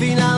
Final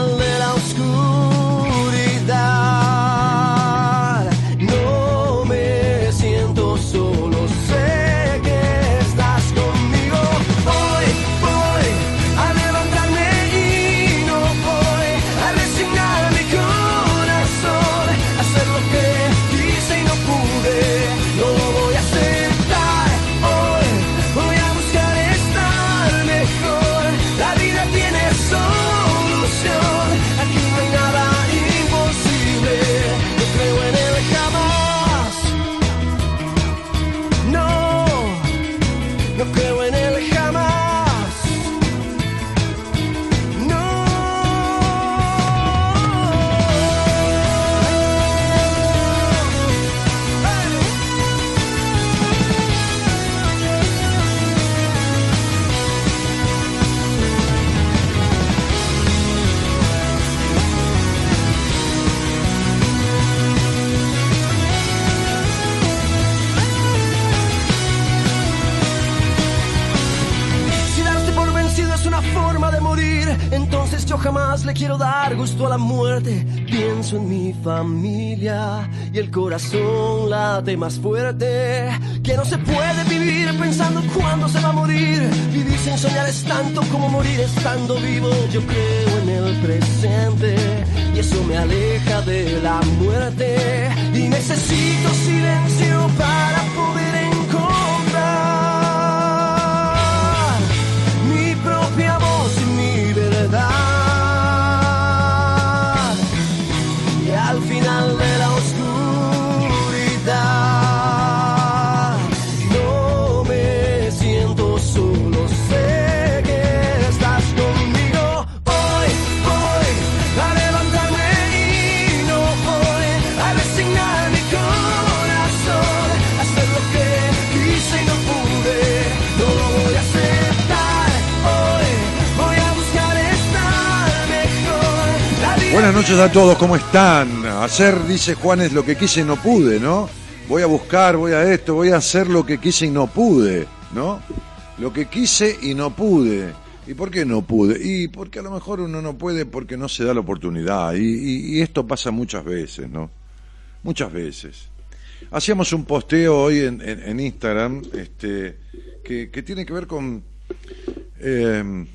quiero dar gusto a la muerte. Pienso en mi familia y el corazón late más fuerte. Que no se puede vivir pensando cuándo se va a morir. Vivir sin soñar es tanto como morir estando vivo. Yo creo en el presente y eso me aleja de la muerte. Y necesito silencio para Buenas noches a todos, ¿cómo están? Hacer, dice Juan, es lo que quise y no pude, ¿no? Voy a buscar, voy a esto, voy a hacer lo que quise y no pude, ¿no? Lo que quise y no pude. ¿Y por qué no pude? Y porque a lo mejor uno no puede porque no se da la oportunidad. Y, esto pasa muchas veces, ¿no? Muchas veces. Hacíamos un posteo hoy en, Instagram este, que, que tiene que ver con... eh,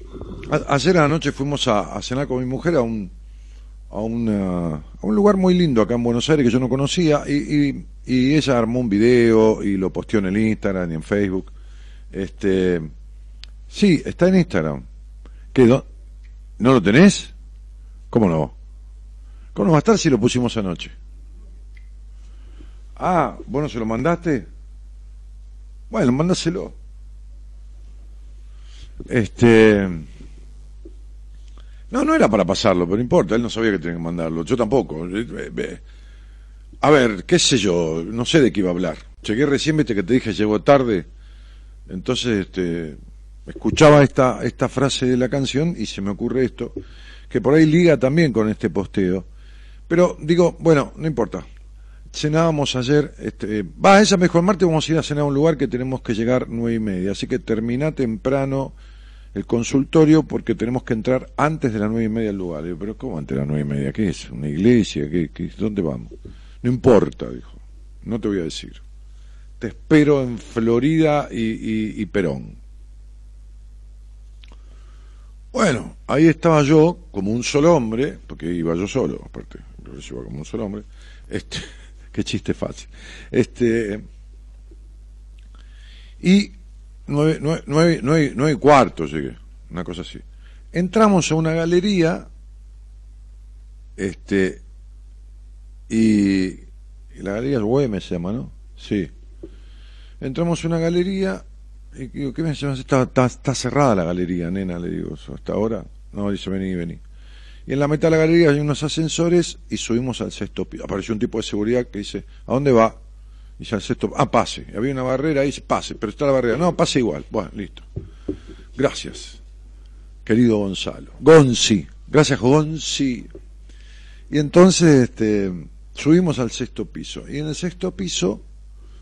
ayer la noche fuimos a, a cenar con mi mujer a un, a, una- a un lugar muy lindo acá en Buenos Aires que yo no conocía y, y- ella armó un video y lo posteó en el Instagram y en Facebook. Este, sí, está en Instagram. ¿Qué, ¿No lo tenés? ¿Cómo no? ¿Cómo no va a estar si lo pusimos anoche? Ah, bueno, ¿se lo mandaste? Bueno, mándaselo. Este... No, no era para pasarlo, pero no importa, él no sabía que tenía que mandarlo, yo tampoco. Eh, eh, eh. A ver, qué sé yo, no sé de qué iba a hablar. Llegué recién, viste que te dije, llegó tarde. Entonces, este, escuchaba esta, esta frase de la canción y se me ocurre esto, que por ahí liga también con este posteo. Pero digo, bueno, no importa. Cenábamos ayer, este, va, esa mejor martes vamos a ir a cenar a un lugar que tenemos que llegar nueve y media, así que termina temprano el consultorio porque tenemos que entrar antes de las nueve y media al lugar. Pero ¿cómo antes de las nueve y media? ¿Qué es? ¿Una iglesia? ¿Qué, ¿Dónde vamos? No importa, dijo. No te voy a decir. Te espero en Florida y, y, y Perón. Bueno, ahí estaba yo como un solo hombre, porque iba yo solo, aparte, yo iba como un solo hombre. Este, qué chiste fácil. Este, y nueve, nueve, nueve, nueve, y cuarto llegué, una cosa así. Entramos a una galería, este, y, la galería Güemes se llama, ¿no? Sí. Entramos a una galería y digo, ¿qué me llamas? Está, está, está cerrada la galería, nena, le digo, hasta ahora. No, dice, vení, vení. Y en la mitad de la galería hay unos ascensores y subimos al sexto piso. Apareció un tipo de seguridad que dice, ¿a dónde va? Y dice al sexto, ah, pase. Había una barrera ahí, pase, pero está la barrera. No, pase igual. Bueno, listo. Gracias, querido Gonzalo. Gonzi. Gracias, Gonzi. Y entonces este, subimos al sexto piso. Y en el sexto piso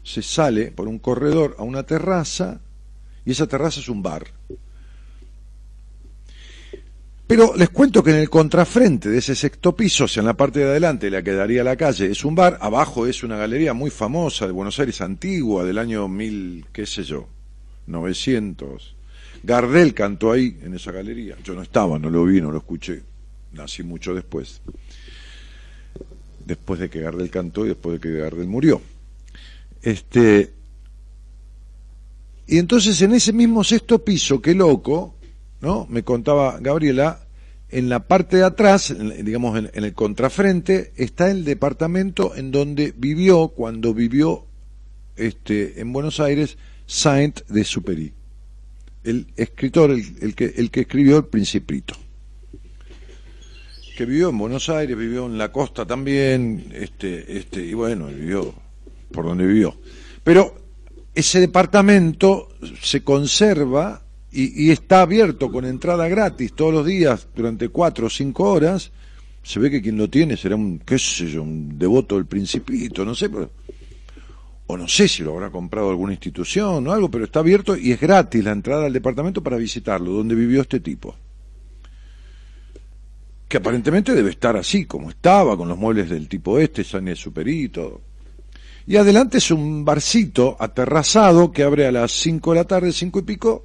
se sale por un corredor a una terraza y esa terraza es un bar. Pero les cuento que en el contrafrente de ese sexto piso, o sea, en la parte de adelante, la que daría la calle, es un bar, abajo es una galería muy famosa de Buenos Aires, antigua, del año mil, qué sé yo, 900. Gardel cantó ahí, en esa galería. Yo no estaba, no lo vi, no lo escuché. Nací mucho después. Después de que Gardel cantó y después de que Gardel murió. Este, y entonces en ese mismo sexto piso, qué loco, ¿no? Me contaba Gabriela, en la parte de atrás, digamos en, el contrafrente, está el departamento en donde vivió, cuando vivió este, en Buenos Aires, Saint de Superi. El escritor, el, el que, el que escribió El Principito. Que vivió en Buenos Aires, vivió en la costa también, este, este, y bueno, vivió por donde vivió. Pero ese departamento se conserva y, y está abierto con entrada gratis todos los días durante cuatro o cinco horas. Se ve que quien lo tiene será un, qué sé yo, un devoto del principito, no sé, o no sé si lo habrá comprado alguna institución o algo, pero está abierto y es gratis la entrada al departamento para visitarlo, donde vivió este tipo. Que aparentemente debe estar así, como estaba, con los muebles del tipo este, Sania Superi y todo. Y adelante es un barcito aterrazado que abre a las 5 de la tarde, cinco y pico,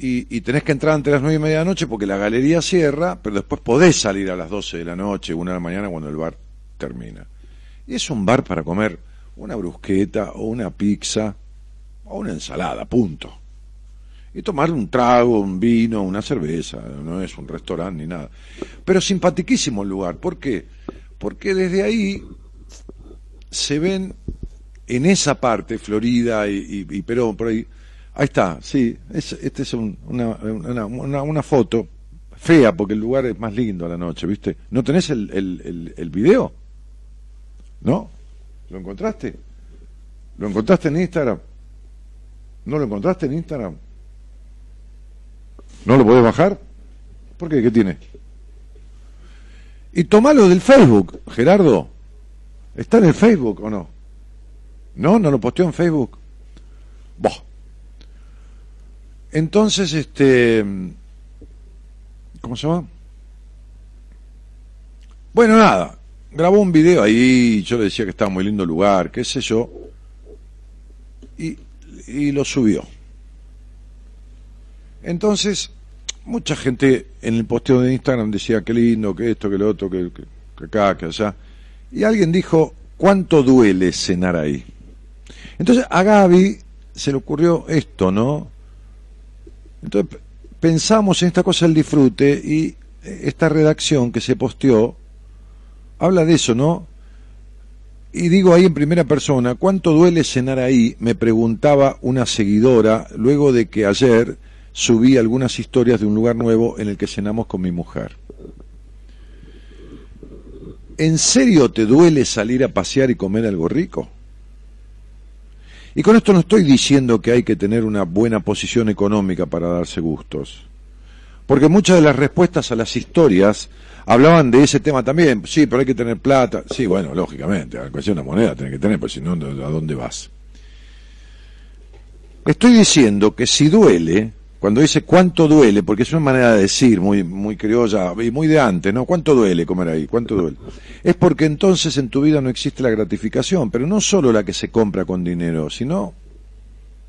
y, y tenés que entrar de las nueve y media de la noche porque la galería cierra, pero después podés salir a las 12 de la noche, una de la mañana cuando el bar termina. Y es un bar para comer una brusqueta o una pizza o una ensalada, punto. Y tomar un trago, un vino, una cerveza, no es un restaurante ni nada. Pero simpatiquísimo el lugar, ¿por qué? Porque desde ahí se ven en esa parte, Florida y, y, y Perón, por ahí. Ahí está, sí, es, este es un- una, una, una, una foto fea porque el lugar es más lindo a la noche, ¿viste? ¿No tenés el, el, el, video? ¿No? ¿Lo encontraste? ¿Lo encontraste en Instagram? ¿No lo encontraste en Instagram? ¿No lo podés bajar? ¿Por qué? ¿Qué tiene? Y tomalo del Facebook, Gerardo. ¿Está en el Facebook o no? ¿No? ¿No lo posteó en Facebook? Bah. Entonces, este... ¿Cómo se llama? Bueno, nada. Grabó un video ahí, yo le decía que estaba muy lindo lugar, qué sé yo. Y, y lo subió. Entonces, mucha gente en el posteo de Instagram decía que lindo, que esto, que lo otro, que, que acá, que allá. Y alguien dijo, ¿cuánto duele cenar ahí? Entonces a Gaby se le ocurrió esto, ¿no? Entonces pensamos en esta cosa del disfrute y eh, esta redacción que se posteó habla de eso, ¿no? Y digo ahí en primera persona, ¿cuánto duele cenar ahí? Me preguntaba una seguidora luego de que ayer subí algunas historias de un lugar nuevo en el que cenamos con mi mujer. ¿En serio te duele salir a pasear y comer algo rico? Y con esto no estoy diciendo que hay que tener una buena posición económica para darse gustos. Porque muchas de las respuestas a las historias hablaban de ese tema también. Sí, pero hay que tener plata. Sí, bueno, lógicamente, la cuestión de moneda tiene que tener, porque si no, ¿a dónde vas? Estoy diciendo que si duele, cuando dice cuánto duele, porque es una manera de decir muy, muy criolla y muy de antes, ¿no? ¿Cuánto duele comer ahí? ¿Cuánto duele? Es porque entonces en tu vida no existe la gratificación, pero no solo la que se compra con dinero, sino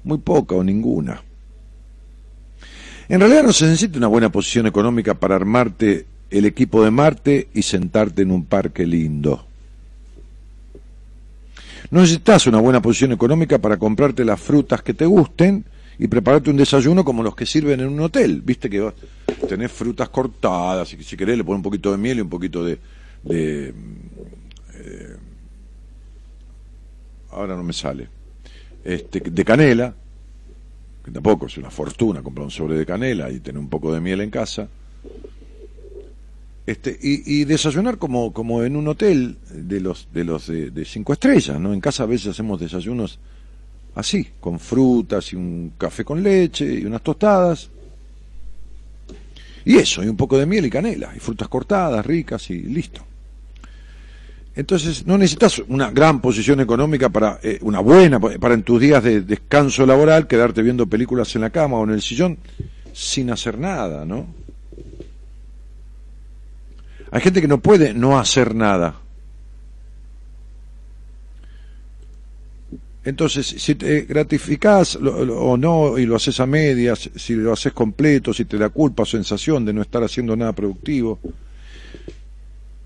muy poca o ninguna. En realidad no se necesita una buena posición económica para armarte el equipo de Marte y sentarte en un parque lindo. No necesitas una buena posición económica para comprarte las frutas que te gusten y prepararte un desayuno como los que sirven en un hotel. Viste que tenés frutas cortadas y si querés le pones un poquito de miel y un poquito de... eh, ahora no me sale. Este, de canela, que tampoco es una fortuna comprar un sobre de canela y tener un poco de miel en casa este, y, desayunar como, como en un hotel de los de los de, cinco estrellas, ¿no? En casa a veces hacemos desayunos así, con frutas y un café con leche y unas tostadas. Y eso, y un poco de miel y canela, y frutas cortadas, ricas y listo. Entonces no necesitas una gran posición económica para eh, una buena para en tus días de descanso laboral quedarte viendo películas en la cama o en el sillón sin hacer nada, ¿no? Hay gente que no puede no hacer nada. Entonces, si te gratificás o no y lo haces a medias, si lo haces completo, si te da culpa o sensación de no estar haciendo nada productivo,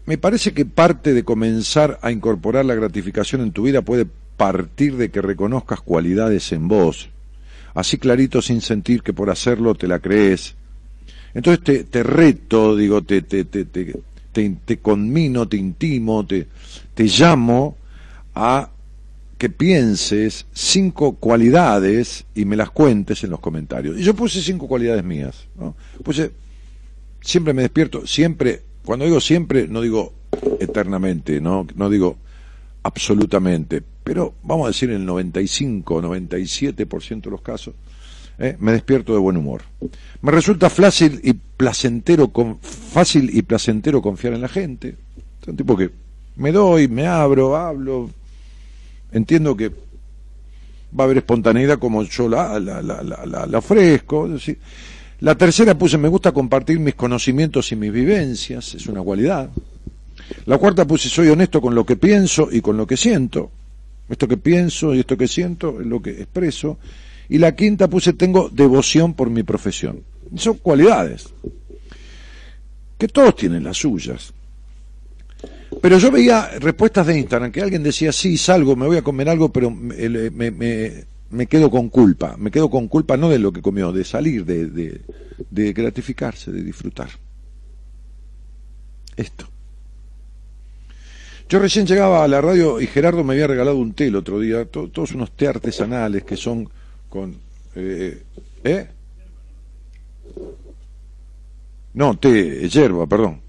me parece que parte de comenzar a incorporar la gratificación en tu vida puede partir de que reconozcas cualidades en vos, así clarito sin sentir que por hacerlo te la crees. Entonces te, te reto, digo, te, te, te, te, te, conmino, te intimo, te, te llamo a pienses cinco cualidades y me las cuentes en los comentarios. Y yo puse cinco cualidades mías. Puse, siempre me despierto, siempre, cuando digo siempre, no digo eternamente, no, no digo absolutamente, pero vamos a decir en el 95, 97% de los casos, ¿eh? me despierto de buen humor. Me resulta fácil y placentero, fácil y placentero confiar en la gente. Un tipo que me doy, me abro, hablo, entiendo que va a haber espontaneidad como yo la, la, la, la ofrezco. La tercera puse, me gusta compartir mis conocimientos y mis vivencias, es una cualidad. La cuarta puse, soy honesto con lo que pienso y con lo que siento. Esto que pienso y esto que siento es lo que expreso. Y la quinta puse, tengo devoción por mi profesión. Son cualidades, que todos tienen las suyas. Pero yo veía respuestas de Instagram que alguien decía, sí, salgo, me voy a comer algo, pero me, me, quedo con culpa. Me quedo con culpa no de lo que comió, de salir, de, de, de gratificarse, de disfrutar. Esto. Yo recién llegaba a la radio y Gerardo me había regalado un té el otro día, todos unos té artesanales que son con... Eh, ¿Eh? No, té, hierba, perdón.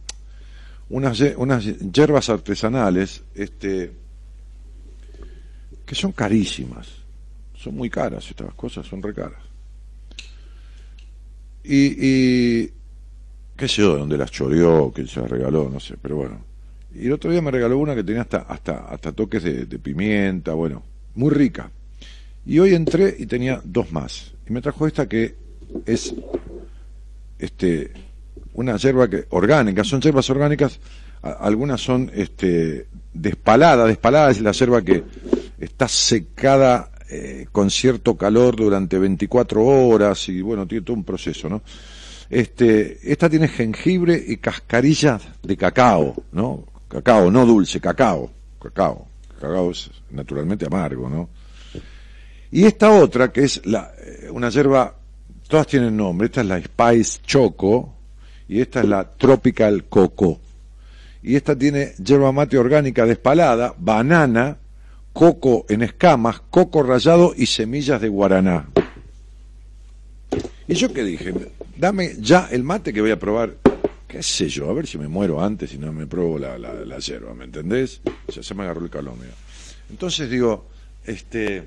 Unas, unas hierbas artesanales, este, que son carísimas. Son muy caras estas cosas, son re caras. Y, qué sé yo, de dónde las choreó, que se las regaló, no sé, pero bueno. Y el otro día me regaló una que tenía hasta, hasta, hasta toques de pimienta, bueno, muy rica. Y hoy entré y tenía dos más. Y me trajo esta que es este una yerba que orgánica, son yerbas orgánicas, algunas son este despalada, despalada es la yerba que está secada eh, con cierto calor durante 24 horas y bueno, tiene todo un proceso, ¿no? Este, esta tiene jengibre y cascarilla de cacao, ¿no? Cacao, no dulce, cacao, cacao. Cacao es naturalmente amargo, ¿no? Y esta otra, que es la, eh, una yerba, todas tienen nombre, esta es la Spice Choco y esta es la Tropical Coco. Y esta tiene yerba mate orgánica despalada, banana, coco en escamas, coco rallado y semillas de guaraná. ¿Y yo qué dije? Dame ya el mate que voy a probar. ¿Qué sé yo? A ver si me muero antes y no me pruebo la, la, yerba, ¿me entendés? Ya se me agarró el calor, Entonces digo, este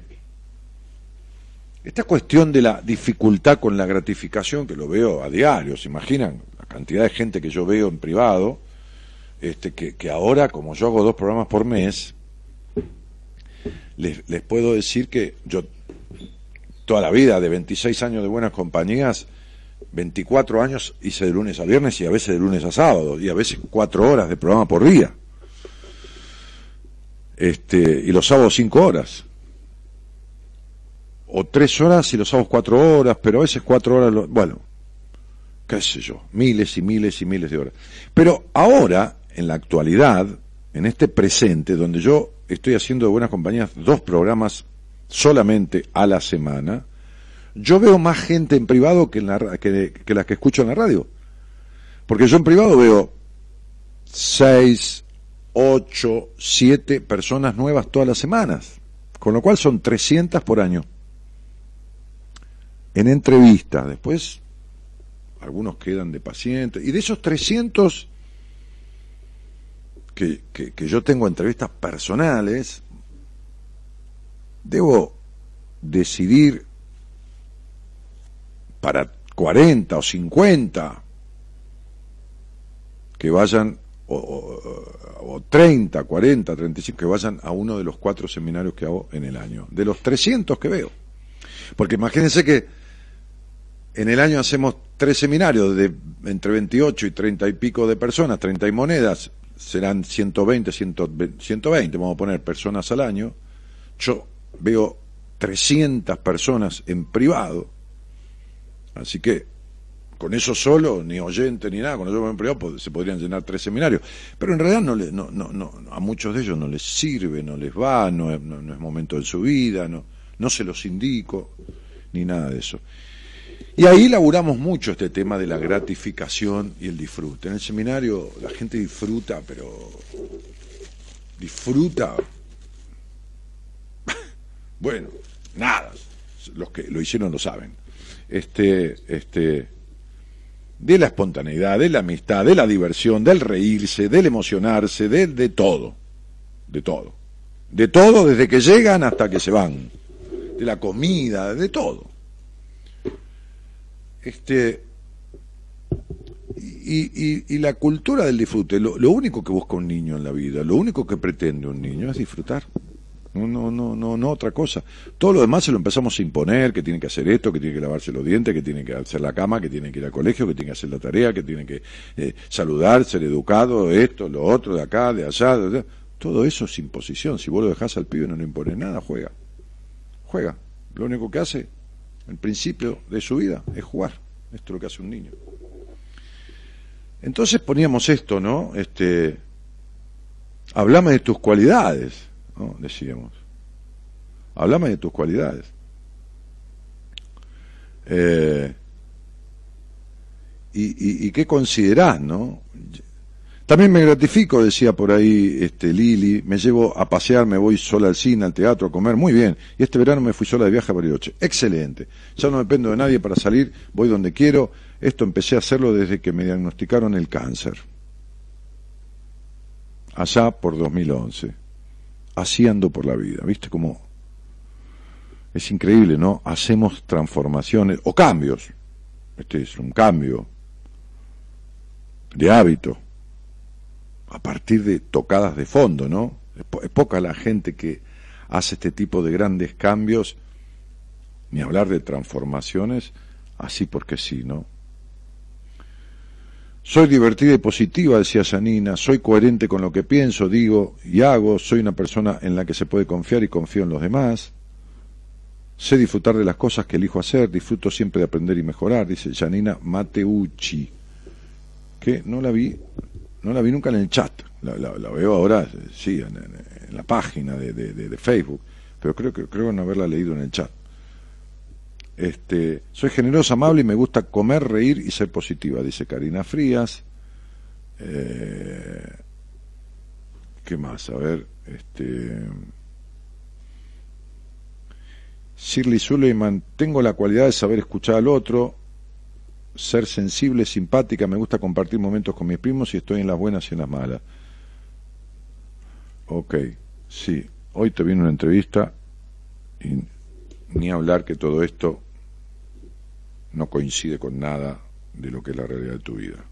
esta cuestión de la dificultad con la gratificación, que lo veo a diario, ¿se imaginan? Cantidad de gente que yo veo en privado, este, que, ahora, como yo hago dos programas por mes, les, les puedo decir que yo, toda la vida, de 26 años de buenas compañías, 24 años hice de lunes a viernes y a veces de lunes a sábado, y a veces cuatro horas de programa por día. Este, y los sábados cinco horas o tres horas y los sábados cuatro horas, pero a veces cuatro horas, lo- bueno, qué sé yo, miles y miles y miles de horas. Pero ahora, en la actualidad, en este presente, donde yo estoy haciendo de buenas compañías dos programas solamente a la semana, yo veo más gente en privado que, las que escucho en la radio. Porque yo en privado veo seis, ocho, siete personas nuevas todas las semanas, con lo cual son 300 por año en entrevistas. Después, algunos quedan de pacientes. Y de esos 300 que, que, yo tengo entrevistas personales, debo decidir para 40 o 50 que vayan, o, o, o 30, 40, 35, que vayan a uno de los cuatro seminarios que hago en el año. De los 300 que veo. Porque imagínense que en el año hacemos tres seminarios de entre 28 y 30 y pico de personas, 30 y monedas, serán 120, 120, 120, vamos a poner personas al año. Yo veo 300 personas en privado, así que con eso solo, ni oyente ni nada, con eso en privado pod- se podrían llenar tres seminarios. Pero en realidad no, le, no, no, no, a muchos de ellos no les sirve, no les va, no, no es momento de su vida, no, no se los indico, ni nada de eso. Y ahí laburamos mucho este tema de la gratificación y el disfrute. En el seminario la gente disfruta, pero disfruta, bueno, nada, los que lo hicieron lo saben. Este, este, de la espontaneidad, de la amistad, de la diversión, del reírse, del emocionarse, de, de todo, de todo. De todo desde que llegan hasta que se van. De la comida, de todo. Este, y, y- y la cultura del disfrute, lo, único que busca un niño en la vida, lo único que pretende un niño es disfrutar. No, no, no, no, no otra cosa. Todo lo demás se lo empezamos a imponer, que tiene que hacer esto, que tiene que lavarse los dientes, que tiene que hacer la cama, que tiene que ir al colegio, que tiene que hacer la tarea, que tiene que eh, saludar, ser educado, esto, lo otro, de acá, de allá. de allá. Todo eso es imposición. Si vos lo dejás al pibe no le impones nada, juega. Juega. Lo único que hace, el principio de su vida, es jugar. Esto es lo que hace un niño. Entonces poníamos esto, ¿no? Este, hablame de tus cualidades, ¿no? Decíamos. Hablame de tus cualidades. Eh, y, y, y qué considerás, ¿no? También me gratifico, decía por ahí este Lili, me llevo a pasear, me voy sola al cine, al teatro, a comer, muy bien. Y este verano me fui sola de viaje a Bariloche. Excelente. Ya no dependo de nadie para salir, voy donde quiero. Esto empecé a hacerlo desde que me diagnosticaron el cáncer. Allá por 2011. Así ando por la vida, ¿viste cómo es increíble, ¿no? Hacemos transformaciones o cambios. Este es un cambio de hábito a partir de tocadas de fondo, ¿no? Es, po- es poca la gente que hace este tipo de grandes cambios, ni hablar de transformaciones, así porque sí, ¿no? Soy divertida y positiva, decía Janina, soy coherente con lo que pienso, digo y hago, soy una persona en la que se puede confiar y confío en los demás. Sé disfrutar de las cosas que elijo hacer, disfruto siempre de aprender y mejorar, dice Janina Mateucci, que no la vi, no la vi nunca en el chat, la, veo ahora, sí, en, la página de Facebook, pero creo que creo no haberla leído en el chat. Este, soy generosa, amable y me gusta comer, reír y ser positiva, dice Karina Frías. Eh, ¿Qué más? A ver, este. Shirley Suleiman, tengo la cualidad de saber escuchar al otro, ser sensible, simpática, me gusta compartir momentos con mis primos y estoy en las buenas y en las malas. Ok, sí, hoy te viene una entrevista y Ni hablar que todo esto no coincide con nada de lo que es la realidad de tu vida.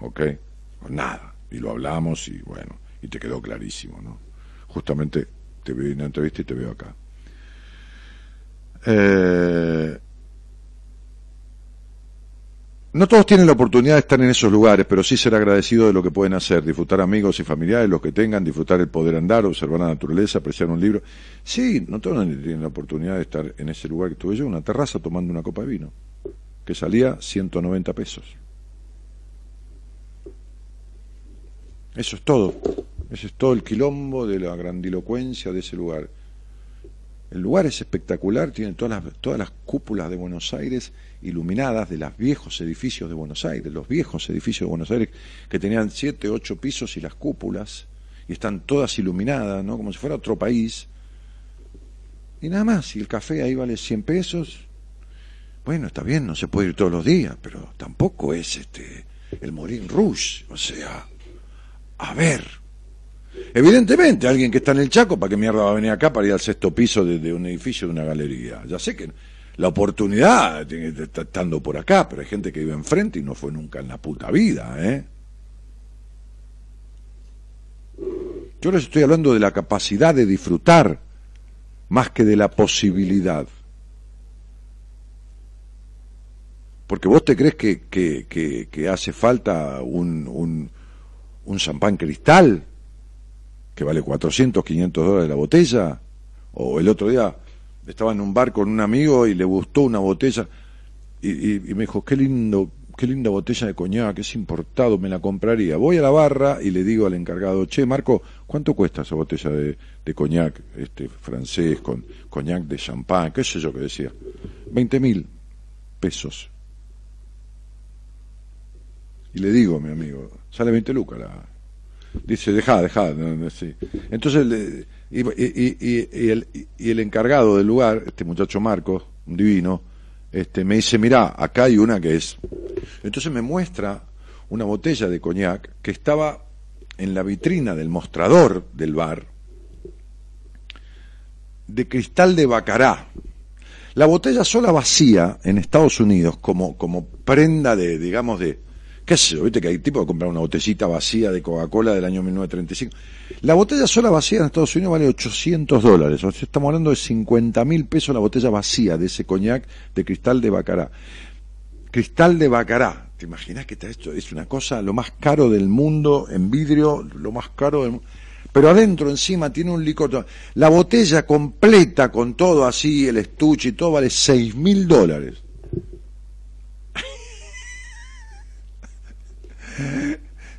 ¿Ok? Con nada. Y lo hablamos y bueno, y te quedó clarísimo, ¿no? Justamente te veo en la entrevista y te veo acá. Eh, no todos tienen la oportunidad de estar en esos lugares, pero sí ser agradecidos de lo que pueden hacer, disfrutar amigos y familiares, los que tengan, disfrutar el poder andar, observar la naturaleza, apreciar un libro. Sí, no todos tienen la oportunidad de estar en ese lugar que tuve yo, una terraza tomando una copa de vino, que salía 190 pesos. Eso es todo. Ese es todo el quilombo de la grandilocuencia de ese lugar. El lugar es espectacular, tiene todas las, todas las cúpulas de Buenos Aires iluminadas de los viejos edificios de Buenos Aires, los viejos edificios de Buenos Aires que tenían siete, ocho pisos y las cúpulas, y están todas iluminadas, ¿no? Como si fuera otro país. Y nada más, y el café ahí vale 100 pesos. Bueno, está bien, no se puede ir todos los días, pero tampoco es este el Morin Rouge, o sea, a ver, Evidentemente, alguien que está en el Chaco, ¿para qué mierda va a venir acá para ir al sexto piso de, un edificio, de una galería? Ya sé que la oportunidad que estando por acá, pero hay gente que vive enfrente y no fue nunca en la puta vida, ¿eh? Yo les estoy hablando de la capacidad de disfrutar más que de la posibilidad. Porque vos te crees que, que, que, hace falta un, un, un champán cristal que vale 400, 500 dólares la botella, o el otro día estaba en un bar con un amigo y le gustó una botella y, me dijo, qué lindo, qué linda botella de coñac, es importado, me la compraría. Voy a la barra y le digo al encargado, che, Marco, ¿cuánto cuesta esa botella de, de coñac este, francés con coñac de champán? ¿Qué sé yo que decía? 20 mil pesos. Y le digo, mi amigo, sale 20 lucas la, dice, deja, deja. Entonces, y, el, el, encargado del lugar, este muchacho Marcos, un divino, este, me dice, mira, acá hay una que es. Entonces me muestra una botella de coñac que estaba en la vitrina del mostrador del bar, de cristal de Bacará. La botella sola vacía en Estados Unidos como, como prenda de, digamos, de, qué sé yo, viste que hay tipo que comprar una botellita vacía de Coca-Cola del año 1935. La botella sola vacía en Estados Unidos vale 800 dólares, o sea, estamos hablando de 50 mil pesos la botella vacía de ese coñac de cristal de Bacará. Cristal de Bacará, ¿te imaginas que esto es una cosa lo más caro del mundo en vidrio, lo más caro del mundo? Pero adentro encima tiene un licor. La botella completa con todo así, el estuche y todo vale 6 mil dólares.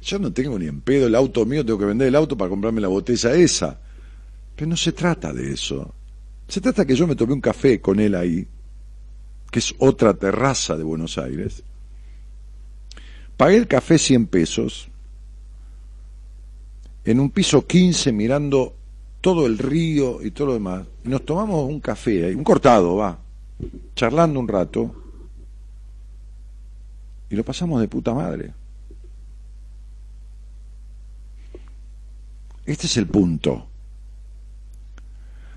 Yo no tengo ni en pedo el auto mío, tengo que vender el auto para comprarme la botella esa. Pero no se trata de eso. Se trata que yo me tomé un café con él ahí, que es otra terraza de Buenos Aires. Pagué el café 100 pesos, en un piso 15 mirando todo el río y todo lo demás. Nos tomamos un café ahí, un cortado, va, charlando un rato. Y lo pasamos de puta madre. Este es el punto.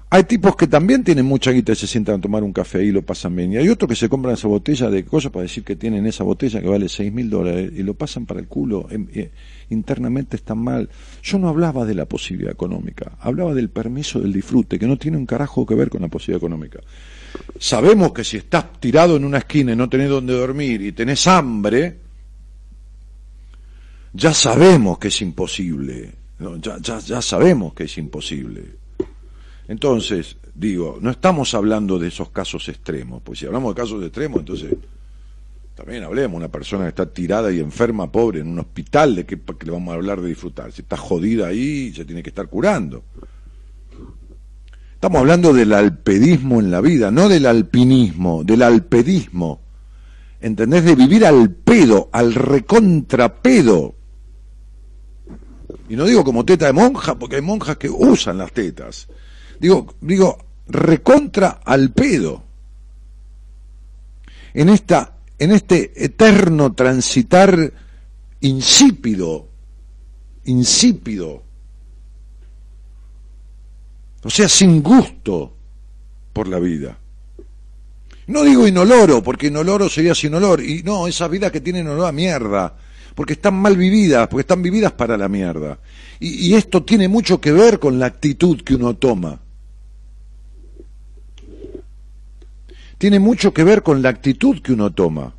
Hay tipos que también tienen mucha guita y se sientan a tomar un café y lo pasan bien. Y hay otros que se compran esa botella de cosas para decir que tienen esa botella que vale seis mil dólares y lo pasan para el culo. Em, eh, internamente están mal. Yo no hablaba de la posibilidad económica, hablaba del permiso del disfrute, que no tiene un carajo que ver con la posibilidad económica. Sabemos que si estás tirado en una esquina y no tenés donde dormir y tenés hambre, ya sabemos que es imposible ya, ya, ya sabemos que es imposible. Entonces, digo, no estamos hablando de esos casos extremos, pues si hablamos de casos extremos, entonces también hablemos, una persona que está tirada y enferma, pobre, en un hospital, ¿de qué, le vamos a hablar de disfrutar? Si está jodida ahí, se tiene que estar curando. Estamos hablando del alpedismo en la vida, no del alpinismo, del alpedismo. ¿Entendés? De vivir al pedo, al recontrapedo. Y no digo como teta de monja, porque hay monjas que usan las tetas. Digo, digo, recontra al pedo. En esta, en este eterno transitar insípido, insípido. O sea, sin gusto. por la vida. No digo inoloro, porque inoloro sería sin olor. Y no, esas vidas que tienen olor a mierda. Porque están mal vividas, porque están vividas para la mierda. Y, esto tiene mucho que ver con la actitud que uno toma. Tiene mucho que ver con la actitud que uno toma.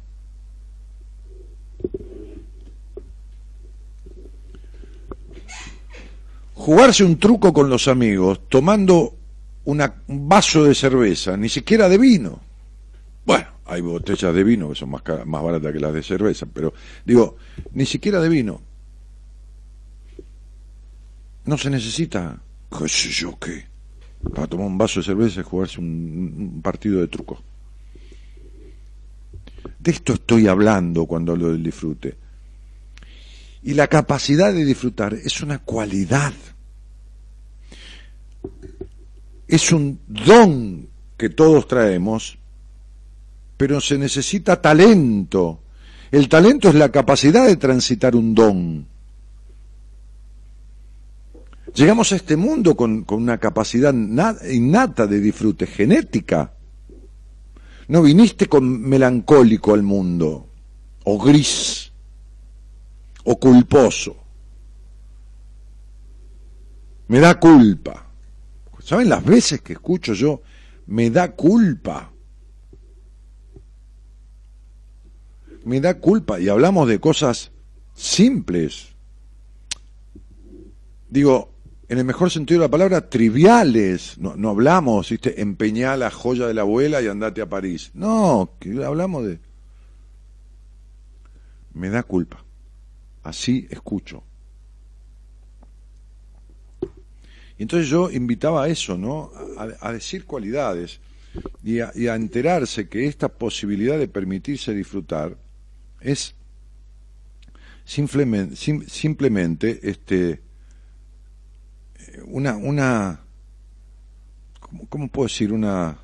Jugarse un truco con los amigos tomando un vaso de cerveza, ni siquiera de vino. Bueno, hay botellas de vino que son más, más baratas que las de cerveza, pero digo, ni siquiera de vino. No se necesita, qué sé yo qué, para tomar un vaso de cerveza y jugarse un, un partido de truco. De esto estoy hablando cuando hablo del disfrute. Y la capacidad de disfrutar es una cualidad. Es un don que todos traemos, pero se necesita talento. El talento es la capacidad de transitar un don. Llegamos a este mundo con, con una capacidad na- innata de disfrute, genética. No viniste con melancólico al mundo, o gris, o culposo. Me da culpa. ¿Saben las veces que escucho yo? Me da culpa. Me da culpa. Y hablamos de cosas simples. Digo, en el mejor sentido de la palabra, triviales. No, no hablamos, ¿viste? Empeñá la joya de la abuela y andate a París. No, que hablamos de... Me da culpa. Así escucho. Y entonces yo invitaba a eso, ¿no? A, decir cualidades y a enterarse que esta posibilidad de permitirse disfrutar es simplemente, sim- simplemente este, una, una, ¿cómo, cómo puedo decir? Una,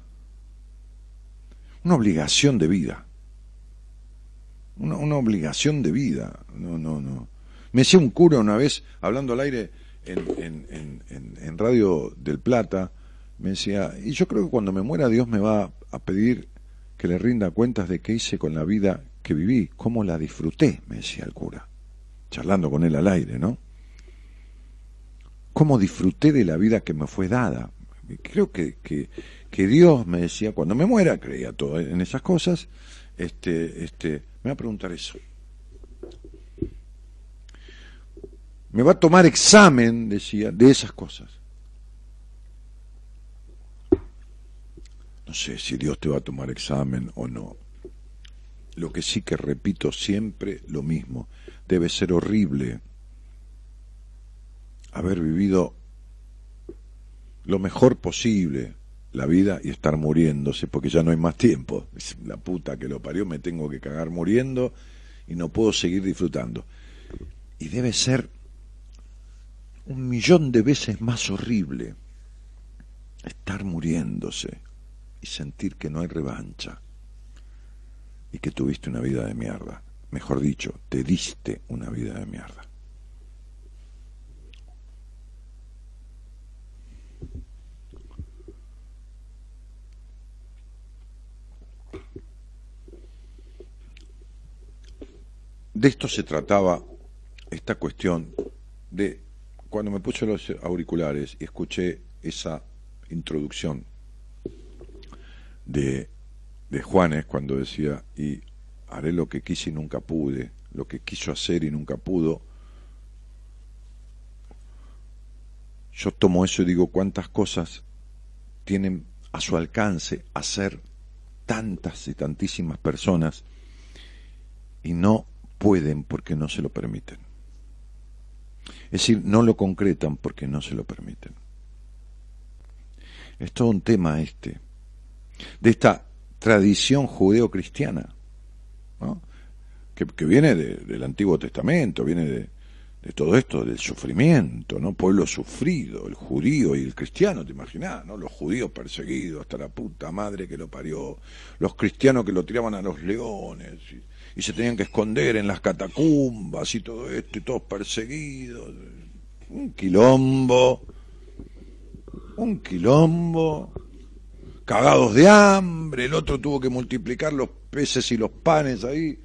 una obligación de vida. Una, una obligación de vida. No, no, no. Me decía un cura una vez, hablando al aire en, en Radio del Plata, me decía, y yo creo que cuando me muera Dios me va a pedir que le rinda cuentas de qué hice con la vida que viví, cómo la disfruté, me decía el cura, charlando con él al aire, ¿no? Cómo disfruté de la vida que me fue dada. Creo que, que, que Dios me decía, cuando me muera, creía todo en esas cosas, este, este, me va a preguntar eso. Me va a tomar examen, decía, de esas cosas. No sé si Dios te va a tomar examen o no. Lo que sí que repito siempre lo mismo. Debe ser horrible haber vivido lo mejor posible la vida y estar muriéndose porque ya no hay más tiempo. La puta que lo parió, me tengo que cagar muriendo y no puedo seguir disfrutando. Y debe ser un millón de veces más horrible estar muriéndose y sentir que no hay revancha y que tuviste una vida de mierda. Mejor dicho, te diste una vida de mierda. De esto se trataba esta cuestión de cuando me puse los auriculares y escuché esa introducción de, de Juanes cuando decía, y haré lo que quise y nunca pude, lo que quiso hacer y nunca pudo, yo tomo eso y digo cuántas cosas tienen a su alcance hacer tantas y tantísimas personas y no pueden porque no se lo permiten. Es decir, no lo concretan porque no se lo permiten. Es todo un tema este, de esta tradición judeo-cristiana, ¿no? que, viene de, del Antiguo Testamento, viene de, de, todo esto, del sufrimiento, ¿no? Pueblo sufrido, el judío y el cristiano, te imaginás, ¿no? Los judíos perseguidos hasta la puta madre que lo parió, los cristianos que lo tiraban a los leones. Y, y se tenían que esconder en las catacumbas y todo esto, y todos perseguidos. Un quilombo, un quilombo cagados de hambre, el otro tuvo que multiplicar los peces y los panes ahí,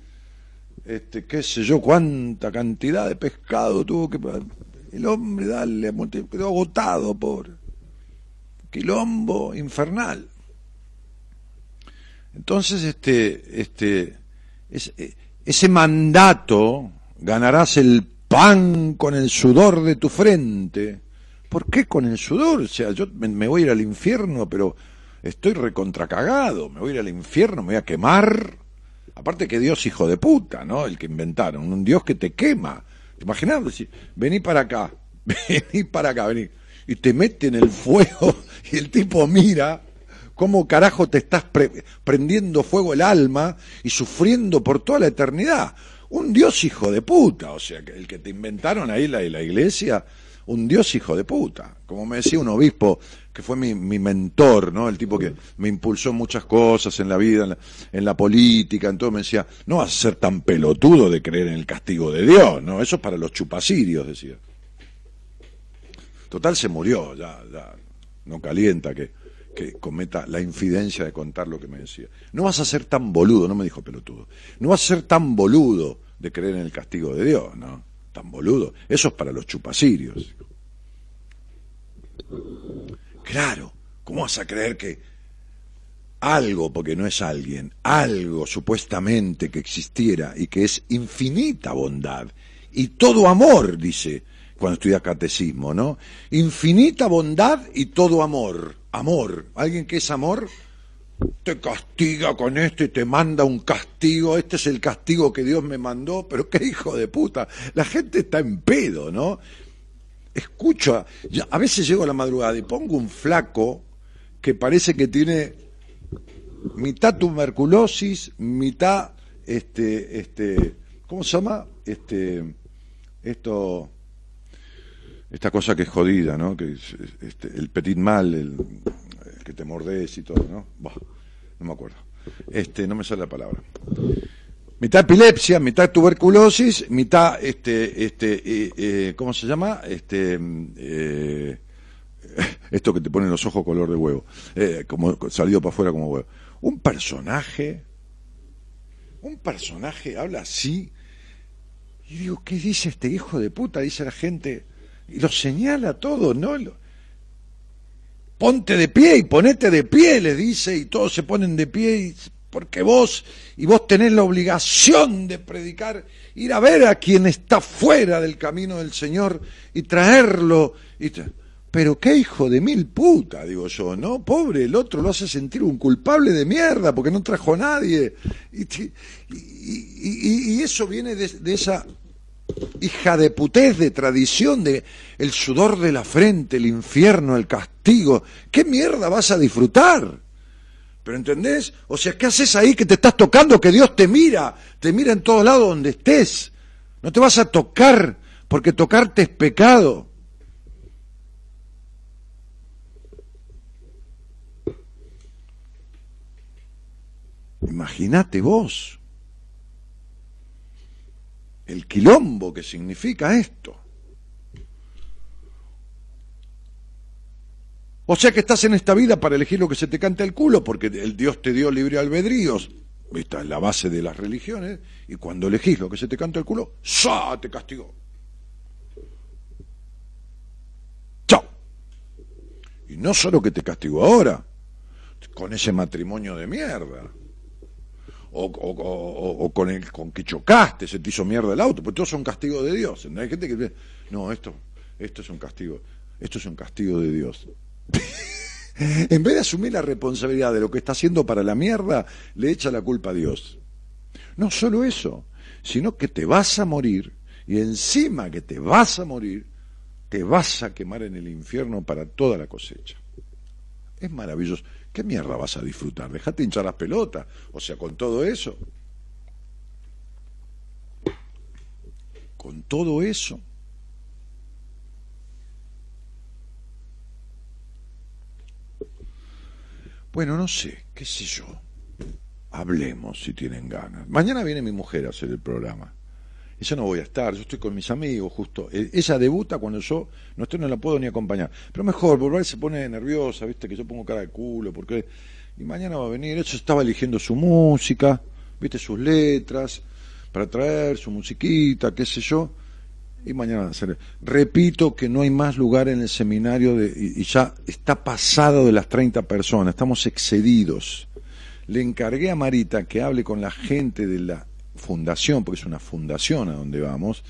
este, qué sé yo, cuánta cantidad de pescado tuvo que... El hombre, darle, quedó agotado, por Quilombo infernal. Entonces, este, este, ese mandato, ganarás el pan con el sudor de tu frente. ¿Por qué con el sudor? O sea, yo me, voy a ir al infierno, pero estoy recontracagado, me voy a ir al infierno, me voy a quemar. Aparte que Dios hijo de puta, ¿no? El que inventaron, un Dios que te quema. Imaginad, vení para acá, vení para acá, vení. Y te mete en el fuego y el tipo mira cómo carajo te estás prendiendo fuego el alma y sufriendo por toda la eternidad. Un Dios hijo de puta, o sea, el que te inventaron ahí la, la iglesia, un Dios hijo de puta. Como me decía un obispo que fue mi, mentor, ¿no? El tipo que me impulsó muchas cosas en la vida, en la, política, entonces me decía, no vas a ser tan pelotudo de creer en el castigo de Dios, ¿no? Eso es para los chupacirios, decía. Total se murió, ya, ya, no calienta que que cometa la infidencia de contar lo que me decía. No vas a ser tan boludo, no me dijo pelotudo, no vas a ser tan boludo de creer en el castigo de Dios, ¿no? Tan boludo. Eso es para los chupasirios. Claro, ¿cómo vas a creer que algo, porque no es alguien, algo supuestamente que existiera y que es infinita bondad y todo amor, dice cuando estudia catecismo, ¿no? Infinita bondad y todo amor amor. Alguien que es amor te castiga con esto y te manda un castigo. Este es el castigo que Dios me mandó, pero qué hijo de puta. La gente está en pedo, ¿no? Escucho, a veces llego a la madrugada y pongo un flaco que parece que tiene mitad tuberculosis, mitad este este ¿cómo se llama? Este esto esta cosa que es jodida, ¿no? Que es, este, el petit mal, el, que te mordes y todo, ¿no? no me acuerdo. Este, no me sale la palabra. Mitad epilepsia, mitad tuberculosis, mitad, este, este, eh, eh, ¿cómo se llama? Este, eh, esto que te pone los ojos color de huevo, como salido para afuera como huevo. Un personaje, un personaje habla así, y digo, ¿qué dice este hijo de puta? Dice la gente, y lo señala todo, ¿no? Ponte de pie y ponete de pie, le dice, y todos se ponen de pie, porque vos, y vos tenés la obligación de predicar, ir a ver a quien está fuera del camino del Señor y traerlo. Pero qué hijo de mil puta, digo yo, ¿no? Pobre, el otro lo hace sentir un culpable de mierda porque no trajo a nadie. Y, eso viene de esa hija de putés, de tradición, de el sudor de la frente, el infierno, el castigo. ¿Qué mierda vas a disfrutar? ¿Pero entendés? O sea, ¿qué haces ahí que te estás tocando, que Dios te mira, te mira en todos lados donde estés? No te vas a tocar, porque tocarte es pecado. Imagínate vos el quilombo que significa esto. O sea que estás en esta vida para elegir lo que se te cante al culo, porque el Dios te dio libre albedrío. Esta es la base de las religiones. Y cuando elegís lo que se te canta al culo, ¡sa! te castigó. ¡Chao! Y no solo que te castigó ahora, con ese matrimonio de mierda o, con el con que chocaste, se te hizo mierda el auto, pues todos son castigos de Dios. Hay gente que no, esto, esto es un castigo, esto es un castigo de Dios. en vez de asumir la responsabilidad de lo que está haciendo para la mierda, le echa la culpa a Dios. No solo eso, sino que te vas a morir y encima que te vas a morir, te vas a quemar en el infierno para toda la cosecha. Es maravilloso. ¿Qué mierda vas a disfrutar? Dejate hinchar las pelotas. O sea, con todo eso. Con todo eso. Bueno, no sé, qué sé yo. Hablemos si tienen ganas. Mañana viene mi mujer a hacer el programa. Ella no voy a estar, yo estoy con mis amigos justo. Eh, ella debuta cuando yo no estoy, no la puedo ni acompañar. Pero mejor, volver se pone nerviosa, viste, que yo pongo cara de culo, porque Y mañana va a venir, eso estaba eligiendo su música, viste sus letras, para traer su musiquita, qué sé yo. Y mañana a hacer. Repito que no hay más lugar en el seminario de, y, ya está pasado de las 30 personas, estamos excedidos. Le encargué a Marita que hable con la gente de la fundación, porque es una fundación a donde vamos,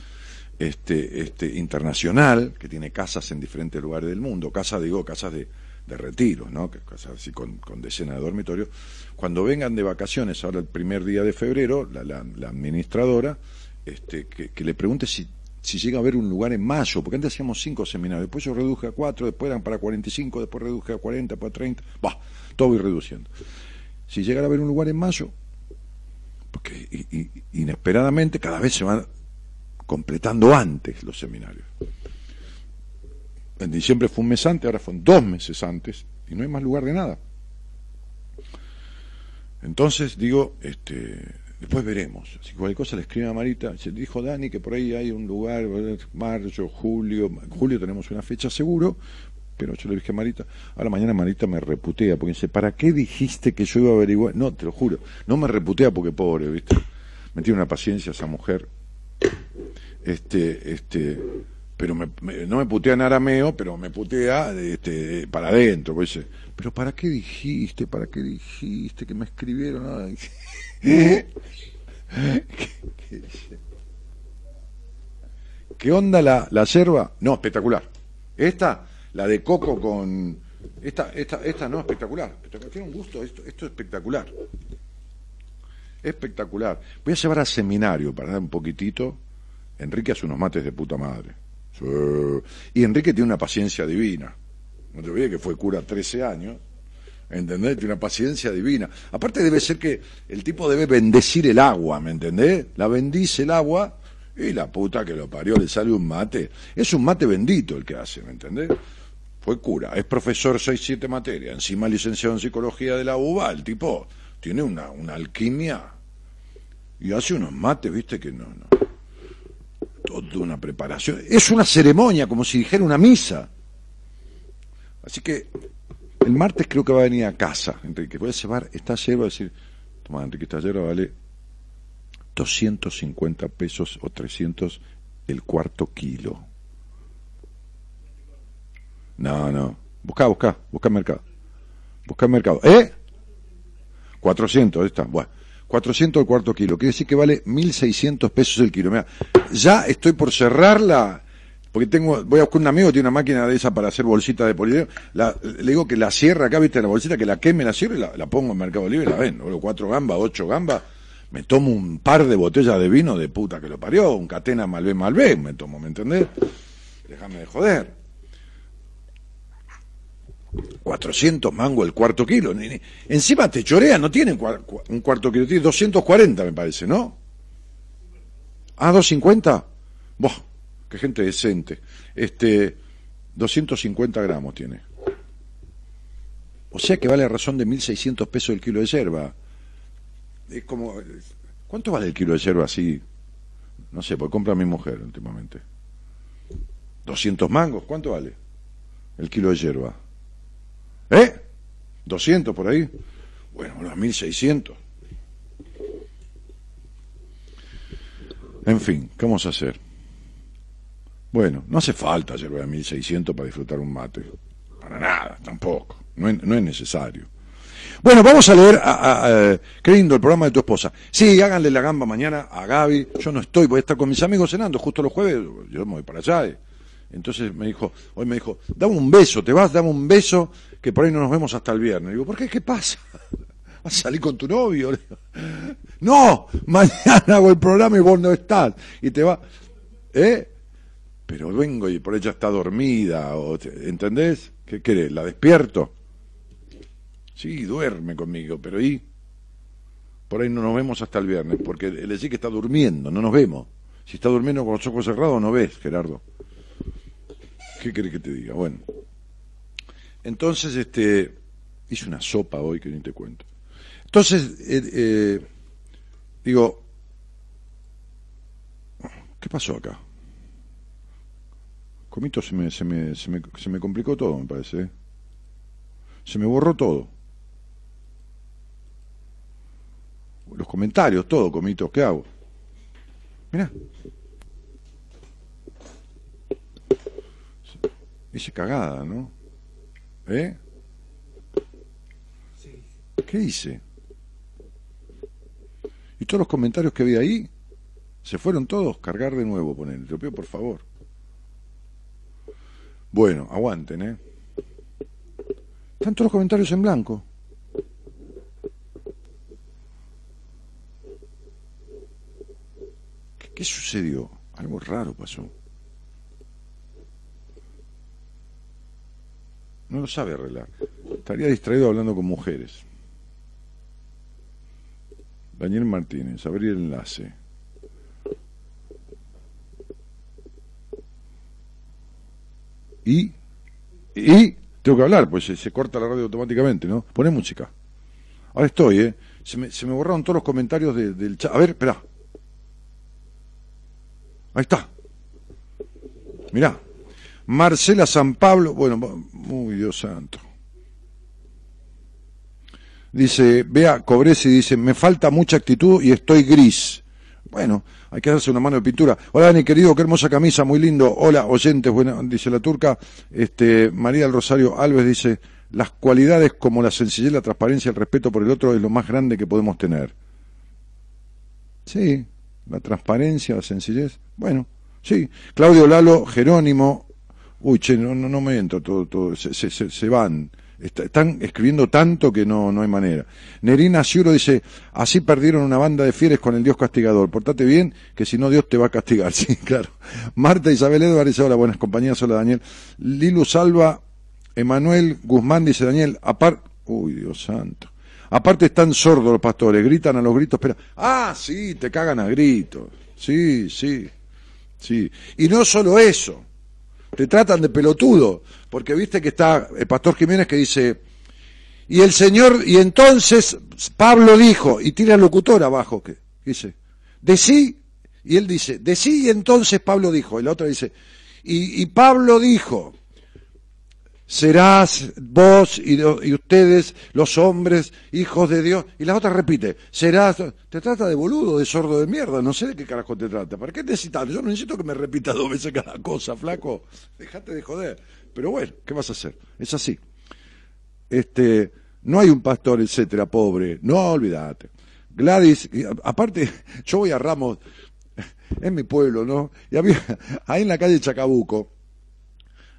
este, este, internacional, que tiene casas en diferentes lugares del mundo, casas, digo, casas de, de retiro, ¿no? Casas así con, con decenas de dormitorios. Cuando vengan de vacaciones, ahora el primer día de febrero, la, la, la administradora, este, que, que le pregunte si, si llega a haber un lugar en mayo, porque antes hacíamos cinco seminarios, después yo reduje a cuatro, después eran para 45, después reduje a 40, para 30, va, todo voy reduciendo. Si llegara a haber un lugar en mayo, porque inesperadamente cada vez se van completando antes los seminarios. En diciembre fue un mes antes, ahora fueron dos meses antes, y no hay más lugar de nada. Entonces digo, este, después veremos. Si cualquier cosa le escribe a Marita, se dijo Dani que por ahí hay un lugar, mayo, julio, julio tenemos una fecha seguro, pero yo le dije a Marita, ahora mañana Marita me reputea, porque dice, ¿para qué dijiste que yo iba a averiguar? No, te lo juro, no me reputea porque pobre, ¿viste? Me tiene una paciencia esa mujer. Este, este, pero me- no me putea en arameo, pero me putea este, para adentro. Pues dice, pero ¿para qué dijiste? ¿Para qué dijiste que me escribieron? ¿Qué, onda la, la yerba? No, espectacular. Esta, la de coco con... Esta, esta, esta no, espectacular. Tiene un gusto, esto, esto es espectacular. Espectacular. Voy a llevar a seminario para dar un poquitito. Enrique hace unos mates de puta madre. Y Enrique tiene una paciencia divina. No te olvides que fue cura 13 años. ¿Entendés? Tiene una paciencia divina. Aparte debe ser que el tipo debe bendecir el agua, ¿me entendés? La bendice el agua y la puta que lo parió le sale un mate. Es un mate bendito el que hace, ¿me entendés? Fue cura, es profesor 6-7 materias, encima licenciado en psicología de la UBA, el tipo tiene una, una alquimia y hace unos mates, viste que no, no. Toda una preparación. Es una ceremonia, como si dijera una misa. Así que el martes creo que va a venir a casa, Enrique. Voy a llevar esta yerba, decir, toma Enrique, esta yerba vale 250 pesos o 300 el cuarto kilo. No, no. Busca, busca, busca mercado. Busca mercado. ¿Eh? 400, ahí está. Bueno, 400 el cuarto kilo. Quiere decir que vale 1.600 pesos el kilo. Mira, ya estoy por cerrarla, porque tengo, voy a buscar un amigo tiene una máquina de esa para hacer bolsitas de polidero. La- le digo que la cierra acá, viste, la bolsita, que la queme, la cierre y la, pongo en Mercado Libre y la ven. Boludo, Cuatro gambas, ocho gambas. Me tomo un par de botellas de vino de puta que lo parió, un catena Malbec Malbec, me tomo, ¿me entendés? Déjame de joder. 400 mango el cuarto kilo. Encima te chorea, no tienen un cuarto kilo, tiene 240 me parece, ¿no? Ah, 250. Boh, qué gente decente. Este, 250 gramos tiene. O sea que vale a razón de 1.600 pesos el kilo de yerba. Es como, ¿cuánto vale el kilo de yerba así? No sé, porque compra mi mujer últimamente. 200 mangos, ¿cuánto vale el kilo de yerba? ¿Eh? ¿200 por ahí? Bueno, los 1600. En fin, ¿qué vamos a hacer? Bueno, no hace falta yerba de 1600 para disfrutar un mate. Para nada, tampoco. No es, necesario. Bueno, vamos a leer, a, a- a- qué lindo el programa de tu esposa. Sí, háganle la gamba mañana a Gaby. Yo no estoy, voy a estar con mis amigos cenando justo los jueves. Yo me voy para allá. eh. Entonces me dijo, hoy me dijo, dame un beso, te vas, dame un beso, que por ahí no nos vemos hasta el viernes. digo, ¿por qué? ¿Qué pasa? ¿Vas a salir con tu novio? No, mañana hago el programa y vos no estás. Y te va, ¿eh? Pero vengo y por ella está dormida, o, te- ¿entendés? ¿Qué querés? ¿La despierto? Sí, duerme conmigo, pero ¿y? Por ahí no nos vemos hasta el viernes, porque le decís que está durmiendo, no nos vemos. Si está durmiendo con los ojos cerrados, no ves, Gerardo. ¿Qué querés que te diga? Bueno. Entonces, este, hice una sopa hoy que ni te cuento. Entonces, eh, eh, digo, ¿qué pasó acá? Comito se me, se me, se me, se me complicó todo, me parece. ¿eh? Se me borró todo. los comentarios, todo, comitos, ¿qué hago? Mirá. Hice cagada, ¿no? ¿Eh? ¿Qué hice? Y todos los comentarios que había ahí, se fueron todos, cargar de nuevo, poner. Te lo pido por favor. Bueno, aguanten, ¿eh? Están todos los comentarios en blanco. ¿Qué, sucedió? Algo raro pasó. No lo sabe arreglar. Estaría distraído hablando con mujeres. Daniel Martínez, abrir el enlace. Y, y tengo que hablar, pues se, corta la radio automáticamente, ¿no? Pone música. Ahora estoy, ¿eh? Se me, se me borraron todos los comentarios de- del chat. A ver, espera. Ahí está. Mirá. Marcela San Pablo, bueno, muy Dios santo. Dice, vea, Cobresi dice, me falta mucha actitud y estoy gris. Bueno, hay que darse una mano de pintura. Hola Dani, querido, qué hermosa camisa, muy lindo. Hola, oyentes, buena, dice la turca. Este, María del Rosario Alves dice, las cualidades como la sencillez, la transparencia, el respeto por el otro es lo más grande que podemos tener. Sí, la transparencia, la sencillez. Bueno, sí. Claudio Lalo, Jerónimo. Uy, che, no, no, no me entro todo, todo. Se, se, se van. Está- están escribiendo tanto que no, no hay manera. Nerina Ciuro dice, así perdieron una banda de fieles con el Dios castigador. Portate bien, que si no Dios te va a castigar. Sí, claro. Marta Isabel Edwards dice, hola, buenas compañías, hola Daniel. Lilu Salva, Emanuel Guzmán dice, Daniel, aparte, uy, Dios santo. Aparte están sordos los pastores, gritan a los gritos, pero, ah, sí, te cagan a gritos. Sí, sí, sí. Y no solo eso, te tratan de pelotudo, porque viste que está el pastor Jiménez que dice, y el Señor, y entonces Pablo dijo, y tira el locutor abajo, que dice, de sí, y él dice, de sí, y entonces Pablo dijo, y la otra dice, y, y Pablo dijo, serás vos y, de- y ustedes los hombres, hijos de Dios. Y la otra repite, serás, te trata de boludo, de sordo de mierda, no sé de qué carajo te trata. ¿Para qué necesitas? Yo no necesito que me repita dos veces cada cosa, flaco. Déjate de joder. Pero bueno, ¿qué vas a hacer? Es así. Este, no hay un pastor, etcétera, pobre. No, olvídate. Gladys, aparte, yo voy a Ramos, en mi pueblo, ¿no? Y había, ahí en la calle Chacabuco,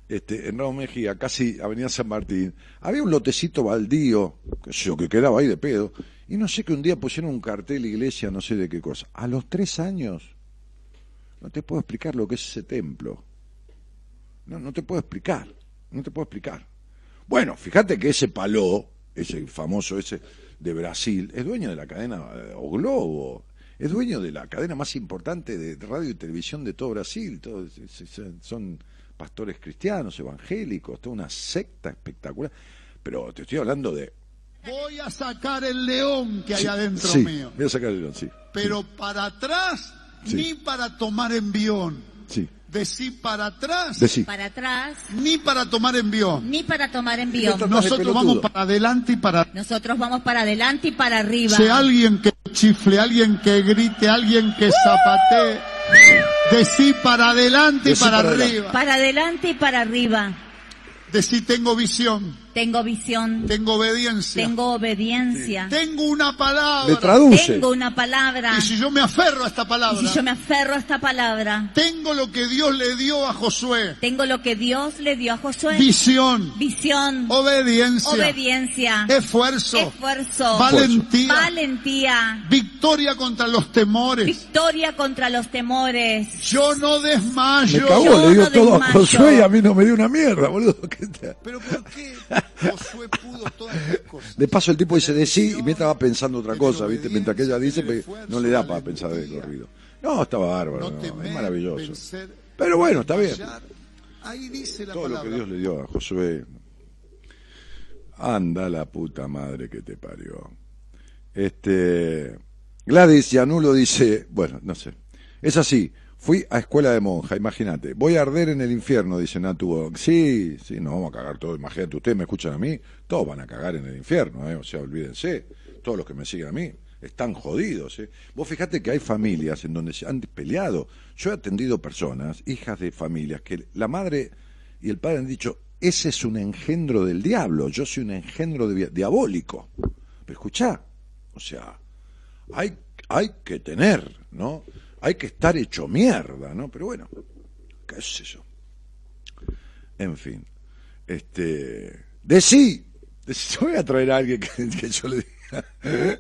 este, en Ramos Mejía, casi Avenida San Martín, había un lotecito baldío, que, yo, que quedaba ahí de pedo, y no sé que un día pusieron un cartel iglesia, no sé de qué cosa. A los tres años, no te puedo explicar lo que es ese templo. No, no te puedo explicar, no te puedo explicar. Bueno, fíjate que ese Paló, ese famoso ese de Brasil, es dueño de la cadena eh, O Globo, es dueño de la cadena más importante de radio y televisión de todo Brasil, son pastores cristianos, evangélicos, toda una secta espectacular. Pero te estoy hablando de... Voy a sacar el león que hay Sí, adentro sí, mío. Voy a sacar el león, sí. Pero para atrás, Sí. ni para tomar envión. Sí, Decí para atrás, decí. para atrás, ni para tomar envión. ni para tomar. Esto- Nosotros vamos para adelante y para Nosotros vamos para adelante y para arriba. Si alguien que chifle, alguien que grite, alguien que zapatee, decí para adelante Decí y para, arriba. Para adelante y para arriba. Decí tengo visión, Tengo visión, tengo obediencia, tengo obediencia, tengo una Le palabra. traduce. tengo una palabra. Y si yo me aferro a esta Y palabra, si yo me aferro a esta palabra, tengo lo que Dios le dio a Josué. tengo lo que Dios le dio a Josué. Visión, Visión, obediencia, obediencia, esfuerzo, esfuerzo, valentía, valentía, victoria contra los temores. victoria contra los temores. Yo no Me desmayo. cagó, Yo le dio no todo a desmayo. Josué y a mí no me dio una mierda, boludo. ¿Qué te- Pero ¿por qué Josué pudo todas estas cosas? De paso el tipo dice de sí y mientras va pensando otra cosa, ¿viste? Mientras que ella dice, pues, no le da para pensar de corrido. No, está bárbaro, No es maravilloso. Pero bueno, está bien. Ahí dice la Todo lo que palabra. Dios le dio a Josué. Anda la puta madre que te parió. Este. Gladys Yanulo dice, bueno, no sé. Es así. Fui a escuela de monja, imagínate. Voy a arder en el infierno, dice Natu. Sí, sí, no vamos a cagar todo. Imagínate, ustedes me escuchan a mí, todos van a cagar en el infierno, ¿eh? O sea, olvídense. Todos los que me siguen a mí están jodidos. ¿eh? Vos fijate que hay familias en donde se han peleado. Yo he atendido personas, hijas de familias, que la madre y el padre han dicho, ese es un engendro del diablo, yo soy un engendro diabólico. Pero escuchá, o sea, hay, hay que tener, ¿no? Hay que estar hecho mierda, ¿no? Pero bueno, qué sé yo. En fin, este, de sí, de sí, yo voy a traer a alguien que, yo le diga.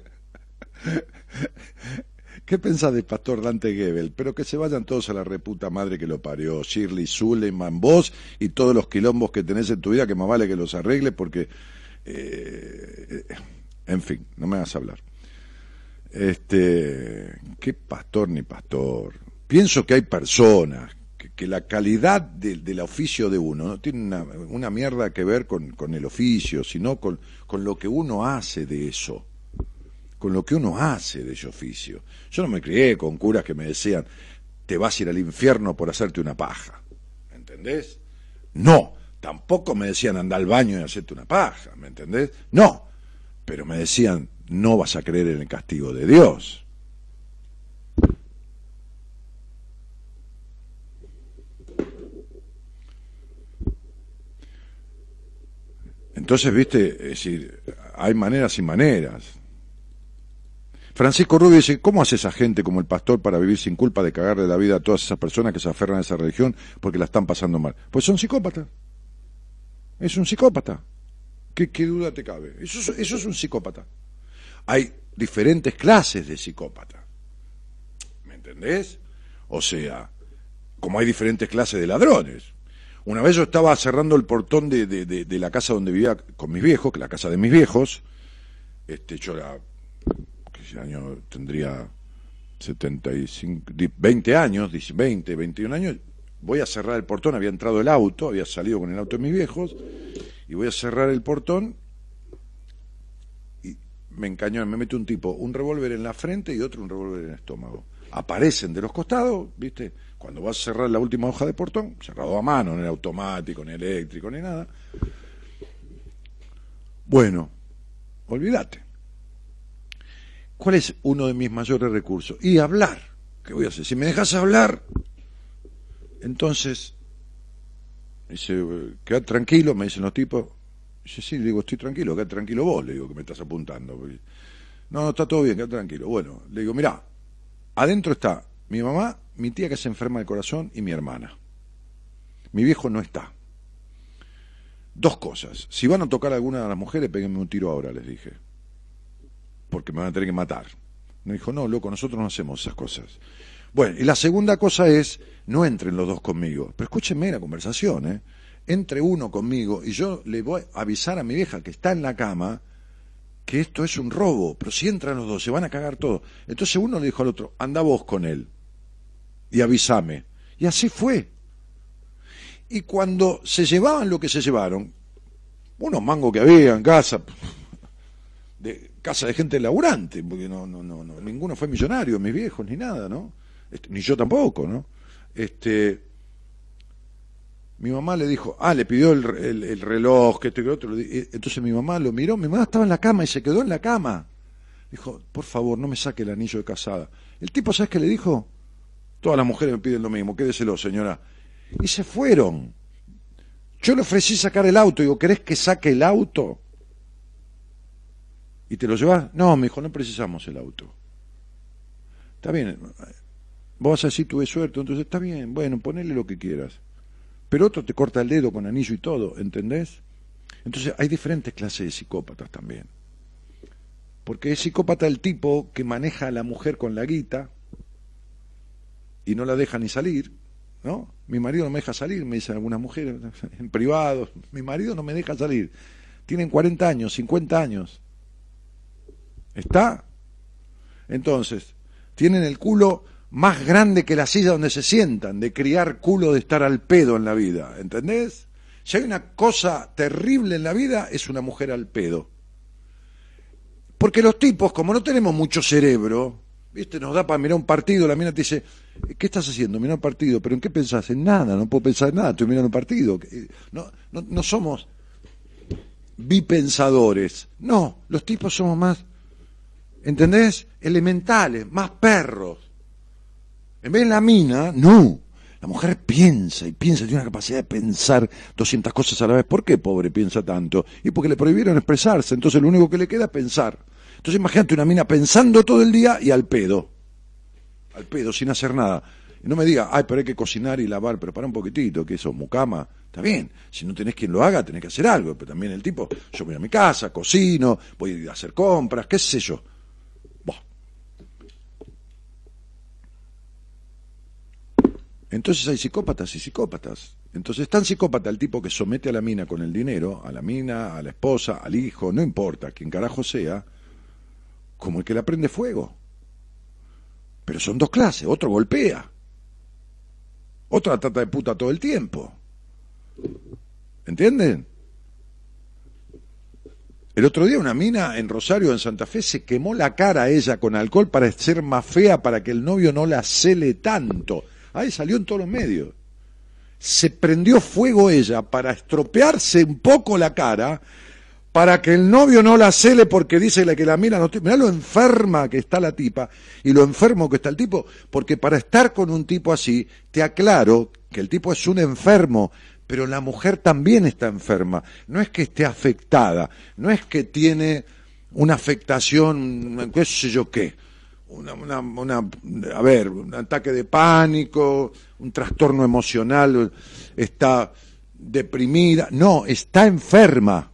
¿Qué pensás de Pastor Dante Gebel? Pero que se vayan todos a la reputa madre que lo parió, Shirley Suleiman, vos y todos los quilombos que tenés en tu vida, que más vale que los arregle porque, eh, en fin, no me vas a hablar. Este, qué pastor ni pastor. Pienso que hay personas que, la calidad de- del oficio de uno no tiene una, una mierda que ver con, con el oficio, sino con, con lo que uno hace de eso con lo que uno hace de ese oficio. Yo no me crié con curas que me decían, te vas a ir al infierno por hacerte una paja. ¿Entendés? No, tampoco me decían, anda al baño y hacerte una paja. ¿Me entendés? No, pero me decían, no vas a creer en el castigo de Dios. Entonces, viste, es decir, hay maneras y maneras. Francisco Rubio dice, ¿cómo hace esa gente como el pastor para vivir sin culpa de cagarle la vida a todas esas personas que se aferran a esa religión porque la están pasando mal? Pues son psicópatas. Es un psicópata. ¿Qué, duda te cabe? Eso, es- eso es un psicópata. Hay diferentes clases de psicópata. ¿Me entendés? O sea, como hay diferentes clases de ladrones. Una vez yo estaba cerrando el portón de, de- la casa donde vivía con mis viejos, que es la casa de mis viejos. Este, yo era ese año tendría 75, di- 20 años, dice, 20, 21 años, voy a cerrar el portón, había entrado el auto, había salido con el auto de mis viejos, y voy a cerrar el portón, me encañó, me mete un tipo, un revólver en la frente y otro un revólver en el estómago. Aparecen de los costados, ¿viste? Cuando vas a cerrar la última hoja de portón, cerrado a mano, no era automático, ni eléctrico, ni nada. Bueno, olvídate. ¿Cuál es uno de mis mayores recursos? Y hablar. ¿Qué voy a hacer? Si me dejas hablar, entonces, dice, queda tranquilo, me dicen los tipos. Dice, sí, le digo, estoy tranquilo, queda tranquilo vos, le digo, que me estás apuntando. No, no, está todo bien, queda tranquilo. Bueno, le digo, mirá, adentro está mi mamá, mi tía que se enferma del corazón y mi hermana. Mi viejo no está. Dos cosas. Si van a tocar a alguna de las mujeres, péguenme un tiro ahora, les dije porque me van a tener que matar. Me dijo, no, loco, nosotros no hacemos esas cosas. Bueno, y la segunda cosa es, no entren los dos conmigo. Pero escúchenme la conversación, ¿eh? Entre uno conmigo y yo le voy a avisar a mi vieja que está en la cama que esto es un robo, pero si entran los dos se van a cagar todo. Entonces uno le dijo al otro, anda vos con él y avísame. Y así fue. Y cuando se llevaban lo que se llevaron, unos mangos que había en casa, de casa de gente laburante, porque no, no, no, no, ninguno fue millonario, mis viejos, ni nada, ¿no? Este, ni yo tampoco, ¿no? Este, mi mamá le dijo, ah, le pidió el, el- el reloj, que esto y que otro, eh, entonces mi mamá lo miró, mi mamá estaba en la cama y se quedó en la cama. Dijo, por favor, no me saque el anillo de casada. El tipo, ¿sabes qué le dijo? Todas las mujeres me piden lo mismo, quédeselo, señora. Y se fueron. Yo le ofrecí sacar el auto, digo, ¿querés que saque el auto? ¿Y te lo llevas? No, me dijo, no precisamos el auto. Está bien, vos vas a decir tuve suerte, entonces está bien, bueno, ponele lo que quieras. Pero otro te corta el dedo con anillo y todo, ¿entendés? Entonces hay diferentes clases de psicópatas también. Porque es psicópata el tipo que maneja a la mujer con la guita y no la deja ni salir, ¿no? Mi marido no me deja salir, me dicen algunas mujeres en privado, mi marido no me deja salir. Tienen 40 años, 50 años. ¿Está? Entonces, tienen el culo más grande que la silla donde se sientan, de criar culo de estar al pedo en la vida, ¿entendés? Si hay una cosa terrible en la vida, es una mujer al pedo. Porque los tipos, como no tenemos mucho cerebro, ¿viste? Nos da para mirar un partido, la mina te dice, ¿qué estás haciendo? Mirar un partido, pero ¿en qué pensás? En nada, no puedo pensar en nada, estoy mirando un partido. No, no, no somos bipensadores. No, los tipos somos más ¿Entendés? Elementales, más perros. En vez de la mina, no. La mujer piensa y piensa, tiene una capacidad de pensar 200 cosas a la vez. ¿Por qué pobre piensa tanto? Y porque le prohibieron expresarse, entonces lo único que le queda es pensar. Entonces imagínate una mina pensando todo el día y al pedo. Al pedo, sin hacer nada. Y no me diga, ay, pero hay que cocinar y lavar, pero para un poquitito, que eso, mucama. Está bien, si no tenés quien lo haga, tenés que hacer algo. Pero también el tipo, yo voy a mi casa, cocino, voy a hacer compras, qué sé yo. Buah. Entonces hay psicópatas y psicópatas. Entonces es tan psicópata el tipo que somete a la mina con el dinero, a la mina, a la esposa, al hijo, no importa, quien carajo sea, como el que le prende fuego. Pero son dos clases, otro golpea, otro la trata de puta todo el tiempo. ¿Entienden? El otro día una mina en Rosario, en Santa Fe, se quemó la cara a ella con alcohol para ser más fea, para que el novio no la cele tanto. Ahí salió en todos los medios. Se prendió fuego ella para estropearse un poco la cara, para que el novio no la cele porque dice que la mina no... Mirá lo enferma que está la tipa y lo enfermo que está el tipo, porque para estar con un tipo así, te aclaro que el tipo es un enfermo, pero la mujer también está enferma. No es que esté afectada, no es que tiene una afectación, qué sé yo qué, una, una, una, a ver, un ataque de pánico, un trastorno emocional, está deprimida, no, está enferma.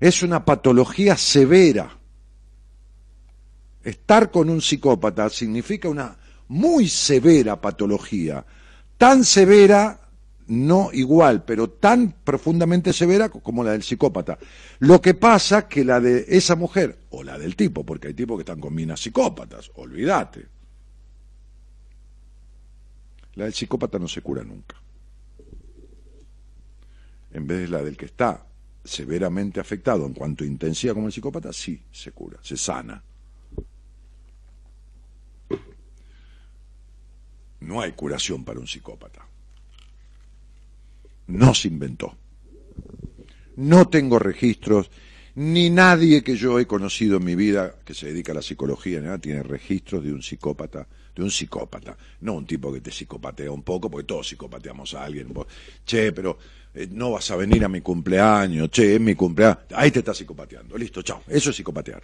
Es una patología severa. Estar con un psicópata significa una muy severa patología, tan severa, no igual, pero tan profundamente severa como la del psicópata. Lo que pasa que la de esa mujer, o la del tipo, porque hay tipos que están con minas psicópatas, olvídate. La del psicópata no se cura nunca. En vez de la del que está severamente afectado en cuanto a intensidad como el psicópata, sí se cura, se sana. No hay curación para un psicópata. No se inventó. No tengo registros, ni nadie que yo he conocido en mi vida que se dedica a la psicología, nada, tiene registros de un psicópata, de un psicópata. No un tipo que te psicopatea un poco, porque todos psicopateamos a alguien. Vos, Che, pero eh, no vas a venir a mi cumpleaños, che, es mi cumpleaños. Ahí te estás psicopateando. Listo, chao. Eso es psicopatear.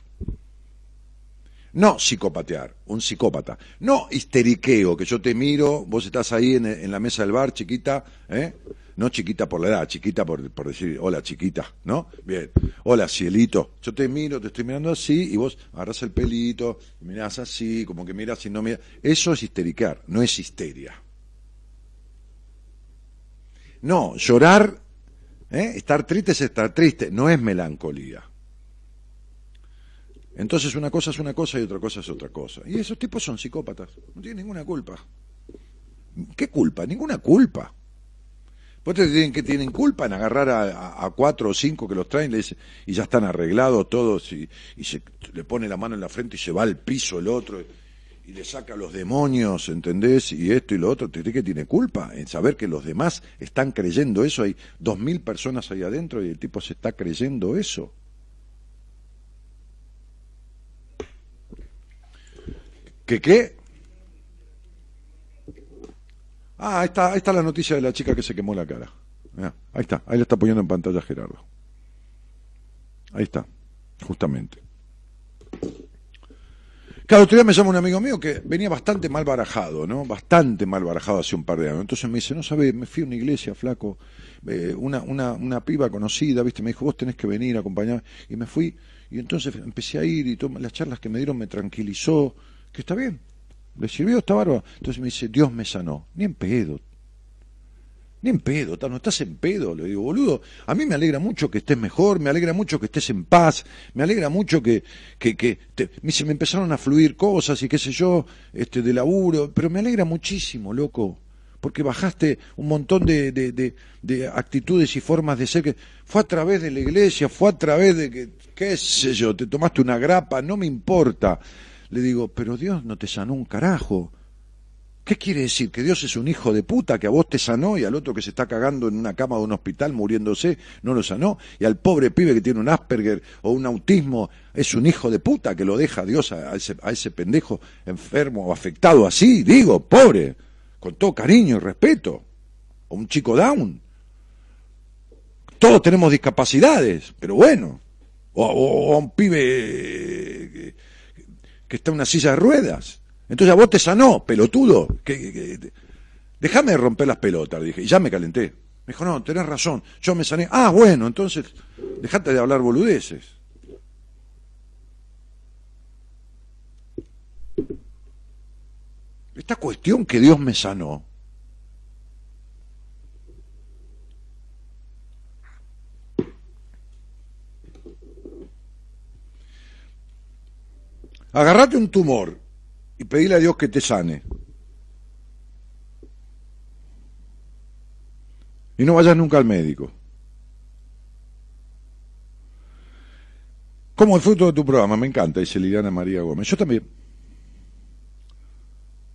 No psicopatear, un psicópata. No histeriqueo, que yo te miro, vos estás ahí en, en la mesa del bar, chiquita, ¿eh? No chiquita por la edad, chiquita por, por decir, hola chiquita, ¿no? Bien, hola cielito. Yo te miro, te estoy mirando así y vos agarras el pelito, mirás así, como que miras y no miras. Eso es histeriquear, no es histeria. No, llorar, ¿eh? estar triste es estar triste, no es melancolía. Entonces una cosa es una cosa y otra cosa es otra cosa. Y esos tipos son psicópatas, no tienen ninguna culpa. ¿Qué culpa? Ninguna culpa. Pues tienen que tienen culpa en agarrar a, cuatro o cinco que los traen le dice- y ya están arreglados todos y, se le pone la mano en la frente y se va al piso el otro y le saca a los demonios, ¿entendés? Y esto y lo otro, ¿te crees que tiene culpa en saber que los demás están creyendo eso? Hay dos mil personas ahí adentro y el tipo se está creyendo eso. ¿Qué qué? Ah, ahí está, está la noticia de la chica que se quemó la cara. Ahí está, ahí la está poniendo en pantalla Gerardo. Ahí está, justamente. Claro, otro día me llama un amigo mío que venía bastante mal barajado, ¿no? Bastante mal barajado hace un par de años. Entonces me dice, no sabe, me fui a una iglesia, flaco, eh, una, una, una piba conocida, ¿viste? Me dijo, vos tenés que venir a acompañar. Y me fui, y entonces empecé a ir, y las charlas que me dieron me tranquilizó, que está bien, le sirvió, está bárbaro. Entonces me dice, Dios me sanó. Ni en pedo. Ni en pedo, no estás en pedo, le digo, boludo. A mí me alegra mucho que estés mejor, me alegra mucho que estés en paz, me alegra mucho que, que, que me, dice, me empezaron a fluir cosas y qué sé yo, este, de laburo, pero me alegra muchísimo, loco, porque bajaste un montón de, de, de actitudes y formas de ser que fue a través de la iglesia, fue a través de que, qué sé yo, te tomaste una grapa, no me importa. Le digo, pero Dios no te sanó un carajo. ¿Qué quiere decir? ¿Que Dios es un hijo de puta que a vos te sanó y al otro que se está cagando en una cama de un hospital muriéndose no lo sanó? Y al pobre pibe que tiene un Asperger o un autismo es un hijo de puta que lo deja Dios a, ese, a ese pendejo enfermo o afectado así, digo, pobre, con todo cariño y respeto. O un chico down. Todos tenemos discapacidades, pero bueno. O, o- a un pibe que está en una silla de ruedas. Entonces a vos te sanó, pelotudo. Déjame romper las pelotas, dije. Y ya me calenté. Me dijo, no, tenés razón. Yo me sané. Ah, bueno, entonces, dejate de hablar boludeces. Esta cuestión que Dios me sanó. Agarrate un tumor y pedile a Dios que te sane. Y no vayas nunca al médico. Como el fruto de tu programa, me encanta, dice Liliana María Gómez. Yo también.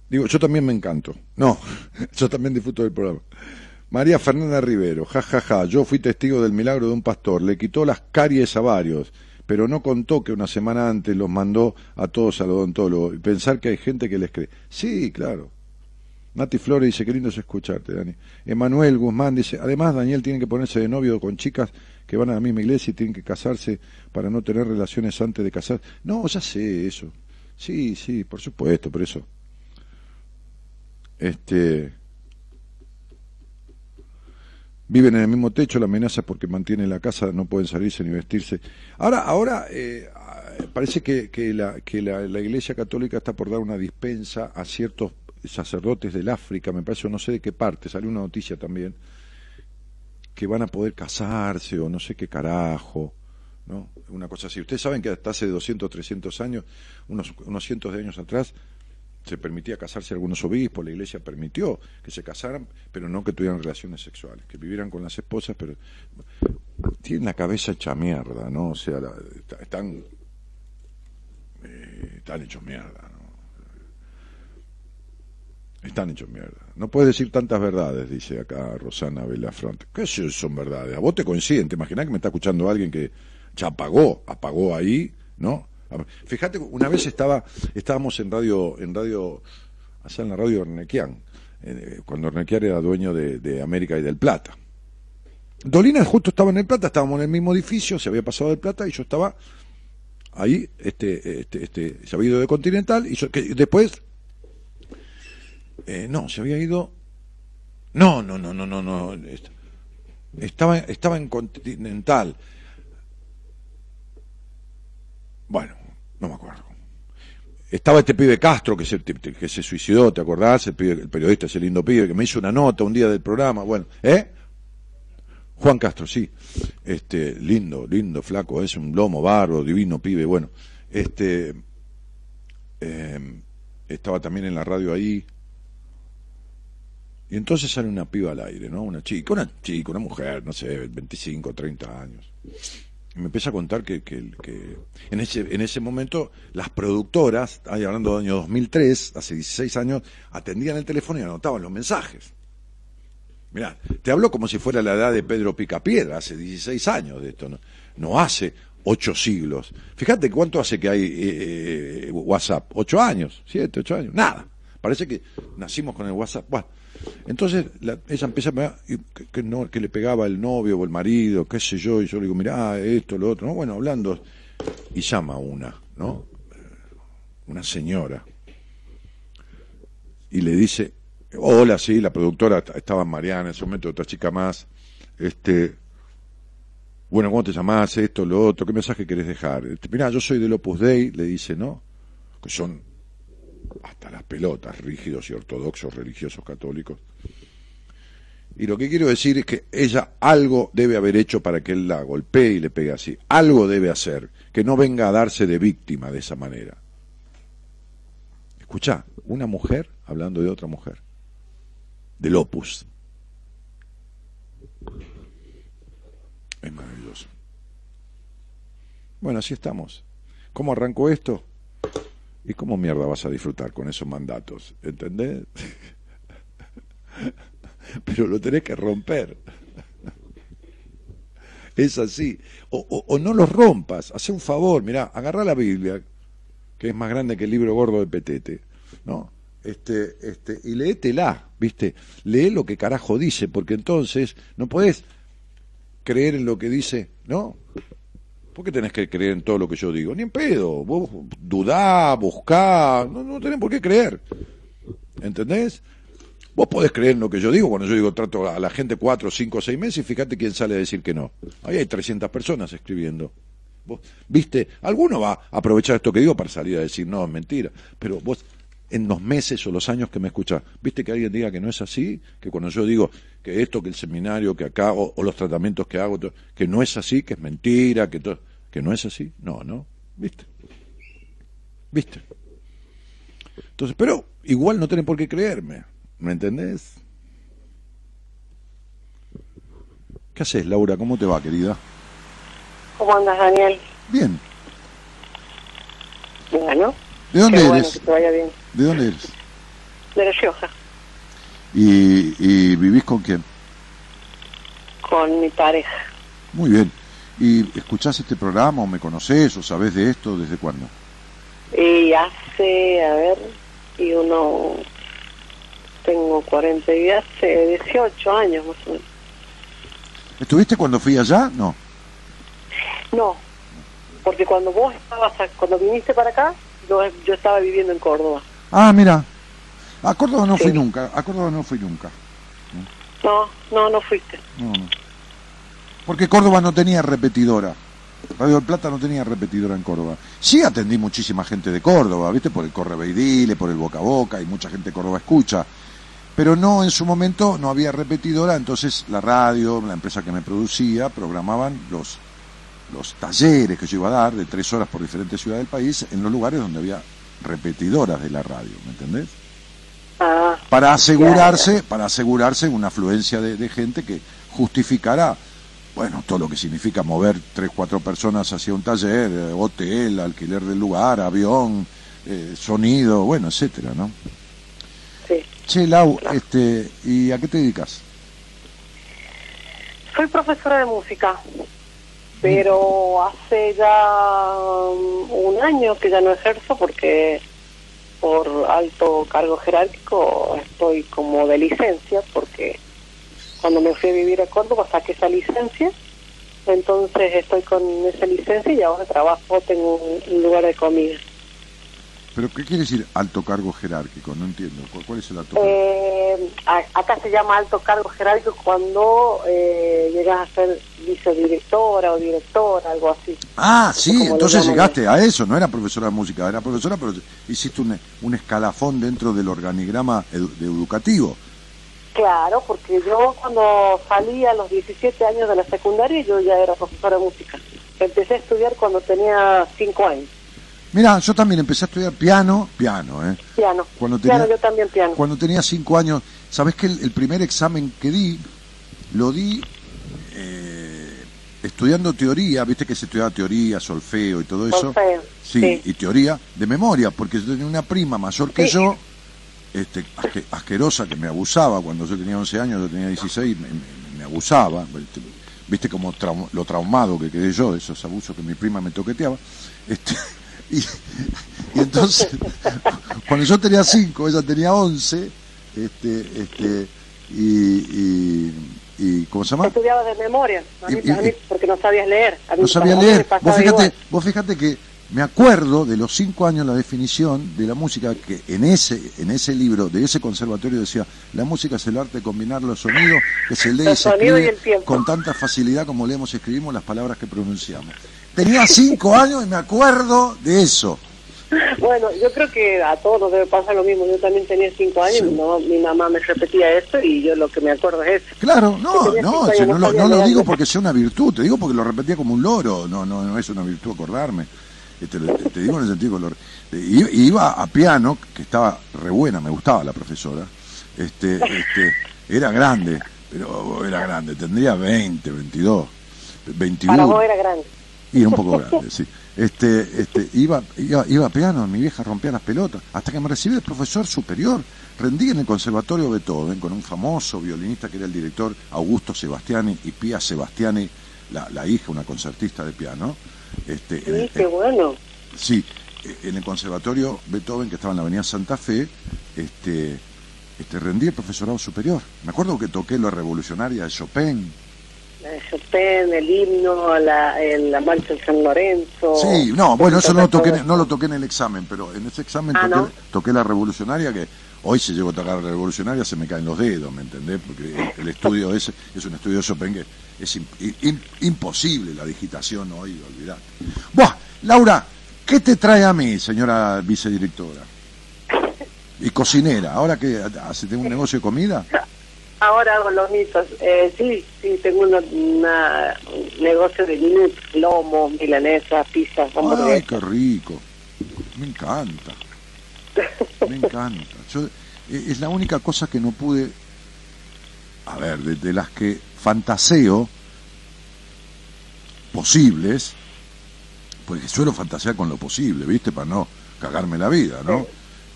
Digo, yo también me encanto. No, yo también disfruto del programa. María Fernanda Rivero, ja, ja, ja, yo fui testigo del milagro de un pastor, le quitó las caries a varios, pero no contó que una semana antes los mandó a todos al odontólogo y pensar que hay gente que les cree. Sí, claro. Nati Flores dice, qué lindo es escucharte, Dani. Emanuel Guzmán dice, además Daniel tiene que ponerse de novio con chicas que van a la misma iglesia y tienen que casarse para no tener relaciones antes de casar. No, ya sé eso. Sí, sí, por supuesto, por eso. Este viven en el mismo techo, la amenaza porque mantienen la casa, no pueden salirse ni vestirse. Ahora, ahora eh, parece que, que, la, que la, la Iglesia Católica está por dar una dispensa a ciertos sacerdotes del África, me parece, no sé de qué parte, salió una noticia también, que van a poder casarse o no sé qué carajo, ¿no? Una cosa así. Ustedes saben que hasta hace 200, 300 años, unos, unos cientos de años atrás, se permitía casarse algunos obispos, la iglesia permitió que se casaran, pero no que tuvieran relaciones sexuales, que vivieran con las esposas, pero tienen la cabeza hecha mierda, ¿no? O sea, están, eh, están hechos mierda, ¿no? Están hechos mierda. No puedes decir tantas verdades, dice acá Rosana Belafronte. ¿Qué son verdades? A vos te coinciden, te imaginás que me está escuchando alguien que ya apagó, apagó ahí, ¿no? Fíjate, una vez estaba, estábamos en radio, en radio, allá en la radio Ornequian, eh, cuando Ornequian era dueño de, América y del Plata. Dolina justo estaba en el Plata, estábamos en el mismo edificio, se había pasado del Plata y yo estaba ahí, este, este, este, se había ido de Continental y yo, que después, eh, no, se había ido, no, no, no, no, no, no, est- estaba, estaba en Continental. Bueno, no me acuerdo. Estaba este pibe Castro que se, que se suicidó, ¿te acordás? El, pibe- el periodista, ese lindo pibe, que me hizo una nota un día del programa. Bueno, ¿eh? Juan Castro, sí. Este, lindo, lindo, flaco, es un lomo barro, divino pibe. Bueno, este, eh, estaba también en la radio ahí. Y entonces sale una piba al aire, ¿no? Una chica, una chica, una mujer, no sé, 25, 30 años. Me empieza a contar que, que, en, ese, en ese momento las productoras, ahí hablando del año 2003, hace 16 años, atendían el teléfono y anotaban los mensajes. Mirá, te hablo como si fuera la edad de Pedro Picapiedra, hace 16 años de esto, no, hace ocho siglos. Fíjate cuánto hace que hay eh, eh, WhatsApp, ocho años, siete, ocho años, nada. Parece que nacimos con el WhatsApp. Bueno, entonces la- ella empieza a pegar, y que, que no, que le pegaba el novio o el marido, qué sé yo, y yo le digo, mirá, esto, lo otro, ¿no? Bueno, hablando, y llama una, ¿no? Una señora. Y le dice, hola, sí, la productora estaba Mariana, en ese momento otra chica más, este, bueno, ¿cómo te llamás? Esto, lo otro, ¿qué mensaje querés dejar? Este, mirá, yo soy del Opus Dei, le dice, ¿no? Que son hasta las pelotas, rígidos y ortodoxos religiosos católicos. Y lo que quiero decir es que ella algo debe haber hecho para que él la golpee y le pegue así. Algo debe hacer, que no venga a darse de víctima de esa manera. Escucha, una mujer hablando de otra mujer, del opus. Es maravilloso. Bueno, así estamos. ¿Cómo arrancó esto? ¿Y cómo mierda vas a disfrutar con esos mandatos? ¿Entendés? Pero lo tenés que romper. Es así. O, o- no los rompas. Haz un favor, mirá, agarrá la Biblia, que es más grande que el libro gordo de Petete, ¿no? Este, este, y léetela, ¿viste? Lee lo que carajo dice, porque entonces no podés creer en lo que dice, ¿no? ¿Por qué tenés que creer en todo lo que yo digo? Ni en pedo. Vos dudá, buscá, no, no tenés por qué creer. ¿Entendés? Vos podés creer en lo que yo digo, cuando yo digo trato a la gente cuatro, cinco, seis meses, fíjate quién sale a decir que no. Ahí hay 300 personas escribiendo. Vos, ¿Viste? Alguno va a aprovechar esto que digo para salir a decir, no, es mentira. Pero vos, en los meses o los años que me escuchás, ¿viste que alguien diga que no es así? Que cuando yo digo que esto, que el seminario que acá, o, o los tratamientos que hago, que no es así, que es mentira, que, to- que no es así. No, no. ¿Viste? ¿Viste? Entonces, pero igual no tienen por qué creerme. ¿Me entendés? ¿Qué haces, Laura? ¿Cómo te va, querida? ¿Cómo andas, Daniel? Bien. Bueno, ¿De dónde qué bueno eres? que te vaya bien. ¿De dónde eres? De La Rioja, ¿Y, y vivís con quién? con mi pareja. Muy bien. ¿Y escuchás este programa o me conocés o sabés de esto desde cuándo? Y hace, a ver, y uno, tengo 40 y hace 18 años más o menos. ¿Estuviste cuando fui allá? No. No, porque cuando vos estabas, a- cuando viniste para acá, yo, yo estaba viviendo en Córdoba. Ah, mira. A Córdoba no fui nunca. A Córdoba no fui nunca. No, no, no fuiste. No, no. Porque Córdoba no tenía repetidora. Radio del Plata no tenía repetidora en Córdoba. Sí atendí muchísima gente de Córdoba, ¿viste? Por el Correveidile, por el Boca a Boca, y mucha gente de Córdoba escucha. Pero no, en su momento no había repetidora, entonces la radio, la empresa que me producía, programaban los, los talleres que yo iba a dar de tres horas por diferentes ciudades del país en los lugares donde había repetidoras de la radio, ¿me entendés? Ah, para asegurarse, para asegurarse una afluencia de, de gente que justificara, bueno, todo lo que significa mover tres, cuatro personas hacia un taller, eh, hotel, alquiler del lugar, avión, eh, sonido, bueno, etcétera, ¿no? sí. Che, Lau, este, ¿y a qué te dedicas? Soy profesora de música, pero hace ya um, un año que ya no ejerzo porque por alto cargo jerárquico estoy como de licencia porque cuando me fui a vivir a Córdoba saqué esa licencia, entonces estoy con esa licencia y ahora trabajo, tengo un, un lugar de comida. ¿Pero qué quiere decir alto cargo jerárquico? No entiendo. ¿Cuál, cuál es el alto cargo? Eh, acá se llama alto cargo jerárquico cuando eh, llegas a ser vicedirectora o directora, algo así. Ah, sí, entonces llegaste a eso, no era profesora de música, era profesora, pero hiciste un, un escalafón dentro del organigrama edu- de educativo. Claro, porque yo cuando salí a los 17 años de la secundaria yo ya era profesora de música. Empecé a estudiar cuando tenía 5 años. Mira, yo también empecé a estudiar piano, piano, ¿eh? Piano. Cuando tenía- Piano, yo también piano. Cuando tenía cinco años, ¿sabés que el, el primer examen que di, lo di eh, estudiando teoría, viste que se estudiaba teoría, solfeo y todo eso? Solfeo, Sí, sí. y teoría de memoria, porque yo tenía una prima mayor que Sí. yo, este, asque- asquerosa, que me abusaba cuando yo tenía 11 años, yo tenía 16, me, me- me abusaba, viste, viste como trau- lo traumado que quedé yo de esos abusos que mi prima me toqueteaba. Este, y, y entonces, cuando yo tenía 5, ella tenía 11, este, este, y, y, y ¿cómo se llama? Estudiabas de memoria, a mí, Y- y- a mí porque no sabías leer. A mí No sabía leer. Vos fíjate, igual. vos fíjate que me acuerdo de los cinco años la definición de la música que en ese en ese libro de ese conservatorio decía la música es el arte de combinar los sonidos que se lee y se escribe con tanta facilidad como leemos y escribimos las palabras que pronunciamos. Tenía cinco años y me acuerdo de eso. Bueno, yo creo que a todos nos debe pasar lo mismo. Yo también tenía cinco años, Sí. mi, mamá, mi mamá me repetía esto y yo lo que me acuerdo es eso. Claro, no, no, si no, no lo, no lo digo porque sea una virtud, te digo porque lo repetía como un loro, no, no, no es una virtud acordarme. Eh, Te, digo en el sentido que lo- eh, iba a piano, que estaba re buena, me gustaba la profesora, este, este, era grande, pero era grande, tendría 20, 22, 21. Para vos era grande. Y era un poco grande, sí. Este, este, iba, iba, iba a piano, mi vieja rompía las pelotas, hasta que me recibí de profesor superior. Rendí en el Conservatorio Beethoven con un famoso violinista que era el director Augusto Sebastiani y Pia Sebastiani, la, la hija, una concertista de piano. Este, en el- Sí, qué bueno. Sí, en el Conservatorio Beethoven, que estaba en la Avenida Santa Fe, este, este, rendí el profesorado superior. Me acuerdo que toqué la revolucionaria de Chopin. Chopin, el himno, la, el- la marcha de San Lorenzo. Sí, no, bueno, eso no lo, toqué, no lo toqué en el examen, pero en ese examen Ah, toqué, ¿no? toqué la revolucionaria, que hoy si llego a tocar la revolucionaria se me caen los dedos, ¿me entendés? Porque el, estudio ese es un estudio de Chopin que es im- im- imposible la digitación hoy, olvidate. Buah, Laura, ¿qué te trae a mí, señora vicedirectora? Y cocinera, ahora que hace un negocio de comida. Ahora hago los mitos. Eh, sí, sí, tengo una, una- un negocio de minutos, lomo, milanesa, pizza, Ay, qué rico. Me encanta. Me encanta. Yo, eh, es la única cosa que no pude, a ver, de, de las que fantaseo posibles, porque suelo fantasear con lo posible, ¿viste? Para no cagarme la vida, ¿no?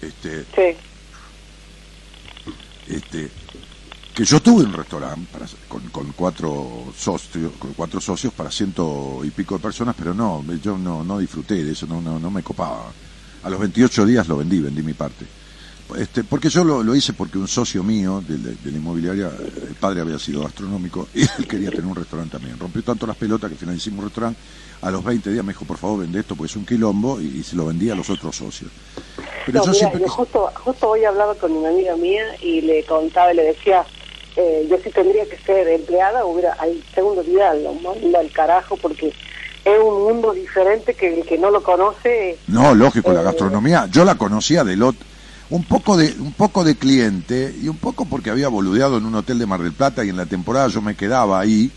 Este, Sí, este, que yo tuve un restaurante para- con, con cuatro socios, con cuatro socios para ciento y pico de personas, pero no, yo no, no disfruté de eso, no, no, no me copaba. A los 28 días lo vendí, vendí mi parte. Este, porque yo lo, lo hice porque un socio mío de, la- de la inmobiliaria, el padre había sido gastronómico y él quería tener un restaurante también. Rompió tanto las pelotas que al final hicimos un restaurante. A los 20 días me dijo, por favor, vende esto porque es un quilombo y, y se lo vendí a los otros socios. Pero No, yo siempre yo justo, justo hoy hablaba con una amiga mía y le contaba y le decía, eh, yo sí tendría que ser empleada, hubiera, al segundo día lo manda al carajo porque es un mundo diferente que el que no lo conoce, No, lógico, la Eh, gastronomía, yo la conocía de lot, un poco de, un poco de cliente y un poco porque había boludeado en un hotel de Mar del Plata y en la temporada yo me quedaba ahí,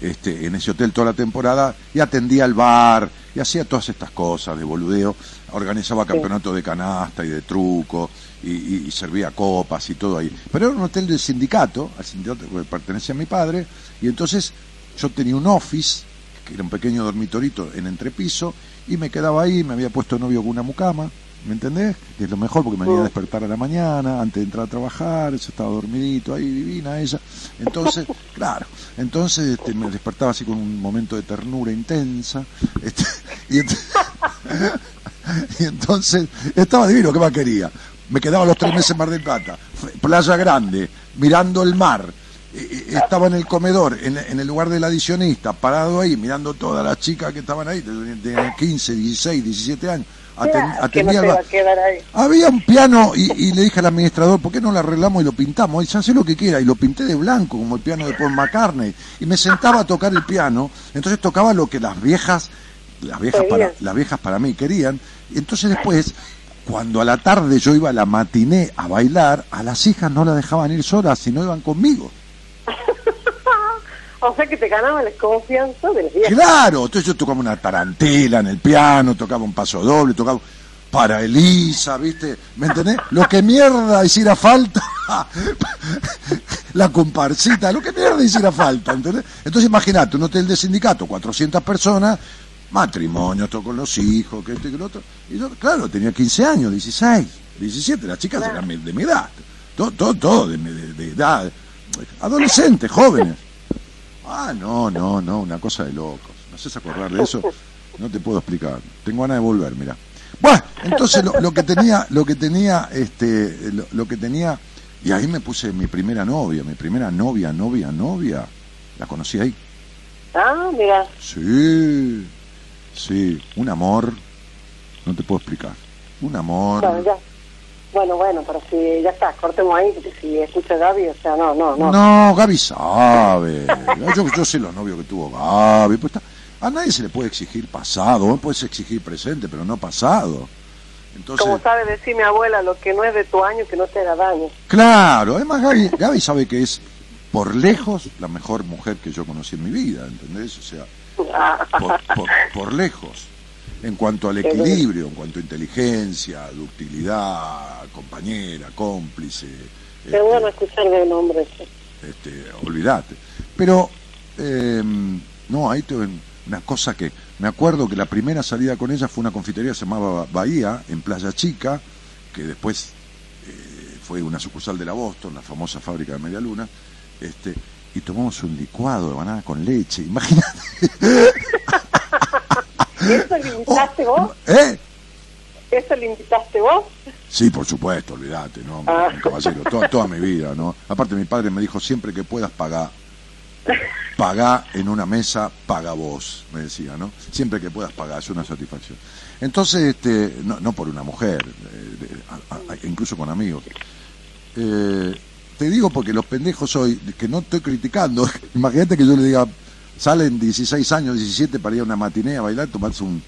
este, en ese hotel toda la temporada y atendía el bar y hacía todas estas cosas de boludeo, organizaba campeonatos de canasta y de truco y, y- servía copas y todo ahí. Pero era un hotel del sindicato, al sindicato que pertenecía a mi padre y entonces yo tenía un office que era un pequeño dormitorito en entrepiso, y me quedaba ahí, me había puesto novio con una mucama, ¿me entendés? Que es lo mejor porque me venía a despertar a la mañana, antes de entrar a trabajar, yo estaba dormidito ahí, divina ella. Entonces, claro, entonces este, me despertaba así con un momento de ternura intensa, este, y, ent- y entonces estaba divino, ¿qué más quería? Me quedaba los tres meses en Mar del Plata, playa grande, mirando el mar, eh, eh, estaba en el comedor, en, en el lugar del adicionista, parado ahí, mirando todas las chicas que estaban ahí, de, de 15, 16, 17 años. Aten- no había un piano y, y le dije al administrador, ¿por qué no lo arreglamos y lo pintamos? Y dice, hace lo que quiera. Y lo pinté de blanco, como el piano de Paul McCartney. Y me sentaba a tocar el piano. Entonces tocaba lo que las viejas, las viejas para, las viejas para mí querían. Y entonces después, cuando a la tarde yo iba a la matiné a bailar, a las hijas no las dejaban ir solas, sino iban conmigo. O sea que te ganaba la confianza de las viejas. Claro, entonces yo tocaba una tarantela en el piano, tocaba un paso doble, tocaba para Elisa, ¿viste? ¿Me entendés? Lo que mierda hiciera falta, la comparsita, lo que mierda hiciera falta, ¿entendés? Entonces imagínate, un hotel de sindicato, 400 personas, matrimonio, todo con los hijos, que esto y que lo otro. Y yo, claro, tenía 15 años, 16, 17, las chicas eran de mi edad, todo, todo, todo de, mi- de- de edad, adolescentes, jóvenes. Ah, no, no, no, una cosa de locos. ¿Me haces acordar de eso? No te puedo explicar. Tengo ganas de volver, mira. Bueno, entonces lo, lo que tenía, lo que tenía, este, lo, lo que tenía, y ahí me puse mi primera novia, mi primera novia, novia, novia, la conocí ahí. Ah, mira, Sí, sí, un amor, no te puedo explicar. Un amor. bueno, ya. Bueno, bueno, pero si ya está, cortemos ahí, si escucha Gaby, o sea, no, no, no. No, Gaby sabe. Yo, yo sé los novios que tuvo Gaby. Pues está- a nadie se le puede exigir pasado. Vos puedes exigir presente, pero no pasado. Entonces, Como sabe decir mi abuela, lo que no es de tu año, que no te haga daño. claro. Además, Gaby, Gaby sabe que es por lejos la mejor mujer que yo conocí en mi vida. ¿Entendés? O sea, por, por- por lejos. En cuanto al equilibrio, en cuanto a inteligencia, ductilidad, compañera, cómplice. Qué este, bueno escuchar de nombre ese. este, olvídate. Pero, eh, no, ahí tuve, una cosa que me acuerdo que la primera salida con ella fue una confitería que se llamaba Bahía en Playa Chica, que después eh, fue una sucursal de la Boston, la famosa fábrica de media luna, este, y tomamos un licuado de banana con leche, imagínate. ¿Eso lo invitaste vos? ¿Eh? ¿Eso lo invitaste vos? Sí, por supuesto, olvídate, ¿no? Ah. Caballero, toda, toda mi vida, ¿no? Aparte mi padre me dijo siempre que puedas pagar, pagá en una mesa, paga vos, me decía, ¿no? Siempre que puedas pagar, es una satisfacción. Entonces, este, no, no por una mujer, eh, de- a- a- incluso con amigos. Eh, te digo porque los pendejos hoy, que no estoy criticando, imagínate que yo le diga, salen 16 años, 17 para ir a una matinea a bailar, tomarse un...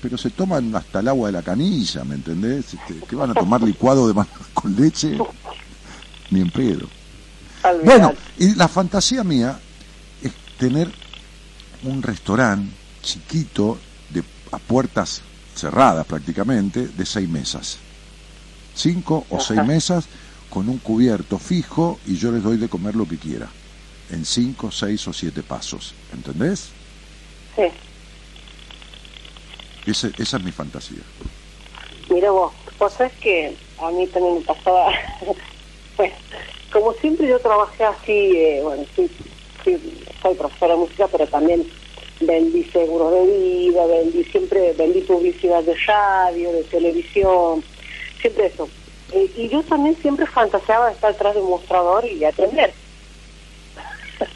Pero se toman hasta el agua de la canilla, ¿me entendés? Este, ¿Qué van a tomar licuado de banana con leche? Ni en pedo. Bueno, y la fantasía mía es tener un restaurante chiquito, de, a puertas cerradas prácticamente, de seis mesas. Cinco o seis mesas con un cubierto fijo y yo les doy de comer lo que quiera. En cinco, seis o siete pasos. ¿Entendés? Sí. Ese- esa es mi fantasía. Mira vos, vos sabés que a mí también me pasaba, bueno, como siempre yo trabajé así, eh, bueno, sí, sí, soy profesora de música, pero también vendí seguros de vida, vendí siempre, vendí publicidad de radio, de televisión, siempre eso. Eh, y yo también siempre fantaseaba de estar atrás de un mostrador y atender.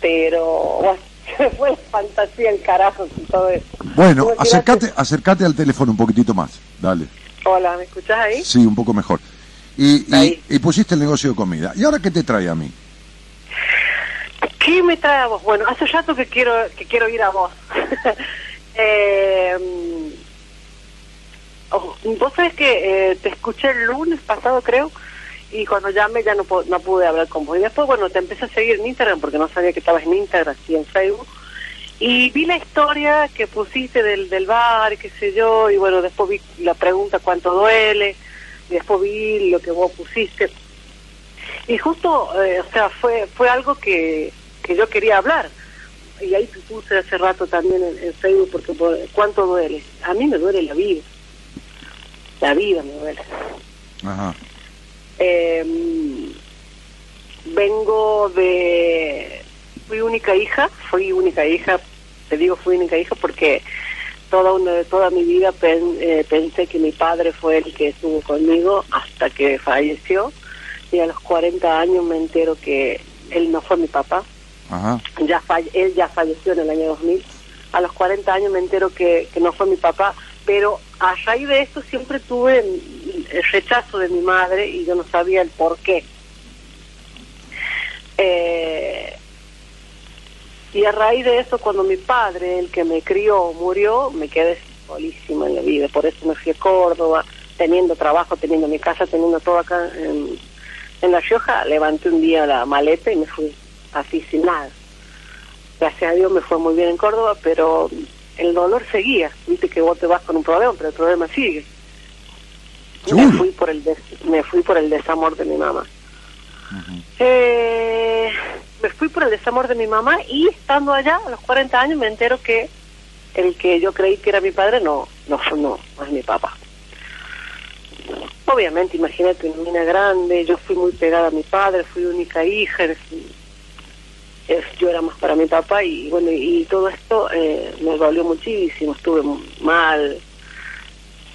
pero, bueno, se fue la fantasía el carajo todo eso. Bueno, acércate, acércate al teléfono un poquitito más. Dale. Hola, ¿me escuchás ahí? Sí, un poco mejor. Y, y, y pusiste el negocio de comida. ¿Y ahora qué te trae a mí? ¿Qué me trae a vos? Bueno, hace rato que quiero que quiero ir a vos. eh, vos sabés que eh, te escuché el lunes pasado, creo, y cuando llamé ya no, no pude hablar con vos. Y después, bueno, te empecé a seguir en Instagram porque no sabía que estabas en Instagram y en Facebook. Y vi la historia que pusiste del, del bar, qué sé yo, y bueno, después vi la pregunta cuánto duele, y después vi lo que vos pusiste. Y justo, eh, o sea, fue fue algo que, que yo quería hablar. Y ahí te puse hace rato también en, en Facebook porque por- cuánto duele. A mí me duele la vida. La vida me duele. Ajá. Eh, vengo de... Fui única hija, fui única hija, te digo fui única hija porque toda una, toda mi vida pen- eh, pensé que mi padre fue el que estuvo conmigo hasta que falleció y a los 40 años me entero que él no fue mi papá, Ajá. ya falle- él ya falleció en el año 2000. A los 40 años me entero que, que no fue mi papá, pero a raíz de esto siempre tuve el rechazo de mi madre y yo no sabía el por qué. Eh, y a raíz de eso, cuando mi padre, el que me crió, murió, me quedé solísima en la vida. Por eso me fui a Córdoba, teniendo trabajo, teniendo mi casa, teniendo todo acá en, en La Rioja. Levanté un día la maleta y me fui así sin nada. Gracias a Dios me fue muy bien en Córdoba, pero el dolor seguía. Viste que vos te vas con un problema, pero el problema sigue. Me fui por el des- me fui por el desamor de mi mamá. Eh, me fui por el desamor de mi mamá y estando allá a los 40 años me entero que el que yo creí que era mi padre no no no, no es mi papá. Obviamente, imagínate una mina grande, yo fui muy pegada a mi padre, fui única hija, yo era más para mi papá y bueno, y todo esto eh, me dolió muchísimo, estuve mal,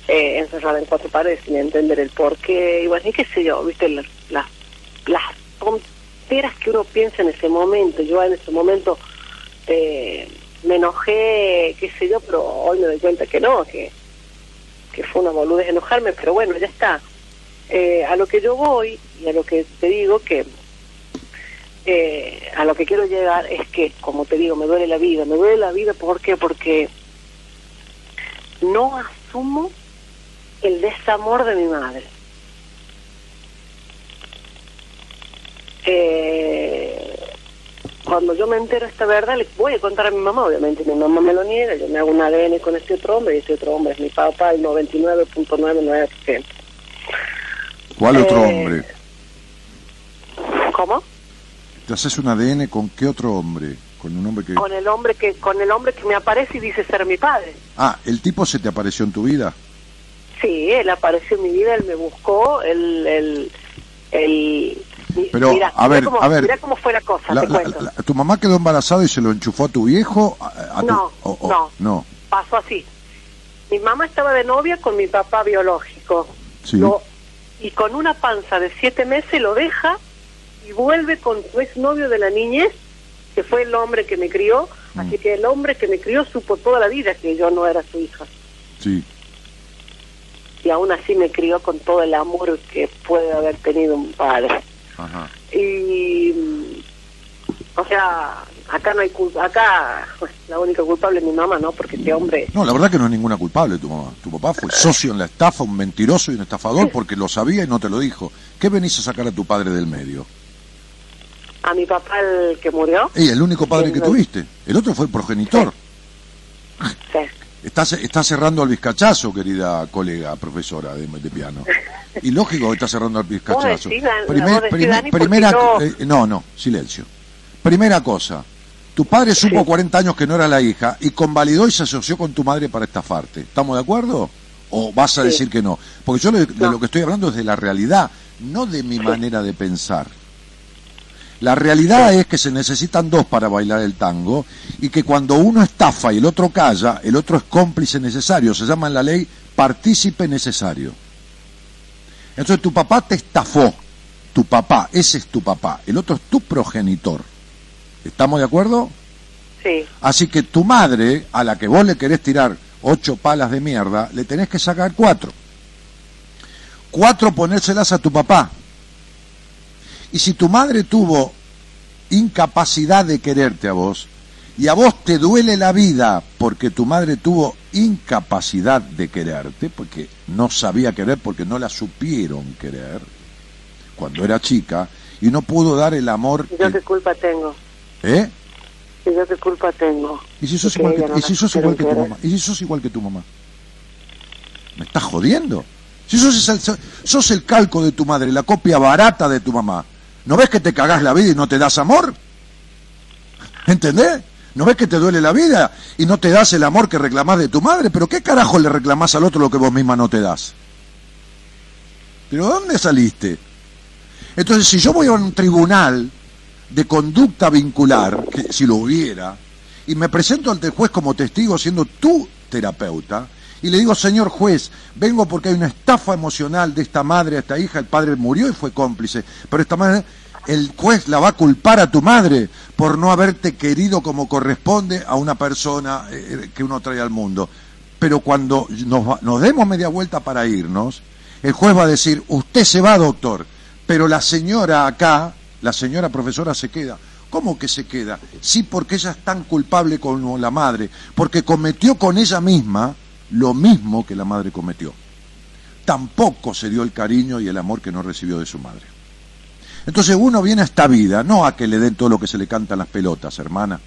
eh, encerrada en cuatro paredes sin entender el por qué, y bueno, y qué sé yo, viste, las, las, las tonteras que uno piensa en ese momento, yo en ese momento eh, me enojé, qué sé yo, pero hoy me doy cuenta que no, que, que fue una boludez enojarme, pero bueno, ya está. Eh, a lo que yo voy y a lo que te digo que eh, a lo que quiero llegar es que, como te digo, me duele la vida. Me duele la vida ¿por qué? porque no asumo el desamor de mi madre. Eh, cuando yo me entero esta verdad, le voy a contar a mi mamá, obviamente mi mamá me lo niega, yo me hago un ADN con este otro hombre y este otro hombre es mi papá, el 99.99%. ¿Cuál otro Eh, hombre? ¿Cómo? ¿Te haces un ADN con qué otro hombre? Con un hombre que... con el hombre que con el hombre que me aparece y dice ser mi padre. Ah, ¿el tipo se te apareció en tu vida? Sí, él apareció en mi vida, él me buscó, él, él, él- Pero, mira, a mira ver, cómo, a ver. mira cómo fue la cosa, La- te la- cuento. la- ¿Tu mamá quedó embarazada y se lo enchufó a tu viejo? A- a tu- No, no. no. Pasó así. Mi mamá estaba de novia con mi papá biológico. Sí. Lo- y con una panza de siete meses lo deja y vuelve con su exnovio de la niñez, que fue el hombre que me crió. Mm. Así que el hombre que me crió supo toda la vida que yo no era su hija. Sí. Y aún así me crió con todo el amor que puede haber tenido un padre. Ajá. Y, mm, o sea, acá no hay culpa, acá pues, la única culpable es mi mamá, ¿no? Porque este hombre, No, la verdad que no es ninguna culpable tu mamá. Tu papá fue socio en la estafa, un mentiroso y un estafador porque lo sabía y no te lo dijo. ¿Qué venís a sacar a tu padre del medio? A mi papá el que murió, Ey, el único padre que tuviste. El otro fue el progenitor. sí. Está, está cerrando al vizcachazo, querida colega profesora de, de piano. Y lógico que está cerrando al vizcachazo. decís, Dan- Primer- vos decís, primer- Dani, porque primera, yo- eh, no, no, silencio. Primera cosa, tu padre supo Sí. 40 años que no era la hija y convalidó y se asoció con tu madre para estafarte. ¿Estamos de acuerdo? ¿O vas a Sí. decir que no? Porque yo de, de lo que estoy hablando es de la realidad, no de mi manera de pensar. La realidad es que se necesitan dos para bailar el tango y que cuando uno estafa y el otro calla, el otro es cómplice necesario. Se llama en la ley partícipe necesario. Entonces tu papá te estafó. Tu papá, ese es tu papá. El otro es tu progenitor. ¿Estamos de acuerdo? Sí, Así que tu madre, a la que vos le querés tirar ocho palas de mierda, le tenés que sacar cuatro. Cuatro ponérselas a tu papá. Y si tu madre tuvo incapacidad de quererte a vos, y a vos te duele la vida porque tu madre tuvo incapacidad de quererte, porque no sabía querer, porque no la supieron querer cuando era chica, y no pudo dar el amor ¿y yo que- qué culpa tengo? ¿Eh? ¿Y yo qué culpa tengo? ¿Y si sos igual que, ella no y si la sos igual que tu mamá? ¿Y si sos igual que tu mamá? ¿Me estás jodiendo? Si sos el, sos el calco de tu madre, la copia barata de tu mamá, ¿no ves que te cagás la vida y no te das amor? ¿Entendés? ¿No ves que te duele la vida y no te das el amor que reclamás de tu madre? ¿Pero qué carajo le reclamás al otro lo que vos misma no te das? ¿Pero dónde saliste? Entonces, si yo voy a un tribunal de conducta vincular, si lo hubiera, y me presento ante el juez como testigo siendo tu terapeuta, y le digo, señor juez, vengo porque hay una estafa emocional de esta madre a esta hija, el padre murió y fue cómplice, pero esta madre, el juez la va a culpar a tu madre por no haberte querido como corresponde a una persona eh, que uno trae al mundo. Pero cuando nos, nos demos media vuelta para irnos, el juez va a decir, usted se va, doctor, pero la señora acá, la señora profesora se queda. ¿Cómo que se queda? Sí, porque ella es tan culpable como la madre, porque cometió con ella misma lo mismo que la madre cometió. Tampoco se dio el cariño y el amor que no recibió de su madre. Entonces uno viene a esta vida, no a que le den todo lo que se le canta a las pelotas, hermana,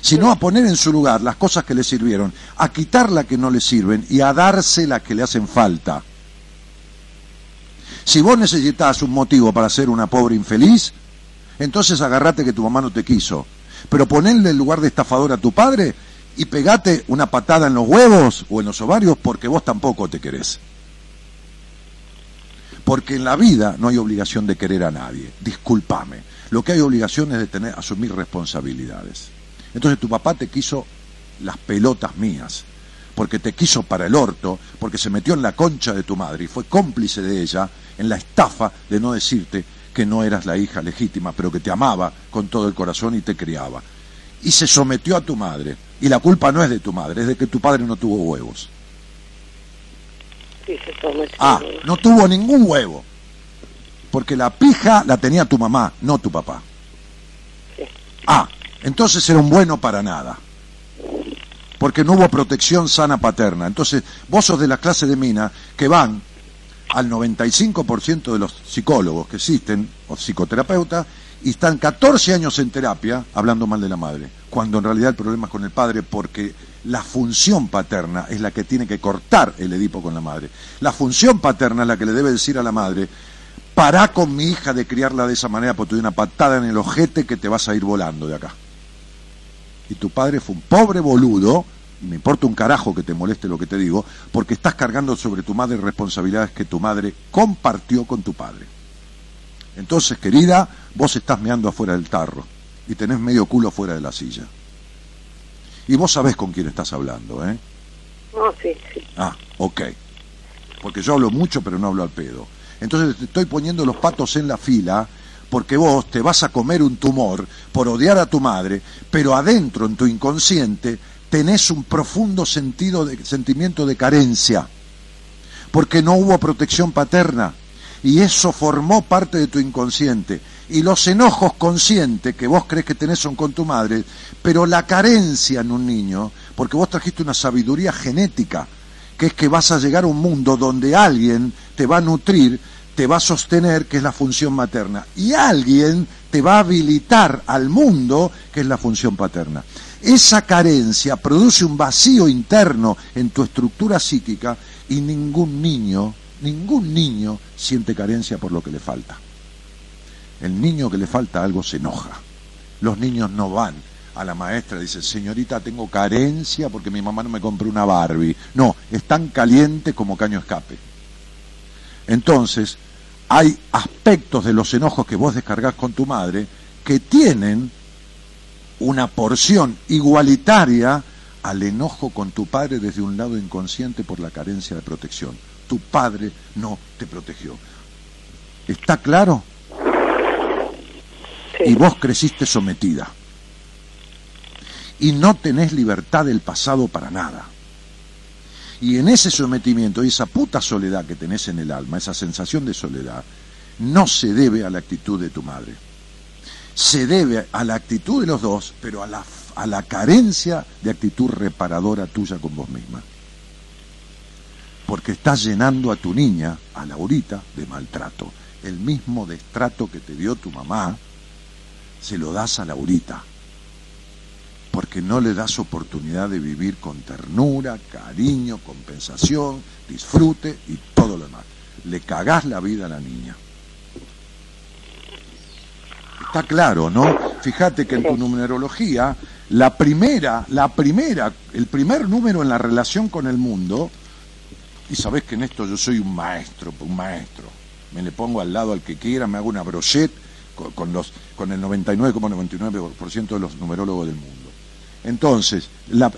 sino a poner en su lugar las cosas que le sirvieron, a quitar las que no le sirven y a darse las que le hacen falta. Si vos necesitas un motivo para ser una pobre infeliz, entonces agarrate que tu mamá no te quiso. Pero ponenle en lugar de estafador a tu padre y pegate una patada en los huevos o en los ovarios porque vos tampoco te querés. Porque en la vida no hay obligación de querer a nadie. Discúlpame. Lo que hay obligación es de tener, asumir responsabilidades. Entonces tu papá te quiso las pelotas mías, porque te quiso para el orto, porque se metió en la concha de tu madre y fue cómplice de ella en la estafa de no decirte que no eras la hija legítima, pero que te amaba con todo el corazón y te criaba. Y se sometió a tu madre. Y la culpa no es de tu madre, es de que tu padre no tuvo huevos. Sí, se sometió. Ah, no tuvo ningún huevo. Porque la pija la tenía tu mamá, no tu papá. Sí. Ah, entonces era un bueno para nada. Porque no hubo protección sana paterna. Entonces, vos sos de la clase de mina que van al 95% de los psicólogos que existen, o psicoterapeutas, y están 14 años en terapia hablando mal de la madre, cuando en realidad el problema es con el padre porque la función paterna es la que tiene que cortar el Edipo con la madre. La función paterna es la que le debe decir a la madre, pará con mi hija de criarla de esa manera porque te doy una patada en el ojete que te vas a ir volando de acá. Y tu padre fue un pobre boludo, y me importa un carajo que te moleste lo que te digo, porque estás cargando sobre tu madre responsabilidades que tu madre compartió con tu padre. Entonces, querida, vos estás meando afuera del tarro y tenés medio culo fuera de la silla. Y vos sabés con quién estás hablando, ¿eh? No, sí, sí. Ah, ok. Porque yo hablo mucho, pero no hablo al pedo. Entonces te estoy poniendo los patos en la fila porque vos te vas a comer un tumor por odiar a tu madre, pero adentro, en tu inconsciente, tenés un profundo sentido de, sentimiento de carencia, porque no hubo protección paterna, y eso formó parte de tu inconsciente. Y los enojos conscientes que vos crees que tenés son con tu madre, pero la carencia en un niño, porque vos trajiste una sabiduría genética, que es que vas a llegar a un mundo donde alguien te va a nutrir, te va a sostener, que es la función materna, y alguien te va a habilitar al mundo, que es la función paterna. Esa carencia produce un vacío interno en tu estructura psíquica y ningún niño, ningún niño siente carencia por lo que le falta. El niño que le falta algo se enoja. Los niños no van a la maestra y dicen, señorita, tengo carencia porque mi mamá no me compró una Barbie. No, están calientes como caño escape. Entonces, hay aspectos de los enojos que vos descargás con tu madre que tienen una porción igualitaria al enojo con tu padre desde un lado inconsciente por la carencia de protección. Tu padre no te protegió. ¿Está claro? Y vos creciste sometida. Y no tenés libertad del pasado para nada. Y en ese sometimiento y esa puta soledad que tenés en el alma, esa sensación de soledad, no se debe a la actitud de tu madre. Se debe a la actitud de los dos, pero a la, a la carencia de actitud reparadora tuya con vos misma. Porque estás llenando a tu niña, a Laurita, de maltrato. El mismo destrato que te dio tu mamá, se lo das a Laurita porque no le das oportunidad de vivir con ternura, cariño, compensación, disfrute y todo lo demás. Le cagás la vida a la niña. Está claro, ¿no? Fíjate que en tu numerología, la primera, la primera, el primer número en la relación con el mundo, y sabés que en esto yo soy un maestro, un maestro. Me le pongo al lado al que quiera, me hago una brochette con, los, con el 99,99% de los numerólogos del mundo. Entonces,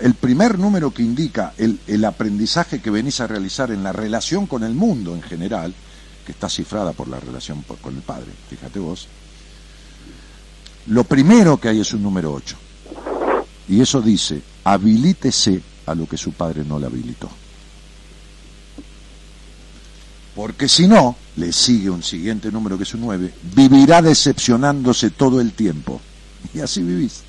el primer número que indica el, aprendizaje que venís a realizar en la relación con el mundo en general, que está cifrada por la relación con el padre, fíjate vos, lo primero que hay es un número 8. Y eso dice, habilítese a lo que su padre no le habilitó. Porque si no, le sigue un siguiente número que es un 9, vivirá decepcionándose todo el tiempo. Y así vivís.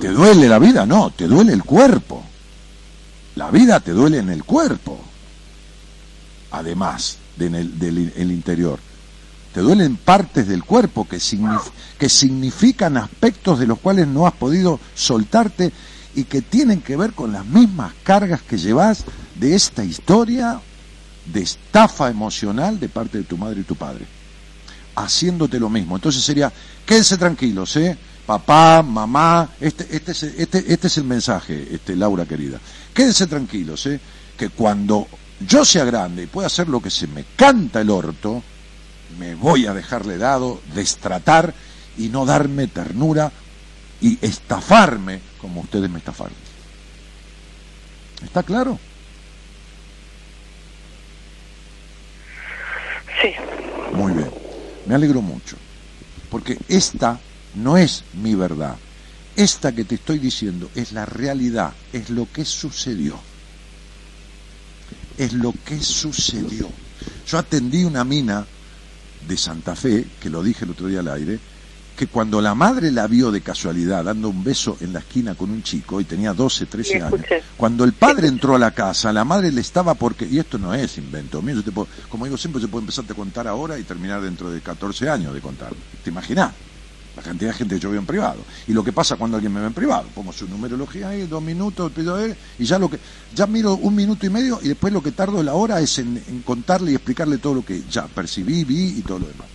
¿Te duele la vida? No, te duele el cuerpo. La vida te duele en el cuerpo. Además de en el, del el interior. Te duelen partes del cuerpo que, que significan aspectos de los cuales no has podido soltarte y que tienen que ver con las mismas cargas que llevas de esta historia de estafa emocional de parte de tu madre y tu padre haciéndote lo mismo. Entonces sería, quédense tranquilos, ¿eh? Papá, mamá, este, este, es, este, este es el mensaje, este, Laura querida. Quédense tranquilos, ¿eh? Que cuando yo sea grande y pueda hacer lo que se me canta el orto, me voy a dejarle dado, destratar y no darme ternura y estafarme como ustedes me estafaron. ¿Está claro? Sí. Muy bien. Me alegro mucho. Porque esta no es mi verdad. Esta que te estoy diciendo es la realidad, es lo que sucedió. Es lo que sucedió. Yo atendí una mina de Santa Fe, que lo dije el otro día al aire, que cuando la madre la vio de casualidad dando un beso en la esquina con un chico y tenía 12, 13 Sí, años, cuando el padre entró a la casa, la madre le estaba porque, y esto no es invento mío, yo te puedo- como digo siempre, se puede empezar a contar ahora y terminar dentro de 14 años de contar. ¿Te imaginas? La cantidad de gente que yo veo en privado. Y lo que pasa cuando alguien me ve en privado. Pongo su numerología ahí, dos minutos, pido a él, y ya lo que. Ya miro un minuto y medio y después lo que tardo la hora es en, en contarle y explicarle todo lo que ya percibí, vi y todo lo demás.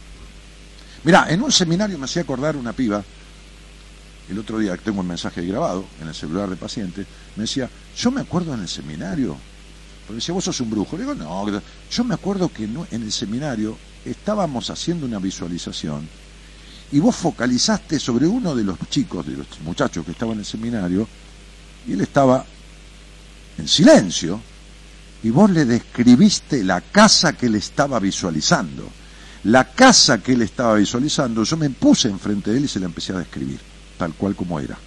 Mirá, en un seminario me hacía acordar una piba, el otro día tengo un mensaje grabado en el celular de paciente, me decía, yo me acuerdo en el seminario, porque decía, vos sos un brujo. Le digo, no, yo me acuerdo que en el seminario estábamos haciendo una visualización y vos focalizaste sobre uno de los chicos, de los muchachos que estaban en el seminario, y él estaba en silencio, y vos le describiste la casa que él estaba visualizando. La casa que él estaba visualizando, yo me puse enfrente de él y se la empecé a describir, tal cual como era.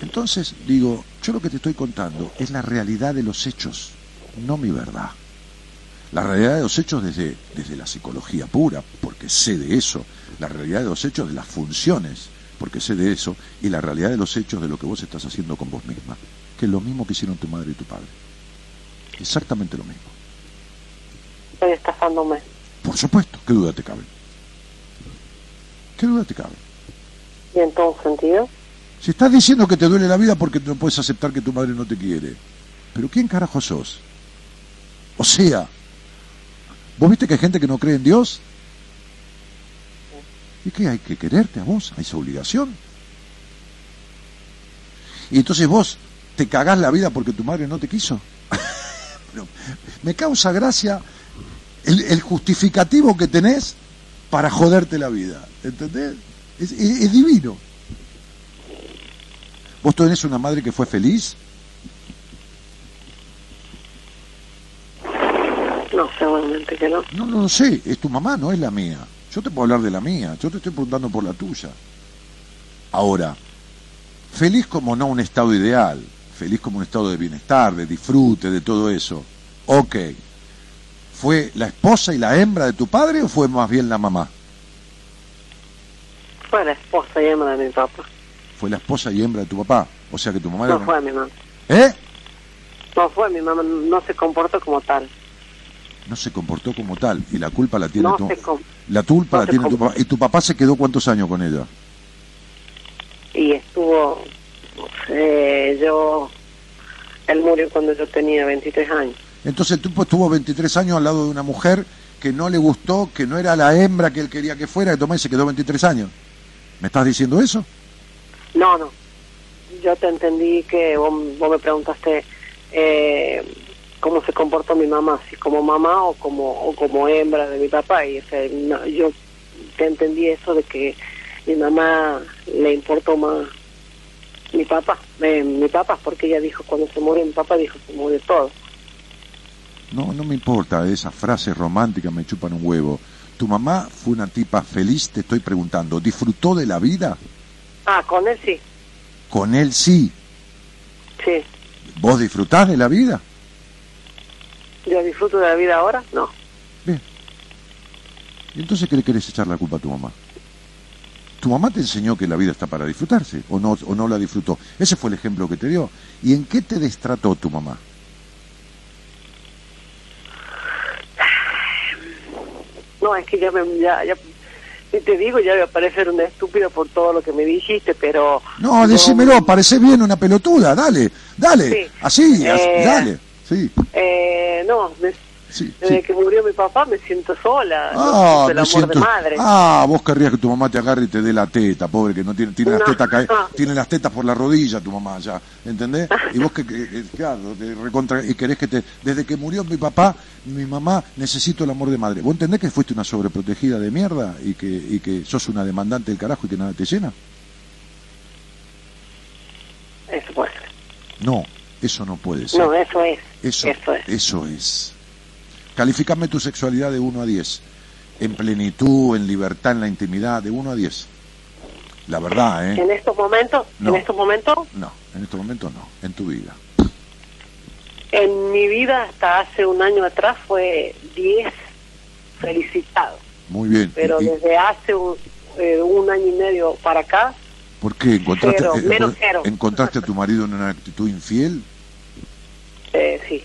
Entonces, digo, yo lo que te estoy contando es la realidad de los hechos, no mi verdad. La realidad de los hechos desde, desde la psicología pura, porque sé de eso. La realidad de los hechos de las funciones, porque sé de eso. Y la realidad de los hechos de lo que vos estás haciendo con vos misma, que es lo mismo que hicieron tu madre y tu padre. Exactamente lo mismo. Estoy estafándome. Por supuesto, ¿qué duda te cabe? ¿Qué duda te cabe? ¿Y en todo sentido? Si estás diciendo que te duele la vida porque no puedes aceptar que tu madre no te quiere. Pero ¿quién carajo sos? O sea, ¿vos viste que hay gente que no cree en Dios? ¿Y qué? ¿Hay que quererte a vos? ¿Hay esa obligación? Y entonces vos te cagás la vida porque tu madre no te quiso. Pero me causa gracia el, el justificativo que tenés para joderte la vida. ¿Entendés? Es, es- es divino. ¿Vos tenés una madre que fue feliz? No, seguramente que no. No, no lo sé, es tu mamá, no es la mía. Yo te puedo hablar de la mía, yo te estoy preguntando por la tuya. Ahora, feliz como no un estado ideal, feliz como un estado de bienestar, de disfrute, de todo eso. Ok. ¿Fue la esposa y la hembra de tu padre o fue más bien la mamá? Fue la esposa y hembra de mi papá. Fue la esposa y hembra de tu papá. O sea que tu mamá era... No fue mi mamá. ¿Eh? No fue mi mamá, no se comportó como tal. No se comportó como tal y la culpa la tiene No tu... La culpa no la tiene tu papá. ¿Y tu papá se quedó cuántos años con ella? y estuvo, sé, yo, él murió cuando yo tenía 23 años. Entonces el estuvo 23 años al lado de una mujer que no le gustó, que no era la hembra que él quería que fuera, que tomó y se quedó 23 años. ¿Me estás diciendo eso? No, no, yo te entendí que vos, vos me preguntaste eh, cómo se comportó mi mamá, si como mamá o como o como hembra de mi papá, y no, yo te entendí eso de que mi mamá le importó más mi papá, eh, mi papá, porque ella dijo cuando se murió mi papá dijo se murió todo. No, no me importa, esas frases románticas me chupan un huevo. ¿Tu mamá fue una tipa feliz? Te estoy preguntando. ¿Disfrutó de la vida? Ah, con él sí, Con él sí. sí. ¿Vos disfrutás de la vida? Yo disfruto de la vida ahora, no. Bien. ¿Y entonces qué le querés echar la culpa a tu mamá? ¿Tu mamá te enseñó que la vida está para disfrutarse o no, o no la disfrutó? Ese fue el ejemplo que te dio. ¿Y en qué te destrató tu mamá? No, es que ya me, ya, ya, si te digo, ya voy a parecer una estúpida por todo lo que me dijiste, pero... No, decímelo, parece bien una pelotuda, dale, dale, Sí. así, así, Eh, dale, sí, Eh, no, me- sí, desde sí. que murió mi papá me siento sola, no Ah, siento el amor siento- de madre. ah, vos querrías que tu mamá te agarre y te dé la teta, pobre, que no tiene, tiene las No. tetas cae- tiene las tetas por la rodilla tu mamá ya, ¿entendés? Y vos que- claro, te recontra- y querés que te, desde que murió mi papá, mi mamá, necesito el amor de madre. ¿Vos entendés que fuiste una sobreprotegida de mierda y que, y que sos una demandante del carajo y que nada te llena? Eso puede ser. No, eso no puede ser. No, eso es. Eso, Eso es. eso es. Calificame tu sexualidad de 1 a 10. En plenitud, en libertad, en la intimidad, de 1 a 10. La verdad, ¿eh? En estos momentos, No. en estos momentos, No, en este momento no, en tu vida. en mi vida hasta hace un año atrás fue 10 felicitado, Muy bien. pero ¿Y- y desde hace un, eh, un año y medio para acá, ¿Por qué? ¿Encontraste, Cero, eh, menos cero. ¿Encontraste a tu marido en una actitud infiel? eh, sí.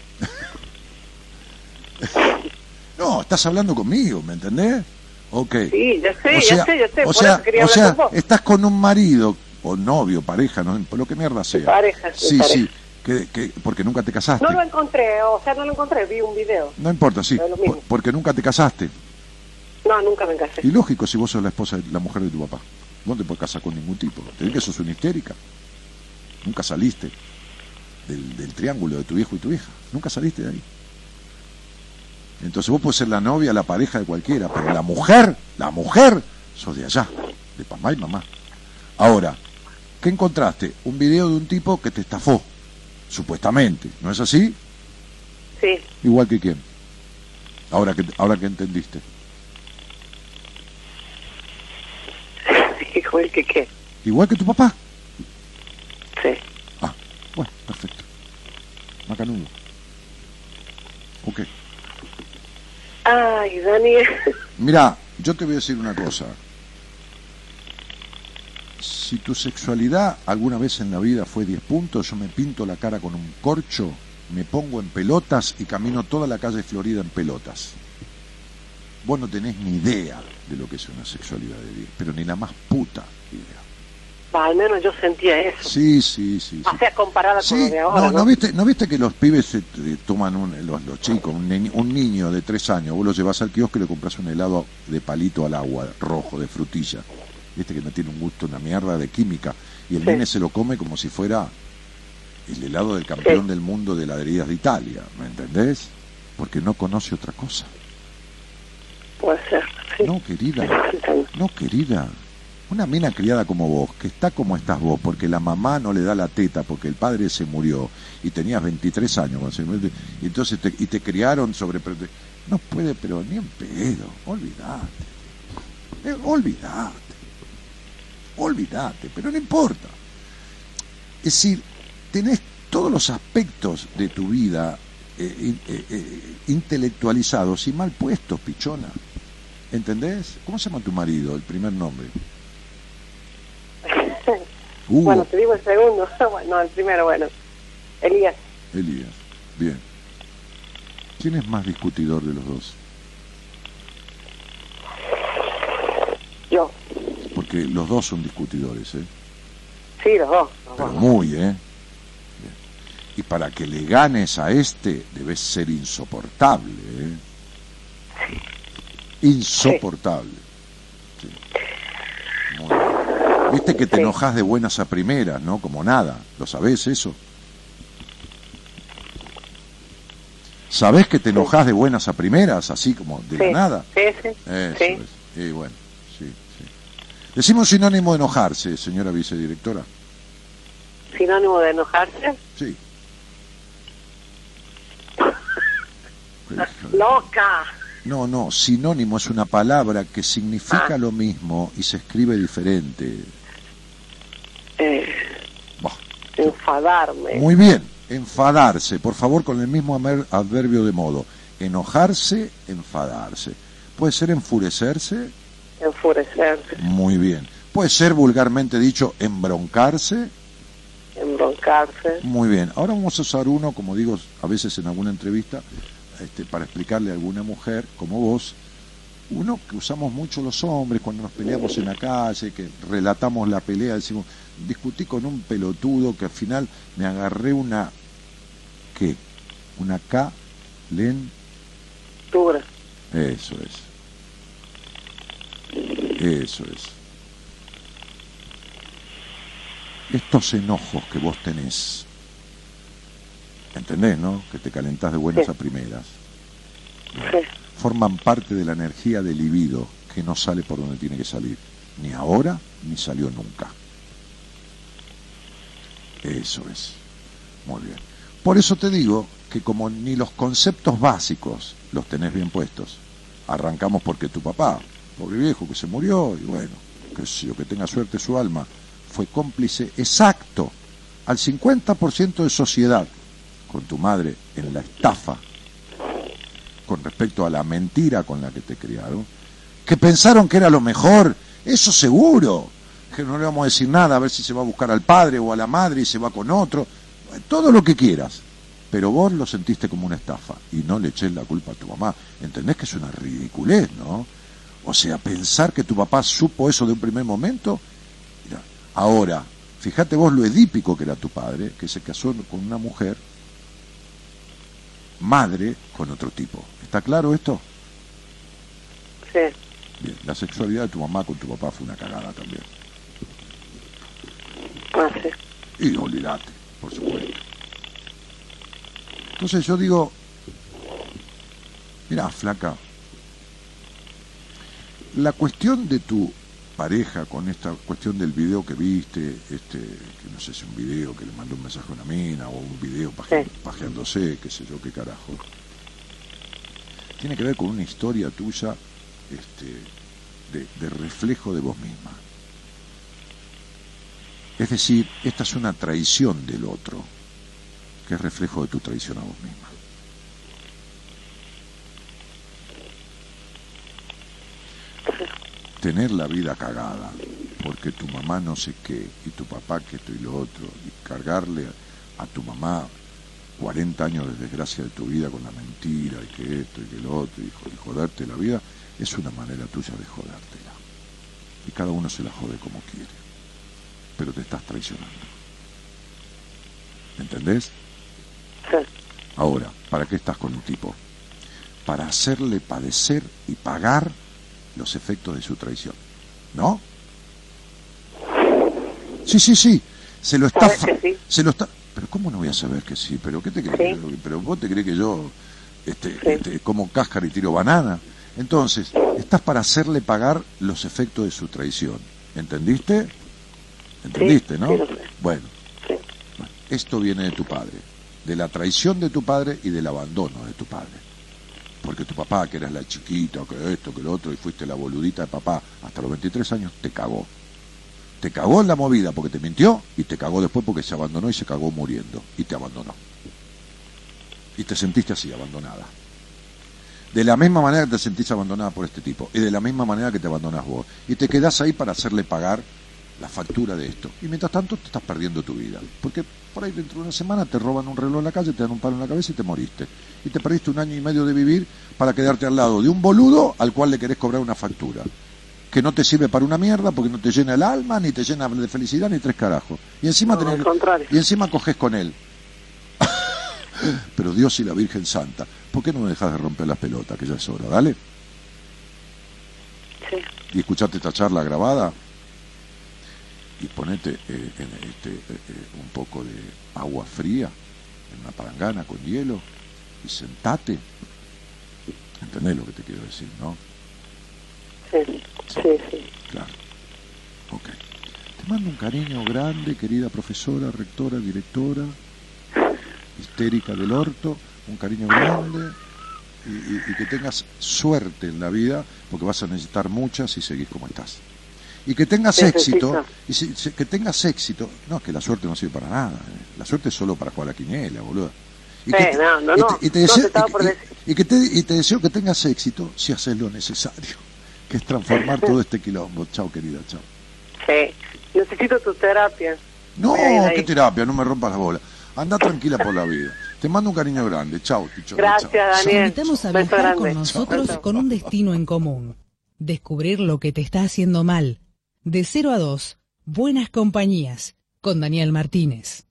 No, estás hablando conmigo, ¿me entendés? Ok. Sí, ya sé, o sea, ya sé, ya sé. O sea, o con estás con un marido, o novio, pareja, no, lo que mierda sea. pareja, sí, Sí, pareja. sí, que, que, porque nunca te casaste. No lo encontré, o sea, no lo encontré, vi un video. No importa, sí, por- porque nunca te casaste. No, nunca me casé. Y lógico si vos sos la esposa, de la mujer de tu papá. No te puedes casar con ningún tipo. Te que sos una histérica. Nunca saliste del, del triángulo de tu viejo y tu hija. Nunca saliste de ahí. Entonces vos puedes ser la novia, la pareja de cualquiera, pero la mujer, la mujer, sos de allá, de papá y mamá. Ahora, ¿qué encontraste? Un video de un tipo que te estafó, supuestamente. ¿No es así? Sí, Igual que quién. Ahora que, ahora que entendiste. igual que qué. Igual que tu papá. Sí. Ah, bueno, perfecto. Macanudo. Ok. Ay, Daniel. Mira, yo te voy a decir una cosa. Si tu sexualidad alguna vez en la vida fue 10 puntos, yo me pinto la cara con un corcho, me pongo en pelotas y camino toda la calle Florida en pelotas. Vos no tenés ni idea de lo que es una sexualidad de 10, pero ni la más puta idea. Al menos yo sentía eso. Sí, sí, sí. O sea, comparada con lo de ahora, no, ¿no? ¿no viste, ¿no viste que los pibes se te toman, un- los, los chicos, un, ni- un niño de tres años, vos lo llevas al kiosco y le compras un helado de palito al agua, rojo, de frutilla, viste que no tiene un gusto, una mierda de química, y el Sí. nene se lo come como si fuera el helado del campeón Sí. del mundo de heladerías de Italia, ¿me entendés? Porque no conoce otra cosa. Puede ser. Sí. No, querida, no, querida. Una mina criada como vos, que está como estás vos, porque la mamá no le da la teta, porque el padre se murió y tenías 23 años, y entonces te, y te criaron sobre... No puede, pero ni en pedo, olvídate. Eh, olvídate. Olvídate, pero no importa. Es decir, tenés todos los aspectos de tu vida eh, eh, eh, intelectualizados y mal puestos, pichona. ¿Entendés? ¿Cómo se llama tu marido, el primer nombre? Hugo, Bueno, te digo el segundo. Bueno, no, el primero, bueno. Elías. Elías. Bien. ¿Quién es más discutidor de los dos? Yo. Porque los dos son discutidores, ¿eh? Sí, los dos. Los Pero dos. muy, ¿eh? Bien. Y para que le ganes a este, debes ser insoportable, ¿eh? Insoportable. Sí. Muy bien. Viste que te Sí. enojas de buenas a primeras, ¿no? Como nada. ¿Lo sabés eso? ¿Sabés que te enojas de buenas a primeras, así como de la nada? Sí, sí. Eso sí. es. Y bueno, sí, sí. Decimos sinónimo de enojarse, señora vicedirectora. Sinónimo de enojarse. Sí. Loca. No, no, sinónimo es una palabra que significa lo mismo y se escribe diferente. Eh, enfadarme. Muy bien, enfadarse, por favor, con el mismo adverbio de modo. Enojarse, enfadarse. Puede ser enfurecerse, Enfurecerse. muy bien. Puede ser vulgarmente dicho embroncarse, Embroncarse. Muy bien, ahora vamos a usar uno, como digo a veces en alguna entrevista, este, para explicarle a alguna mujer como vos, uno que usamos mucho los hombres cuando nos peleamos en la calle, que relatamos la pelea, decimos, discutí con un pelotudo que al final me agarré una, ¿qué? Una K, len, Dura. eso es. Eso es. Estos enojos que vos tenés, ¿entendés, no? Que te calentás de buenas Sí. a primeras, Sí. forman parte de la energía del libido que no sale por donde tiene que salir, ni ahora ni salió nunca. Eso es. Muy bien. Por eso te digo que como ni los conceptos básicos los tenés bien puestos, arrancamos porque tu papá, pobre viejo que se murió, y bueno, que, sé yo, que tenga suerte su alma, fue cómplice exacto al 50% de sociedad con tu madre en la estafa con respecto a la mentira con la que te criaron, que pensaron que era lo mejor, eso seguro, que no le vamos a decir nada, a ver si se va a buscar al padre o a la madre y se va con otro, todo lo que quieras, pero vos lo sentiste como una estafa y no le eches la culpa a tu mamá, entendés que es una ridiculez, ¿no? O sea, pensar que tu papá supo eso de un primer momento. Mira, ahora, fíjate vos lo edípico que era tu padre, que se casó con una mujer, madre con otro tipo. ¿Está claro esto? Sí. Bien, la sexualidad de tu mamá con tu papá fue una cagada también. Ah, sí. Y olvidate, por supuesto. Entonces yo digo, mira, flaca, la cuestión de tu pareja con esta cuestión del video que viste, este, que no sé si un video que le mandó un mensaje a una mina o un video paje- Sí. pajeándose, qué sé yo, qué carajo, tiene que ver con una historia tuya este, de, de reflejo de vos misma. Es decir, esta es una traición del otro, que es reflejo de tu traición a vos misma. Tener la vida cagada, porque tu mamá no sé qué, y tu papá que esto y lo otro, y cargarle a tu mamá 40 años de desgracia de tu vida con la mentira, y que esto y que lo otro, y, jo- y joderte la vida, es una manera tuya de jodértela. Y cada uno se la jode como quiere pero te estás traicionando. ¿Entendés? Sí. Ahora, ¿para qué estás con un tipo? Para hacerle padecer y pagar los efectos de su traición. ¿No? Sí, sí, sí. Se lo está... Sí. Se lo está... Pero ¿cómo no voy a saber que sí? ¿Pero qué te crees? Pero vos te crees que yo este, este, como cáscara y tiro banana. Entonces, estás para hacerle pagar los efectos de su traición. ¿Entendiste? ¿Entendiste, no? sí lo sé. Bueno, Sí. bueno, esto viene de tu padre, de la traición de tu padre y del abandono de tu padre. Porque tu papá, que eras la chiquita, que esto, que lo otro, y fuiste la boludita de papá hasta los 23 años, te cagó. Te cagó en la movida porque te mintió y te cagó después porque se abandonó y se cagó muriendo y te abandonó. Y te sentiste así, abandonada. De la misma manera que te sentís abandonada por este tipo y de la misma manera que te abandonás vos. Y te quedás ahí para hacerle pagar la factura de esto. Y mientras tanto te estás perdiendo tu vida. Porque por ahí dentro de una semana te roban un reloj en la calle, te dan un palo en la cabeza y te moriste. Y te perdiste un año y medio de vivir para quedarte al lado de un boludo al cual le querés cobrar una factura. Que no te sirve para una mierda porque no te llena el alma, ni te llena de felicidad, ni tres carajos. Y encima, No, tenés- y encima coges con él. Pero Dios y la Virgen Santa, ¿por qué no me dejas de romper las pelotas? Que ya es hora, dale. Sí. y escuchate esta charla grabada y ponete eh, en este, eh, eh, un poco de agua fría en una palangana con hielo y sentate. ¿Entendés lo que te quiero decir, no? Sí, sí, sí. Claro. Ok. Te mando un cariño grande, querida profesora, rectora, directora, histérica del orto, un cariño grande y, y- y que tengas suerte en la vida, porque vas a necesitar muchas si seguís como estás. Y que tengas Necesito. éxito, y si- si- que tengas éxito, no, es que la suerte no sirve para nada, eh. la suerte es solo para jugar a la quiniela, boludo. Y que te, y te deseo que tengas éxito si haces lo necesario, que es transformar todo este quilombo. Chao, querida, chao. Sí. Necesito tu terapia. No, qué terapia, no me rompas la bola. Anda tranquila por la vida. Te mando un cariño grande. Chao, Ticho. Gracias, Chao. Te Daniel. invitamos a viajar con nosotros con un destino en común. Descubrir lo que te está haciendo mal. De 0 a 2, Buenas Compañías, con Daniel Martínez.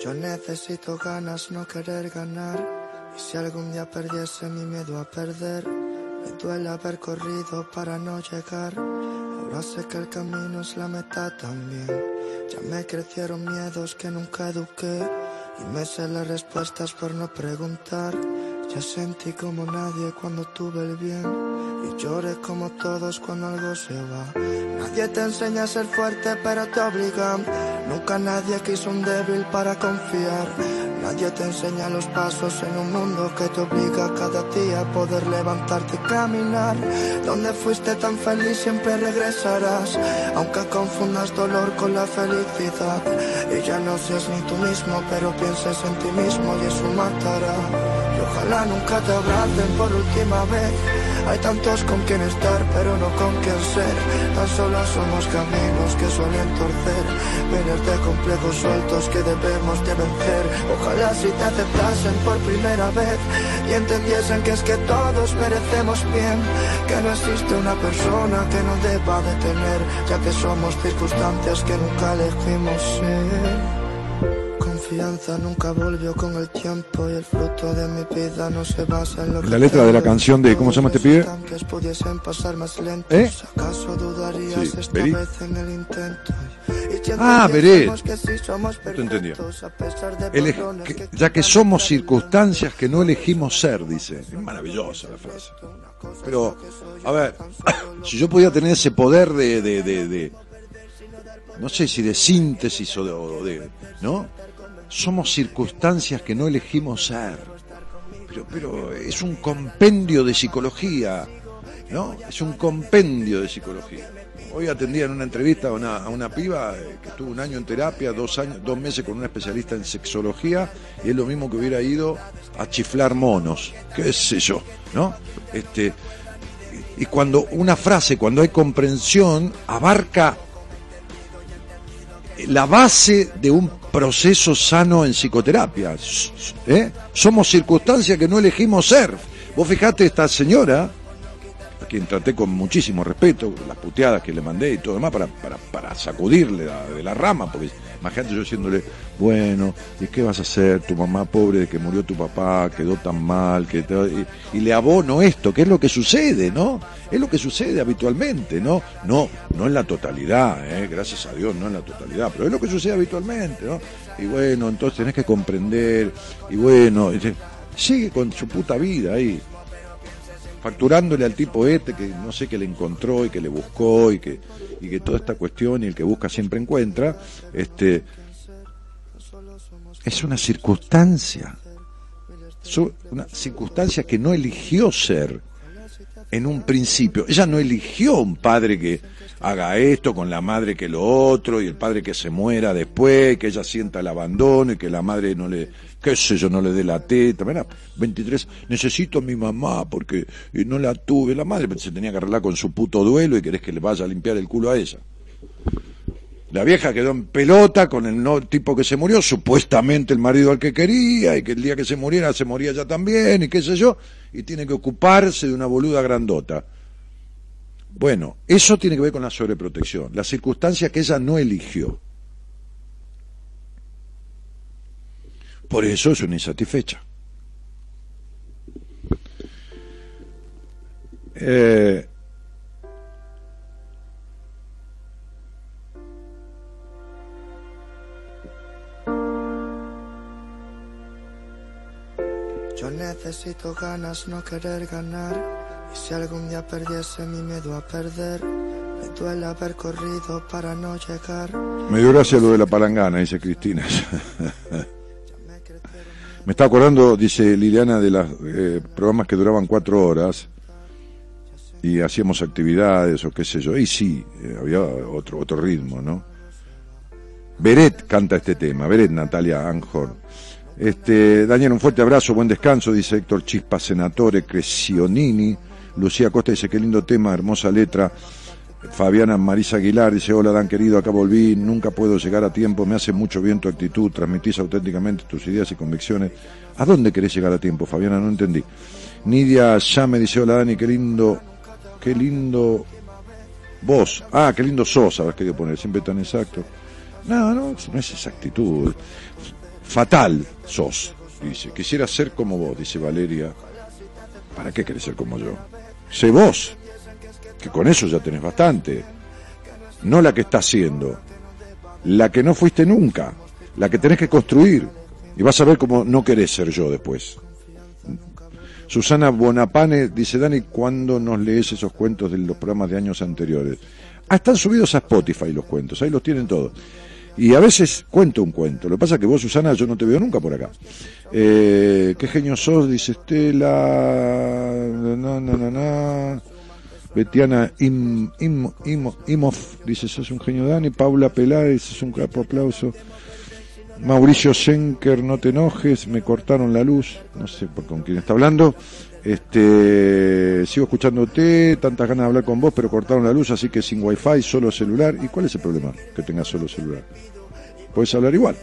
Yo necesito ganas, no querer ganar. Y si algún día perdiese mi miedo a perder, me duele haber corrido para no llegar. Ahora sé que el camino es la meta también. Ya me crecieron miedos que nunca eduqué. Y me sé las respuestas por no preguntar. Ya sentí como nadie cuando tuve el bien. Y lloré como todos cuando algo se va. Nadie te enseña a ser fuerte, pero te obligan. Nunca nadie quiso un débil para confiar. Nadie te enseña los pasos en un mundo que te obliga cada día a poder levantarte y caminar. Donde fuiste tan feliz siempre regresarás. Aunque confundas dolor con la felicidad. Y ya no seas ni tú mismo, pero pienses en ti mismo y eso matará. Y ojalá nunca te abracen por última vez. Hay tantos con quien estar, pero no con quien ser. Tan solo somos caminos que suelen torcer. Miles de complejos sueltos que debemos de vencer. Ojalá si te aceptasen por primera vez y entendiesen que es que todos merecemos bien. Que no existe una persona que no deba de tener, ya que somos circunstancias que nunca elegimos ser. Confianza nunca volvió con el tiempo y el fruto de mi vida no se basa en lo que La letra de la canción de- ¿cómo se llama este pibe? Tanques pudiesen pasar más lentos. ¿Eh? ¿Acaso dudarías Sí, esta Beret. vez en el intento? Y si Ah, sí somos te entendí. que- ya que somos circunstancias que no elegimos ser, dice. Es maravillosa la frase. Pero, a ver, si yo podía tener ese poder de, de, de- de- no sé si de síntesis o de, o de- ¿no? Somos circunstancias que no elegimos ser. Pero, pero es un compendio de psicología, ¿no? Es un compendio de psicología. Hoy atendía en una entrevista a una, a una piba eh, que estuvo un año en terapia, dos años, dos meses con una especialista en sexología, y es lo mismo que hubiera ido a chiflar monos, qué sé yo, ¿no? Este, y cuando una frase, cuando hay comprensión, abarca la base de un proceso sano en psicoterapia. ¿eh? Somos circunstancias que no elegimos ser. Vos fijate esta señora, a quien traté con muchísimo respeto, las puteadas que le mandé y todo demás, para, para, para sacudirle de la rama, porque imagínate yo diciéndole, bueno, ¿y qué vas a hacer? Tu mamá pobre de que murió tu papá, quedó tan mal, que te- y, y le abono esto, que es lo que sucede, ¿no? Es lo que sucede habitualmente, ¿no? No, no en la totalidad, ¿eh? gracias a Dios, no en la totalidad, pero es lo que sucede habitualmente, ¿no? Y bueno, entonces tenés que comprender, y bueno, sigue con su puta vida ahí, facturándole al tipo este que no sé que le encontró y que le buscó y que, y que toda esta cuestión y el que busca siempre encuentra, este es una circunstancia, su- una circunstancia que no eligió ser en un principio. Ella no eligió un padre que haga esto con la madre que lo otro y el padre que se muera después, que ella sienta el abandono y que la madre no le, qué sé yo, no le dé la teta. Mira, 23, necesito a mi mamá porque eh, no la tuve. La madre se tenía que arreglar con su puto duelo y querés que le vaya a limpiar el culo a ella. La vieja quedó en pelota con el no, tipo que se murió, supuestamente el marido al que quería, y que el día que se muriera se moría ella también, y qué sé yo, y tiene que ocuparse de una boluda grandota. Bueno, eso tiene que ver con la sobreprotección, la circunstancia que ella no eligió. Por eso es una insatisfecha. Eh, Yo necesito ganas, no querer ganar. Y si algún día perdiese mi miedo a perder, me duele haber corrido para no llegar. Me dio gracia lo de la palangana, dice Cristina. Me está acordando, dice Liliana, de los programas que duraban cuatro horas y hacíamos actividades o qué sé yo. Y sí, eh, había otro, otro ritmo, ¿no? Beret canta este tema, Beret Natalia Anjorn. Este, Daniel, un fuerte abrazo, buen descanso, dice Héctor Chispa, senatore Cresionini. Lucía Costa dice, qué lindo tema, hermosa letra. Fabiana Marisa Aguilar dice, hola Dan querido, acá volví, nunca puedo llegar a tiempo, me hace mucho bien tu actitud, transmitís auténticamente tus ideas y convicciones. ¿A dónde querés llegar a tiempo, Fabiana? No entendí. Nidia ya me dice, hola Dani, qué lindo, qué lindo vos. Ah, qué lindo sos, habrás querido poner, siempre tan exacto. No, no, no es esa actitud. Fatal sos, dice. Quisiera ser como vos, dice Valeria. ¿Para qué querés ser como yo? Sé vos, que con eso ya tenés bastante. No la que estás haciendo, la que no fuiste nunca, la que tenés que construir. Y vas a ver cómo no querés ser yo después. Susana Bonapane dice, Dani, ¿cuándo nos lees esos cuentos de los programas de años anteriores? Ah, están subidos a Spotify los cuentos, ahí los tienen todos. Y a veces cuento un cuento. Lo que pasa es que vos, Susana, yo no te veo nunca por acá. Eh, ¿Qué genio sos? Dice Estela. Betiana Im, Im, Im- Imov dice, sos un genio Dani. Paula Peláez, sos un capo aplauso. Mauricio Schenker, no te enojes, me cortaron la luz, no sé por con quién está hablando. Este, sigo escuchándote, tantas ganas de hablar con vos, pero cortaron la luz, así que sin wifi, solo celular. ¿Y cuál es el problema? Que tengas solo celular. Puedes hablar igual.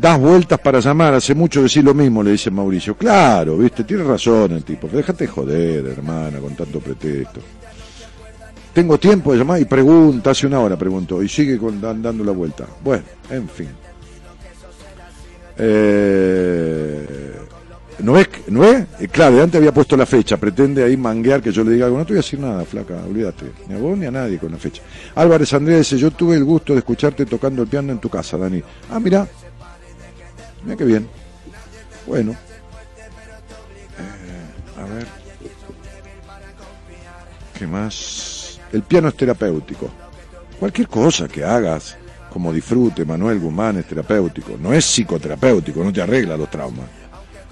Das vueltas para llamar, hace mucho decir lo mismo, le dice Mauricio. Claro, viste, tiene razón el tipo. Déjate joder, hermana, con tanto pretexto. Tengo tiempo de llamar y pregunta, hace una hora pregunto, y sigue dando la vuelta. Bueno, en fin. Eh, ¿No es? ¿No es? Eh, claro, antes había puesto la fecha, pretende ahí manguear que yo le diga algo. No te voy a decir nada, flaca, olvídate. Ni a vos ni a nadie con la fecha. Álvarez Andrea dice, yo tuve el gusto de escucharte tocando el piano en tu casa, Dani. Ah, mira. Mira qué bien. Bueno. Eh, a ver. ¿Qué más? El piano es terapéutico. Cualquier cosa que hagas, como disfrute, Manuel Guzmán es terapéutico. No es psicoterapéutico, no te arregla los traumas.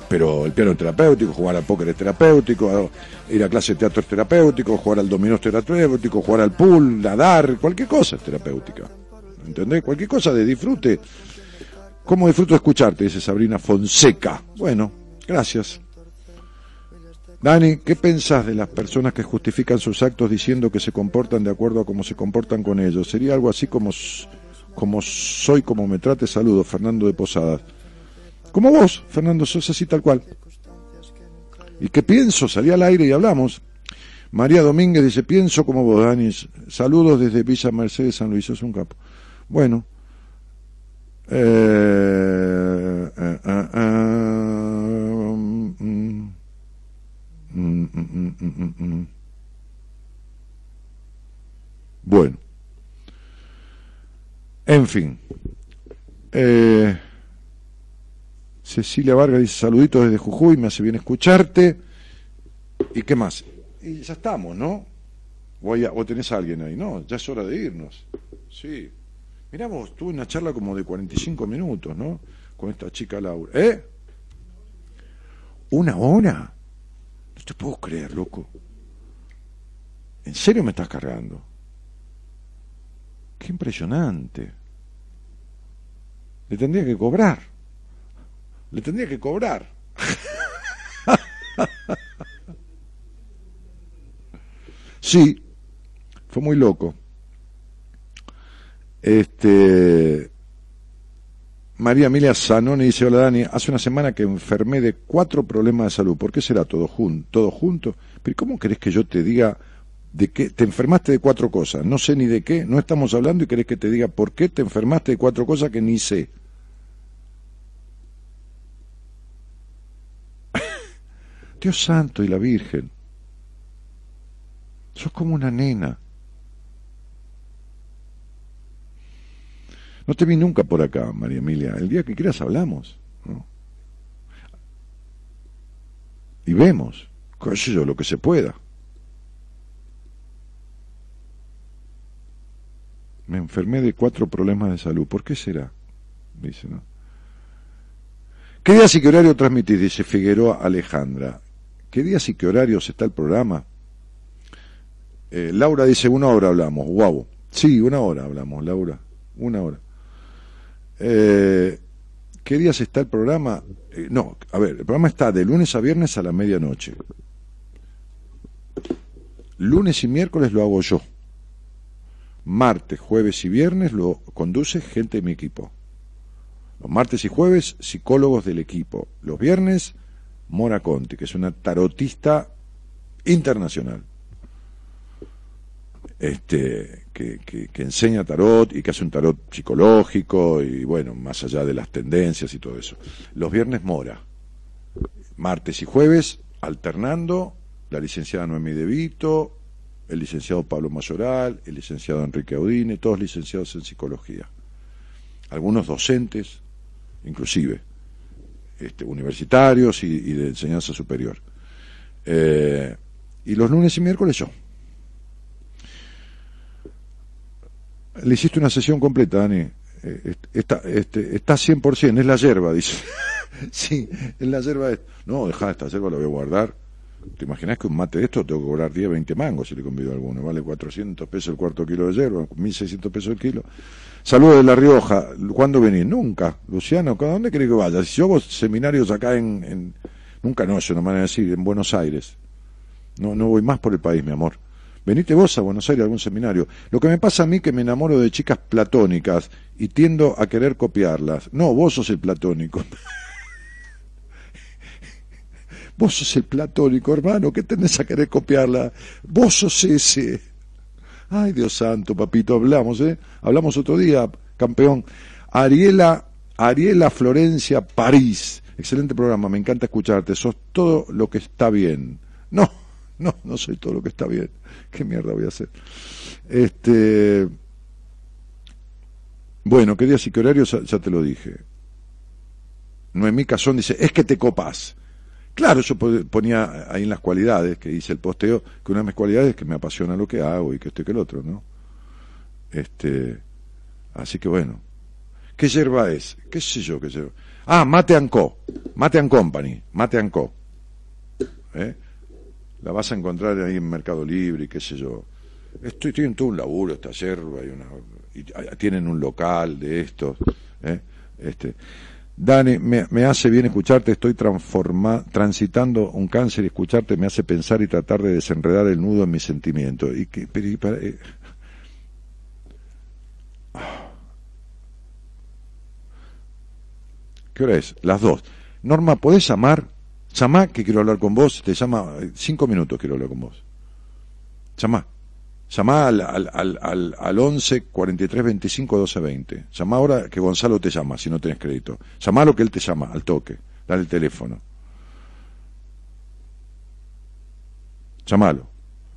Pero el piano es terapéutico, jugar al póker es terapéutico, ir a clase de teatro es terapéutico, jugar al dominó es terapéutico, jugar al pool, nadar, cualquier cosa es terapéutica. ¿Entendés? Cualquier cosa de disfrute. ¿Cómo disfruto escucharte? Dice Sabrina Fonseca. Bueno, gracias. Dani, ¿qué pensás de las personas que justifican sus actos diciendo que se comportan de acuerdo a cómo se comportan con ellos? Sería algo así como, como soy, como me trate, saludo, Fernando de Posadas. Como vos, Fernando, sos así tal cual. ¿Y qué pienso? Salí al aire y hablamos. María Domínguez dice, pienso como vos, Dani. Saludos desde Villa Mercedes, San Luis, sos un capo. Bueno. Eh, eh, eh, eh, mm, mm. Mm, mm, mm, mm, mm, mm. Bueno. En fin. Eh, Cecilia Vargas dice saluditos desde Jujuy, me hace bien escucharte. ¿Y qué más? Y ya estamos, ¿no? O, hay- o tenés a alguien ahí, ¿no? Ya es hora de irnos. Sí. Mirá vos, tuve una charla como de 45 minutos, ¿no? Con esta chica Laura. ¿Eh? ¿Una hora? No te puedo creer, loco. ¿En serio me estás cargando? Qué impresionante. Le tendría que cobrar. Le tendría que cobrar. sí, fue muy loco. Este. María Emilia Zanoni dice, hola Dani, hace una semana que enfermé de cuatro problemas de salud. ¿Por qué será todo, jun todo junto? Pero ¿cómo querés que yo te diga de qué? Te enfermaste de cuatro cosas. No sé ni de qué, no estamos hablando y querés que te diga por qué te enfermaste de cuatro cosas que ni sé. Dios santo y la Virgen. Sos como una nena. No te vi nunca por acá, María Emilia. El día que quieras hablamos. ¿no? Y vemos, qué sé yo, lo que se pueda. Me enfermé de cuatro problemas de salud. ¿Por qué será? Dice, ¿no? ¿Qué días y qué horario transmitís? Dice Figueroa Alejandra. ¿Qué días y qué horarios está el programa? Eh, Laura dice, una hora hablamos. Guau. Sí, una hora hablamos, Laura. Una hora. Eh, ¿Qué días está el programa? Eh, no, a ver, el programa está de lunes a viernes a la medianoche. Lunes y miércoles lo hago yo. Martes, jueves y viernes lo conduce gente de mi equipo. Los martes y jueves, psicólogos del equipo. Los viernes, Mora Conti, que es una tarotista internacional. Este, que, enseña tarot y que hace un tarot psicológico y bueno, más allá de las tendencias y todo eso. Los viernes Mora. Martes y jueves, alternando, la licenciada Noemí De Vito, el licenciado Pablo Mayoral, el licenciado Enrique Audine, todos licenciados en psicología. Algunos docentes, inclusive, este, universitarios y, y de enseñanza superior. Eh, y los lunes y miércoles yo. Le hiciste una sesión completa, Dani. Eh, est- está, este, está 100%, es la yerba, dice. sí, es la yerba. de- No, dejá esta yerba, la voy a guardar. ¿Te imaginas que un mate de esto tengo que cobrar 10, 20 mangos si le convido a alguno? Vale 400 pesos el cuarto kilo de hierba, 1600 pesos el kilo. Saludos de La Rioja. ¿Cuándo venís? Nunca. Luciano, ¿a dónde querés que vaya? Si yo hago seminarios acá en, en- Nunca no, eso no me van a decir, en Buenos Aires. No, no voy más por el país, mi amor. Venite vos a Buenos Aires a algún seminario. Lo que me pasa a mí que me enamoro de chicas platónicas y tiendo a querer copiarlas. No, vos sos el platónico. Vos sos el platónico, hermano, ¿qué tenés a querer copiarla? Vos sos ese. Ay, Dios santo, papito, hablamos, ¿eh? Hablamos otro día, campeón. Ariela, Ariela Florencia París. Excelente programa, me encanta escucharte. Sos todo lo que está bien. No, no, no soy todo lo que está bien. ¿Qué mierda voy a hacer? Este. Bueno, ¿qué días y qué horarios? Ya, te lo dije. Noemí Cazón dice, es que te copas. Claro, yo po- ponía ahí en las cualidades que hice el posteo, que una de mis cualidades es que me apasiona lo que hago y que esto que el otro, ¿no? Este, así que bueno. ¿Qué yerba es? ¿Qué sé yo qué yerba? Ah, Mate and Co. Mate and Company. Mate and Co. ¿Eh? La vas a encontrar ahí en Mercado Libre y qué sé yo. Estoy, tienen todo un laburo, esta yerba y una, tienen un local de estos. ¿eh? Este, Dani, me, me hace bien escucharte, estoy transitando un cáncer y escucharte me hace pensar y tratar de desenredar el nudo en mis sentimientos. Y pero, eh, ¿Qué hora es? Las dos. Norma, ¿podés llamar? Llamá que quiero hablar con vos. Te llama, eh, cinco minutos quiero hablar con vos. Llamá. Llamá al, al, al, al, al 11 43 25 12 20. Llamá ahora que Gonzalo te llama, si no tenés crédito. Llamá lo que él te llama, al toque. Dale el teléfono. Llamalo.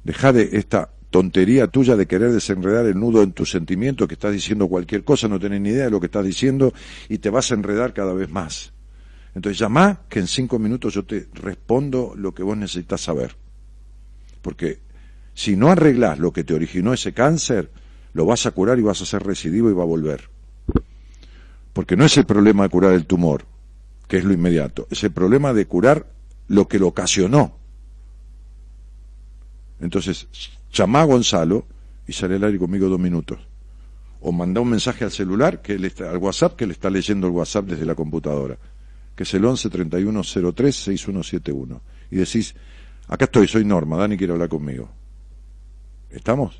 Deja de esta tontería tuya de querer desenredar el nudo en tu sentimiento, que estás diciendo cualquier cosa, no tenés ni idea de lo que estás diciendo y te vas a enredar cada vez más. Entonces llamá que en cinco minutos yo te respondo lo que vos necesitas saber. Porque si no arreglás lo que te originó ese cáncer, lo vas a curar y vas a ser recidivo y va a volver. Porque no es el problema de curar el tumor, que es lo inmediato, es el problema de curar lo que lo ocasionó. Entonces, llamá a Gonzalo y sale al aire conmigo dos minutos. O manda un mensaje al celular, que está, al WhatsApp, que le está leyendo el WhatsApp desde la computadora, que es el 11 31 03 6171. Y decís, acá estoy, soy Norma, Dani quiere hablar conmigo. ¿Estamos?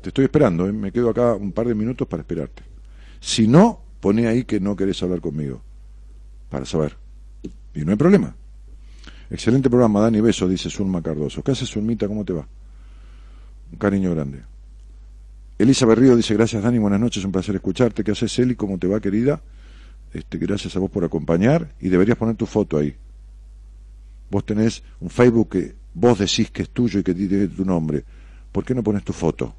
Te estoy esperando, ¿eh? me quedo acá un par de minutos para esperarte. Si no, pone ahí que no querés hablar conmigo, para saber. Y no hay problema. Excelente programa, Dani, beso, dice Zulma Cardoso. ¿Qué haces, Zulmita? ¿Cómo te va? Un cariño grande. Elisa Berrío dice, gracias Dani, buenas noches, un placer escucharte. ¿Qué haces, Eli? ¿Cómo te va, querida? Este, gracias a vos por acompañar y deberías poner tu foto ahí. Vos tenés un Facebook que vos decís que es tuyo y que tiene tu nombre. ¿Por qué no pones tu foto?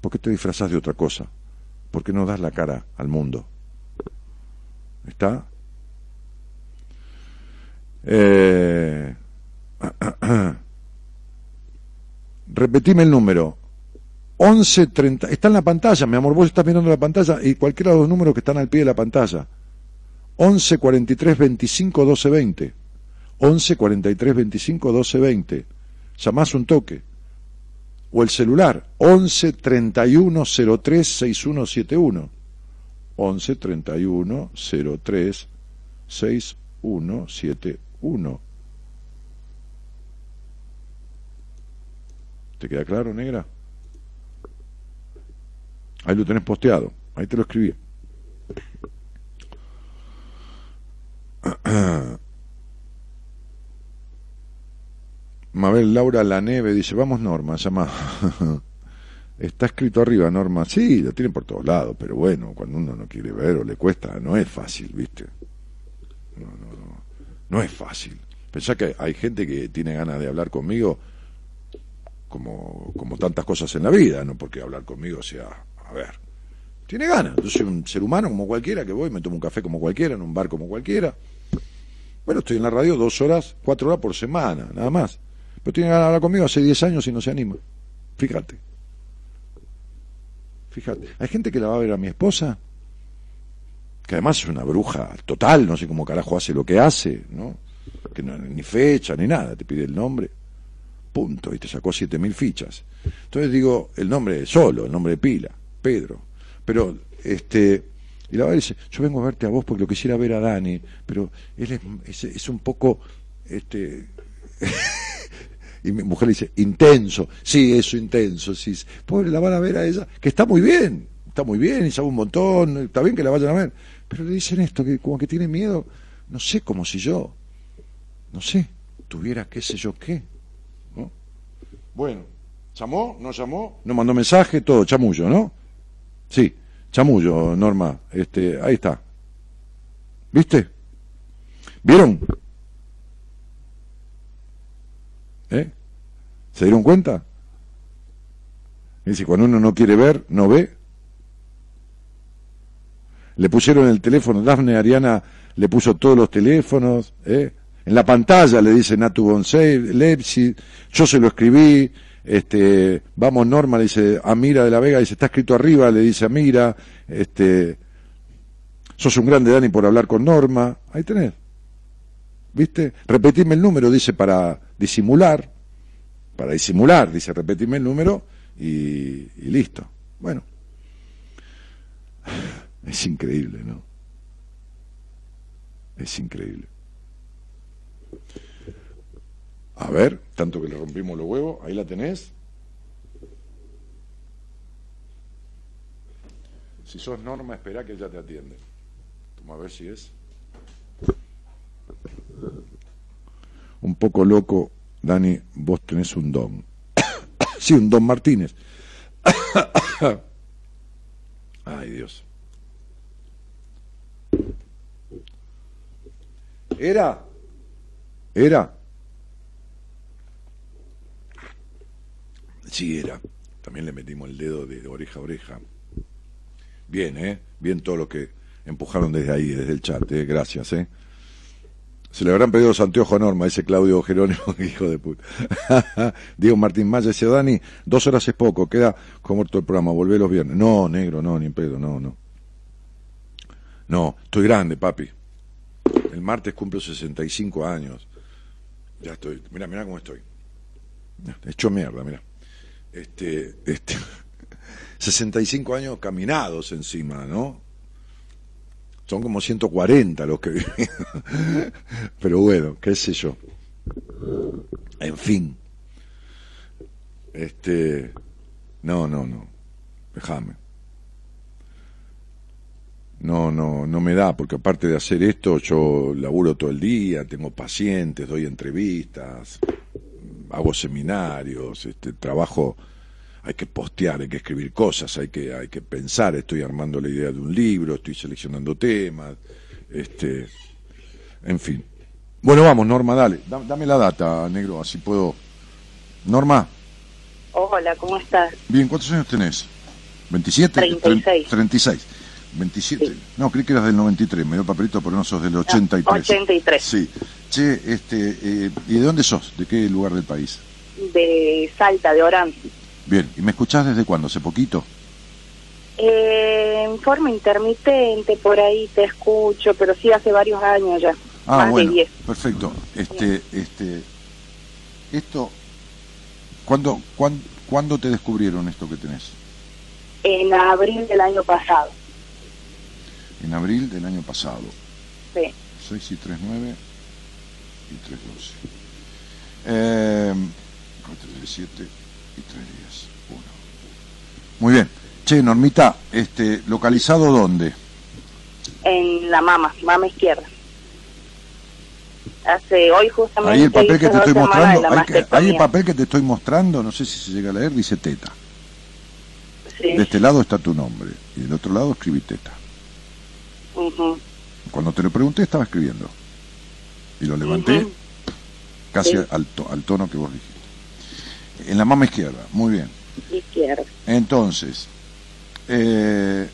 ¿Por qué te disfrazás de otra cosa? ¿Por qué no das la cara al mundo? ¿Está? Eh... Repetime el número. 1130. Está en la pantalla, mi amor. Vos estás mirando la pantalla y cualquiera de los números que están al pie de la pantalla. 11 43 25 12 20. 11 43 25 12 20. Llamás un toque. O el celular. 11 31 03 6171. 11 31 03 6171. ¿Te queda claro, negra? Ahí lo tenés posteado. Ahí te lo escribí. Mabel Laura La Neve dice, vamos Norma, llama. Está escrito arriba, Norma. Sí, lo tienen por todos lados, pero bueno, cuando uno no quiere ver o le cuesta, no es fácil, ¿viste? No, no, no. No es fácil. Pensá que hay gente que tiene ganas de hablar conmigo como, como tantas cosas en la vida, no porque hablar conmigo sea, a ver, tiene ganas. Yo soy un ser humano como cualquiera que voy, me tomo un café como cualquiera, en un bar como cualquiera. Bueno, estoy en la radio dos horas, cuatro horas por semana, nada más. Pero tiene ganas de hablar conmigo hace diez años y no se anima. Fíjate. Fíjate. Hay gente que la va a ver a mi esposa, que además es una bruja total, no sé cómo carajo hace lo que hace, ¿no? que no, ni fecha ni nada, te pide el nombre, punto, y te sacó siete mil fichas. Entonces digo, el nombre solo, el nombre de pila, Pedro. Pero, este, y la dice, yo vengo a verte a vos porque lo quisiera ver a Dani, pero él es, es, es un poco, este, y mi mujer le dice, intenso, sí, eso, intenso, sí. Pobre, la van a ver a ella, que está muy bien, está muy bien, y sabe un montón, está bien que la vayan a ver, pero le dicen esto, que como que tiene miedo, no sé, como si yo, no sé, tuviera qué sé yo qué. ¿no? Bueno, ¿llamó? ¿No llamó? ¿No mandó mensaje? Todo, chamullo, ¿no? Sí, chamullo, Norma, este, ahí está. ¿Viste? ¿Vieron? ¿Eh? ¿Se dieron cuenta? Dice, cuando uno no quiere ver, no ve. Le pusieron el teléfono, Dafne Ariana le puso todos los teléfonos, ¿eh? En la pantalla le dice Natu Bonsei, Leipzig, yo se lo escribí, este, vamos Norma, le dice Amira de la Vega, dice, está escrito arriba, le dice Amira, este, sos un grande Dani por hablar con Norma, ahí tenés. ¿Viste? Repetime el número, dice, para disimular, para disimular, dice, repetime el número y listo. Bueno, es increíble, ¿no? Es increíble. A ver, tanto que le rompimos los huevos, ahí la tenés. Si sos Norma, espera que ella te atiende. Vamos a ver si es. Un poco loco, Dani, vos tenés un don. sí, un don Martínez. Ay, Dios. Era. Era. Sí, era. También le metimos el dedo de oreja a oreja. Bien, ¿eh? Bien todo lo que empujaron desde ahí, desde el chat, ¿eh? Gracias, ¿eh? Se le habrán pedido los anteojos a Norma, dice Claudio Jerónimo, hijo de puta. Diego Martín Maya dice, Dani, dos horas es poco, queda como todo el programa, volvé los viernes. No, negro, no, ni en pedo, no, no. No, estoy grande, papi. El martes cumplo 65 años. Ya estoy, mira, mira cómo estoy. Hecho mierda, mira. Este, este, 65 años caminados encima, ¿no? Son como 140 los que viven. Pero bueno, qué sé yo. En fin. Este, no, no, no. Déjame. No, no, no me da, porque aparte de hacer esto, yo laburo todo el día, tengo pacientes, doy entrevistas, hago seminarios, este, trabajo, hay que postear, hay que escribir cosas, hay que, hay que pensar, estoy armando la idea de un libro, estoy seleccionando temas, este, en fin. Bueno, vamos, Norma, dale, da- dame la data, negro, así puedo. Norma, Hola, ¿cómo estás? bien, ¿cuántos años tenés? ¿27? 36. 36. 27. No, creí que eras del 93, me dio el papelito, pero no sos del 83. 83. Sí. Che, este, eh, ¿y de dónde sos? ¿De qué lugar del país? De Salta, de Orán. Bien, ¿y me escuchás desde cuándo? ¿Hace poquito? Eh, en forma intermitente, por ahí te escucho, pero sí hace varios años ya. Ah, más bueno, de 10. perfecto. Este, este, esto, ¿cuándo, cuán- ¿cuándo te descubrieron esto que tenés? En abril del año pasado. En abril del año pasado. Sí. 6 y 3, 9 y 3, 12. Eh, 4, 3, 7 y 3, 10. 1. Muy bien. Che, Normita, este, ¿localizado dónde? En la mama, mama izquierda. Hace hoy justamente. Ahí el papel que te estoy mostrando, que- ahí el papel que te estoy mostrando, no sé si se llega a leer, dice teta. Sí. De este lado está tu nombre y del otro lado escribí teta. Cuando te lo pregunté estaba escribiendo. Y lo levanté casi Sí. al, to- al tono que vos dijiste. En la mama izquierda, muy bien. Izquierda. Entonces, eh,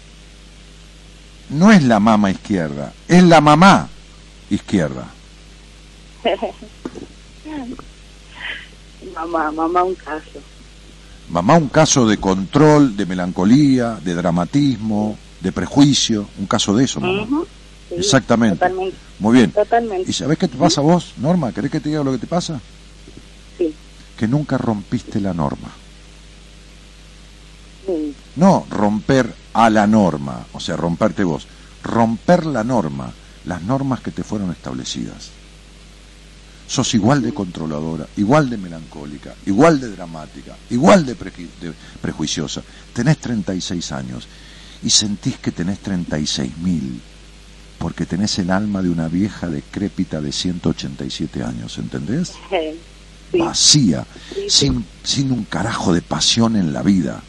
no es la mama izquierda, es la mamá izquierda. mamá, mamá, un caso. Mamá, un caso de control, de melancolía, de dramatismo, de prejuicio, un caso de eso, mamá. Sí, Exactamente. Totalmente. Muy bien. Totalmente. ¿Y sabés qué te pasa a vos, Norma? ¿Querés que te diga lo que te pasa? Sí. Que nunca rompiste la norma. Sí. No romper a la norma, o sea, romperte vos. Romper la norma, las normas que te fueron establecidas. Sos igual de controladora, igual de melancólica, igual de dramática, igual de, preju- de prejuiciosa. Tenés 36 años y sentís que tenés 36 mil, porque tenés el alma de una vieja decrépita de 187 años, ¿entendés? Sí. vacía, Sí, sí. sin, sin un carajo de pasión en la vida.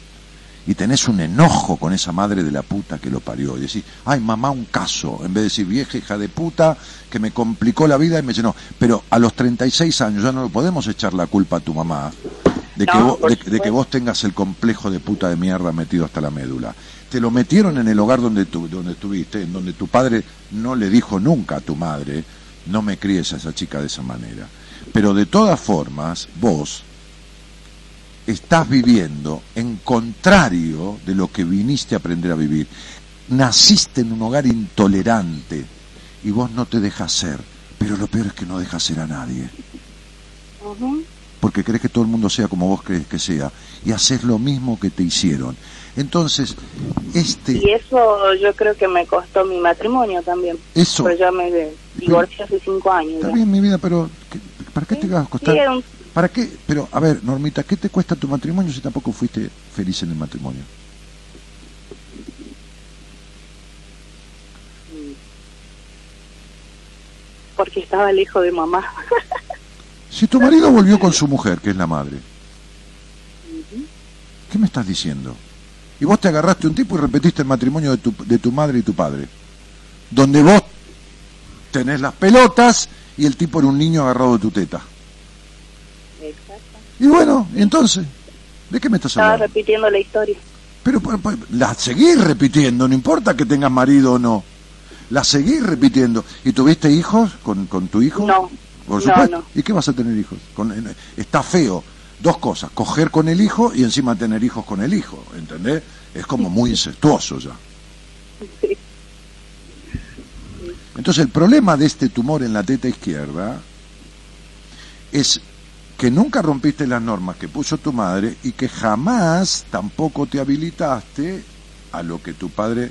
Y tenés un enojo con esa madre de la puta que lo parió. Y decís, ay mamá, un caso. En vez de decir, vieja hija de puta, que me complicó la vida y me llenó. Pero a los 36 años ya no le podemos echar la culpa a tu mamá de que, vos, de, de que vos tengas el complejo de puta de mierda metido hasta la médula. Te lo metieron en el hogar donde, tu, donde estuviste, en donde tu padre no le dijo nunca a tu madre, no me críes a esa chica de esa manera. Pero de todas formas, vos estás viviendo en contrario de lo que viniste a aprender a vivir. Naciste en un hogar intolerante y vos no te dejas ser, pero lo peor es que no dejas ser a nadie. Porque crees que todo el mundo sea como vos crees que sea y haces lo mismo que te hicieron. Entonces, este Y eso yo creo que me costó mi matrimonio también. eso Pues ya me divorcié hace cinco años. está ya. bien mi vida, pero ¿qué- ¿para qué te vas a costar? ¿Para qué? Pero a ver, Normita, ¿qué te cuesta tu matrimonio si tampoco fuiste feliz en el matrimonio? porque estaba lejos de mamá. Si tu marido volvió con su mujer, que es la madre, ¿qué me estás diciendo? Y vos te agarraste un tipo y repetiste el matrimonio de tu, de tu madre y tu padre, donde vos tenés las pelotas y el tipo era un niño agarrado de tu teta. Exacto. Y bueno, entonces, ¿de qué me estás Estaba hablando? repitiendo la historia. Pero, la seguís repitiendo, no importa que tengas marido o no. La seguís repitiendo. ¿Y tuviste hijos con, con tu hijo? No, Por supuesto. no. ¿Y qué vas a tener hijos? Con- está feo. Dos cosas, coger con el hijo y encima tener hijos con el hijo, ¿entendés? Es como muy incestuoso ya. Sí. Entonces el problema de este tumor en la teta izquierda es que nunca rompiste las normas que puso tu madre y que jamás tampoco te habilitaste a lo que tu padre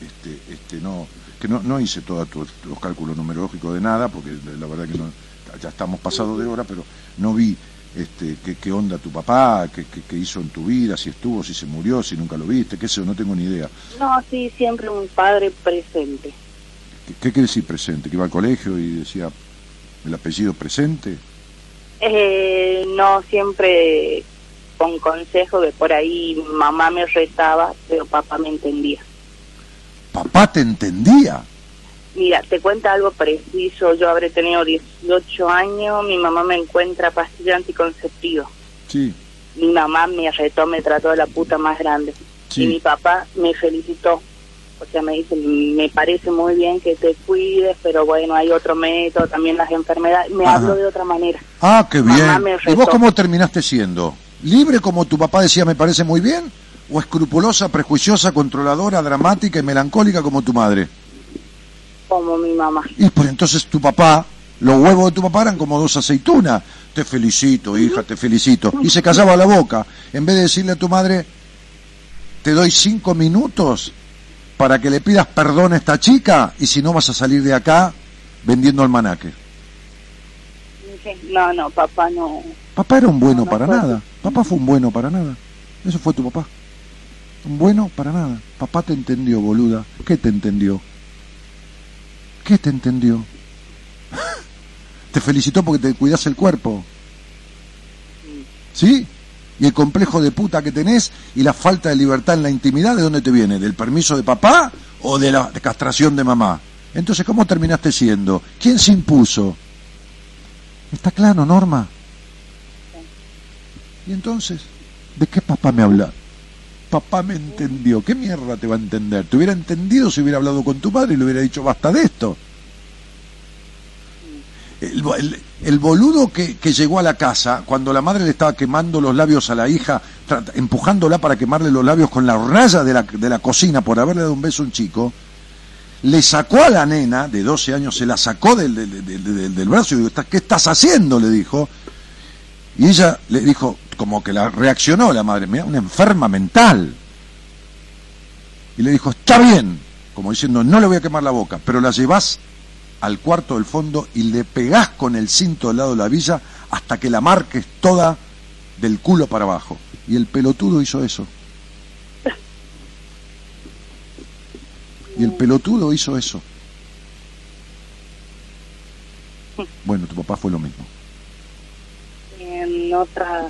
este, este no que no, no hice todos los cálculos numerológicos de nada porque la verdad que no, ya estamos pasados de hora pero no vi este, qué, qué onda tu papá, qué, qué- qué hizo en tu vida, si estuvo, si se murió, si nunca lo viste, qué sé yo, no tengo ni idea. No, sí, siempre un padre presente. ¿Qué, qué quiere decir presente? ¿Que iba al colegio y decía el apellido presente? Eh, no siempre con consejo de por ahí mamá me retaba, pero papá me entendía. Papá te entendía. Mira, te cuenta algo preciso. Yo habré tenido 18 años, mi mamá me encuentra pastilla anticonceptiva. Sí, Mi mamá me retó, me trató de la puta más grande. Sí. Y mi papá me felicitó. O sea, me dice, me parece muy bien que te cuides, pero bueno, hay otro método, también las enfermedades. Me Ajá. habló de otra manera. Ah, qué Mamá bien. me ¿Y vos cómo terminaste siendo? ¿Libre como tu papá decía me parece muy bien? ¿O escrupulosa, prejuiciosa, controladora, dramática y melancólica como tu madre? como mi mamá. Y pues entonces tu papá, los huevos de tu papá eran como dos aceitunas. Te felicito, hija, te felicito. Y se callaba la boca. En vez de decirle a tu madre, te doy cinco minutos para que le pidas perdón a esta chica y si no vas a salir de acá vendiendo almanaque. No, no, papá no. Papá era un bueno No, no para nada. Papá fue un bueno para nada. Eso fue tu papá. Bueno para nada. Papá te entendió, boluda. ¿Qué te entendió? ¿Qué te entendió? te felicitó porque te cuidas el cuerpo. ¿Sí? Y el complejo de puta que tenés y la falta de libertad en la intimidad, ¿de dónde te viene? ¿Del permiso de papá o de la castración de mamá? Entonces, ¿cómo terminaste siendo? ¿Quién se impuso? Está claro, Norma. Y entonces, ¿de qué papá me habla? Papá me entendió. ¿Qué mierda te va a entender? Te hubiera entendido si hubiera hablado con tu padre y le hubiera dicho basta de esto. El, bo- el- el boludo que, llegó a la casa cuando la madre le estaba quemando los labios a la hija, empujándola para quemarle los labios con la raya de la, cocina por haberle dado un beso a un chico, le sacó a la nena de 12 años, se la sacó del, brazo y dijo, "¿Estás- ¿qué estás haciendo? le dijo. Y ella le dijo, como que la reaccionó la madre, mira, una enferma mental. Y le dijo, está bien, como diciendo, no le voy a quemar la boca, pero la llevas al cuarto del fondo y le pegás con el cinto del lado de la villa hasta que la marques toda del culo para abajo. Y el pelotudo hizo eso. Y el pelotudo hizo eso. Bueno, tu papá fue lo mismo. Otra...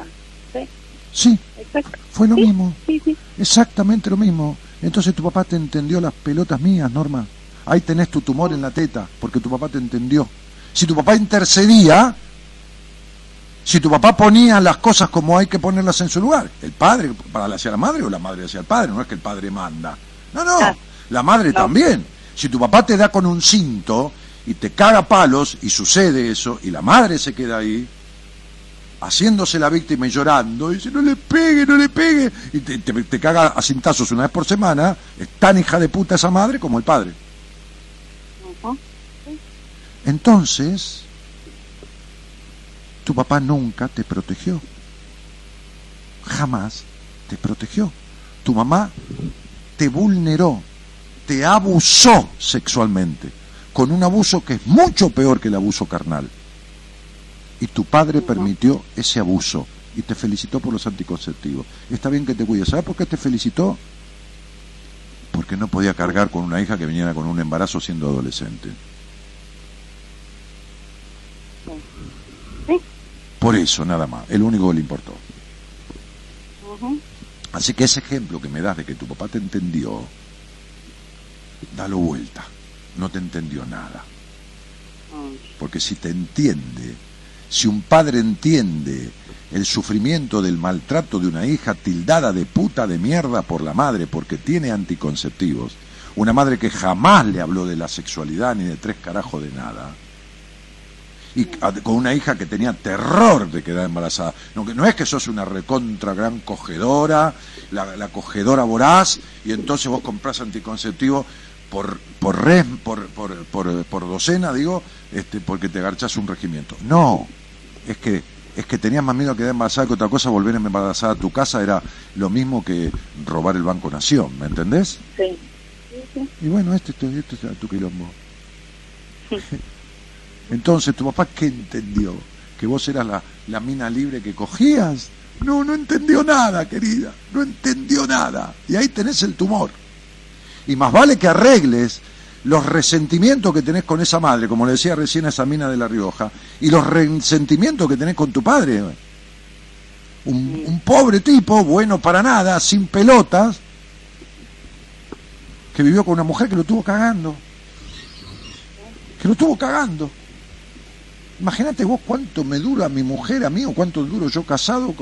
Sí, Sí, exacto. fue lo Sí, mismo. Sí, sí. Exactamente lo mismo. Entonces tu papá te entendió las pelotas mías, Norma. Ahí tenés tu tumor en la teta, porque tu papá te entendió. Si tu papá intercedía, si tu papá ponía las cosas como hay que ponerlas en su lugar, el padre para hacia la madre o la madre hacia el padre, no es que el padre manda. No, no, Ah. la madre No. también. Si tu papá te da con un cinto y te caga palos y sucede eso y la madre se queda ahí, haciéndose la víctima y llorando, y dice, no le pegue, no le pegue, y te, te, te caga a cintazos una vez por semana, es tan hija de puta esa madre como el padre. Entonces, tu papá nunca te protegió. Jamás te protegió. Tu mamá te vulneró, te abusó sexualmente, con un abuso que es mucho peor que el abuso carnal. Y tu padre permitió ese abuso y te felicitó por los anticonceptivos. Está bien que te cuides. ¿Sabes por qué te felicitó? Porque no podía cargar con una hija que viniera con un embarazo siendo adolescente. Sí. Por eso, nada más. El único que le importó. Así que ese ejemplo que me das de que tu papá te entendió, dalo vuelta. No te entendió nada. Porque si te entiende, si un padre entiende el sufrimiento del maltrato de una hija tildada de puta de mierda por la madre porque tiene anticonceptivos, una madre que jamás le habló de la sexualidad ni de tres carajos de nada, y con una hija que tenía terror de quedar embarazada. No, no es que sos una recontra gran cogedora, la, la cogedora voraz, y entonces vos comprás anticonceptivo por por, res- por, por, por, por docena, digo, este, porque te garchás un regimiento. No, es que es que tenías más miedo a quedar embarazada que otra cosa, volver embarazada a tu casa era lo mismo que robar el Banco Nación, ¿me entendés? Sí. Y bueno, este, este, este es tu quilombo. Entonces, ¿tu papá qué entendió? ¿Que vos eras la, la mina libre que cogías? No, no entendió nada, querida. No entendió nada. Y ahí tenés el tumor. Y más vale que arregles los resentimientos que tenés con esa madre, como le decía recién a esa mina de La Rioja, y los resentimientos que tenés con tu padre. Un, un pobre tipo, bueno para nada, sin pelotas, que vivió con una mujer que lo tuvo cagando. Que lo tuvo cagando. Imagínate vos cuánto me dura mi mujer a mí o cuánto duro yo casado.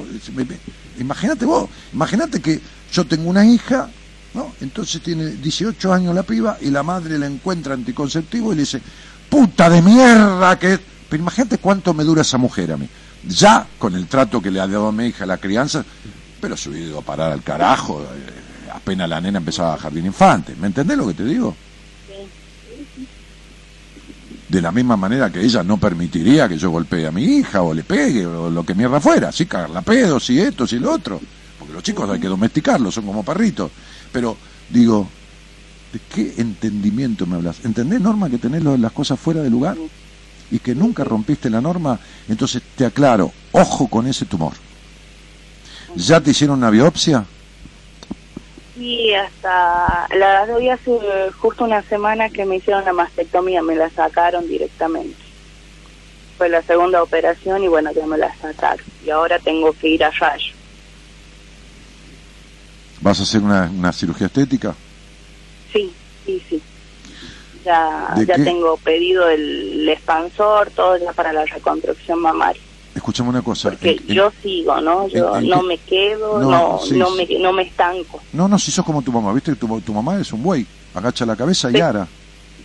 Imagínate vos, imagínate que yo tengo una hija, ¿no? Entonces tiene 18 años la piba y la madre la encuentra anticonceptivo y le dice, puta de mierda que... es". Pero imagínate cuánto me dura esa mujer a mí. Ya con el trato que le ha dado a mi hija la crianza, pero se hubiera ido a parar al carajo, eh, apenas la nena empezaba a jardín infante. ¿Me entendés lo que te digo? de la misma manera que ella no permitiría que yo golpee a mi hija o le pegue o lo que mierda fuera, sí, cagarla pedo, si esto, si lo otro, porque los chicos hay que domesticarlos, son como perritos. Pero digo, ¿de qué entendimiento me hablas? ¿Entendés, Norma, que tenés las cosas fuera de lugar? Y que nunca rompiste la norma, entonces te aclaro, ojo con ese tumor. ¿Ya te hicieron una biopsia? Y hasta la doy hace justo una semana que me hicieron la mastectomía, me la sacaron directamente. Fue la segunda operación y bueno, ya me la sacaron. Y ahora tengo que ir a rayo. ¿Vas a hacer una, una cirugía estética? Sí, sí, sí. Ya, ¿De ya qué? tengo pedido el expansor, todo ya para la reconstrucción mamaria. Escuchame una cosa. Porque en- en- yo sigo, ¿no? Yo en- no qué- me quedo, No, no, sí, no, sí. me, no me estanco. No, no, si sos como tu mamá, viste tu, tu mamá es un buey, agacha la cabeza y Sí. ara.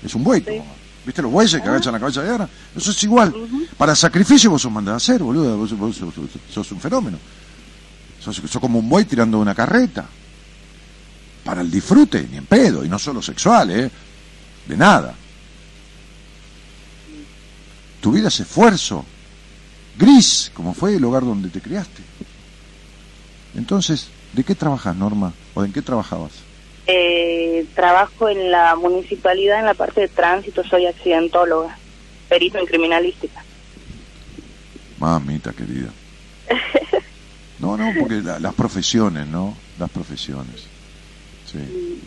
Es un buey tu mamá. ¿Viste los bueyes que agachan la cabeza y ara? Eso es igual. Para sacrificio vos sos mandado a hacer, boludo. Vos, vos- sos, sos- sos un fenómeno. Sos, sos como un buey tirando una carreta. Para el disfrute, ni en pedo, y no solo sexual, ¿eh? de nada. Tu vida es esfuerzo, gris, como fue el hogar donde te criaste. Entonces, ¿de qué trabajas, Norma? ¿O en qué trabajabas? Eh, trabajo en la municipalidad en la parte de tránsito, soy accidentóloga, perito en criminalística. Mamita querida. No, no, porque la- las profesiones, ¿no? Las profesiones. Sí.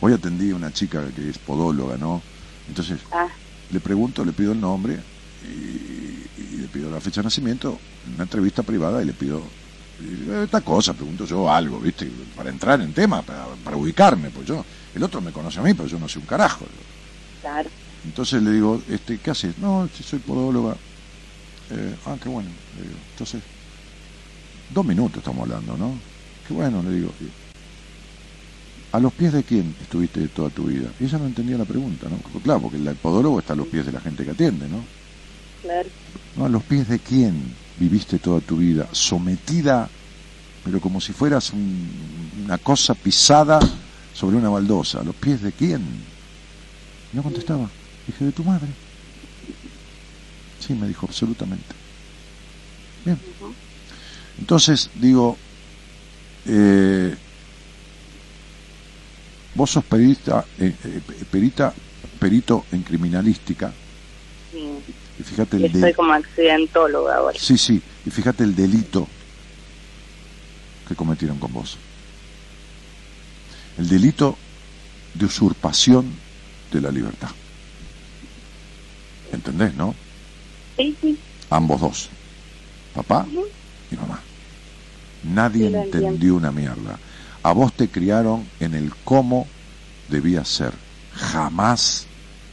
Hoy atendí a una chica que es podóloga, ¿no? Entonces, Ah, le pregunto, le pido el nombre y, y le pido la fecha de nacimiento, en una entrevista privada y le pido eh, esta cosa, pregunto yo algo, ¿viste? Para entrar en tema, para, para ubicarme, pues yo, el otro me conoce a mí, pero yo no sé un carajo. claro. Entonces le digo, este, ¿qué haces? No, si soy podóloga. Eh, ah, qué bueno. Le digo, entonces, dos minutos estamos hablando, ¿no? Qué bueno, le digo. ¿A los pies de quién estuviste toda tu vida? Y ella no entendía la pregunta, ¿no? Claro, porque el podólogo está a los pies de la gente que atiende, ¿no? Claro. No, ¿a los pies de quién viviste toda tu vida? Sometida, pero como si fueras un- una cosa pisada sobre una baldosa. ¿A los pies de quién? No contestaba. Dije, de tu madre. Sí, me dijo, absolutamente. Bien. Entonces, digo, eh, vos sos perita, eh, eh, perita, perito en criminalística, Sí. y fíjate el de... estoy como accidentóloga ahora. Sí, sí, y fíjate el delito que cometieron con vos. El delito de usurpación de la libertad. ¿Entendés, no? Sí, sí. Ambos dos. Papá y mamá. Nadie Sí, entendió una mierda. A vos te criaron en el cómo debía ser. Jamás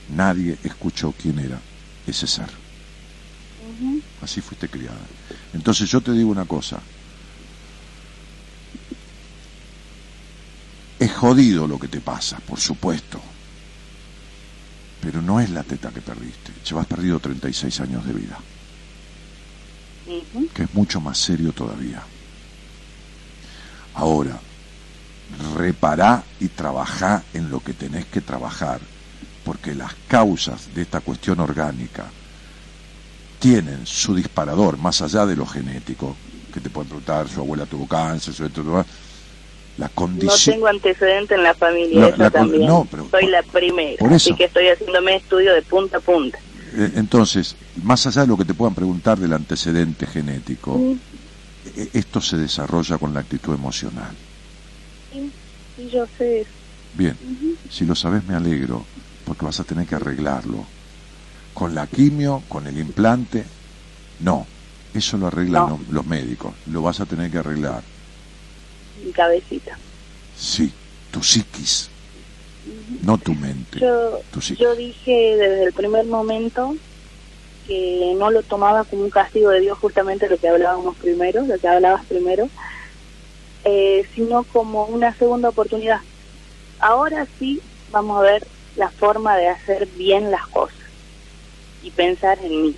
nadie escuchó quién era ese ser. Así fuiste criada. Entonces yo te digo una cosa. Es jodido lo que te pasa, por supuesto. Pero no es la teta que perdiste. Llevas perdido 36 años de vida, que es mucho más serio todavía. Ahora, repará y trabajá en lo que tenés que trabajar, porque las causas de esta cuestión orgánica tienen su disparador más allá de lo genético, que te pueden preguntar, su abuela tuvo cáncer, su esto, la No condición... tengo antecedente en la familia, No, eso la con- también. no, pero- Soy la primera, por eso. así que estoy haciéndome estudio de punta a punta. Eh, Entonces, más allá de lo que te puedan preguntar del antecedente genético, Mm. eh, esto se desarrolla con la actitud emocional. Sí, yo sé eso. Bien, si lo sabes me alegro, porque vas a tener que arreglarlo. Con la quimio, con el implante, no. Eso lo arreglan No. los médicos. Lo vas a tener que arreglar. Mi cabecita. Sí, tu psiquis, no tu mente. Yo, tu psiquis. yo dije desde el primer momento que no lo tomaba como un castigo de Dios, justamente lo que hablábamos primero, lo que hablabas primero, eh, sino como una segunda oportunidad. Ahora sí vamos a ver la forma de hacer bien las cosas y pensar en mí.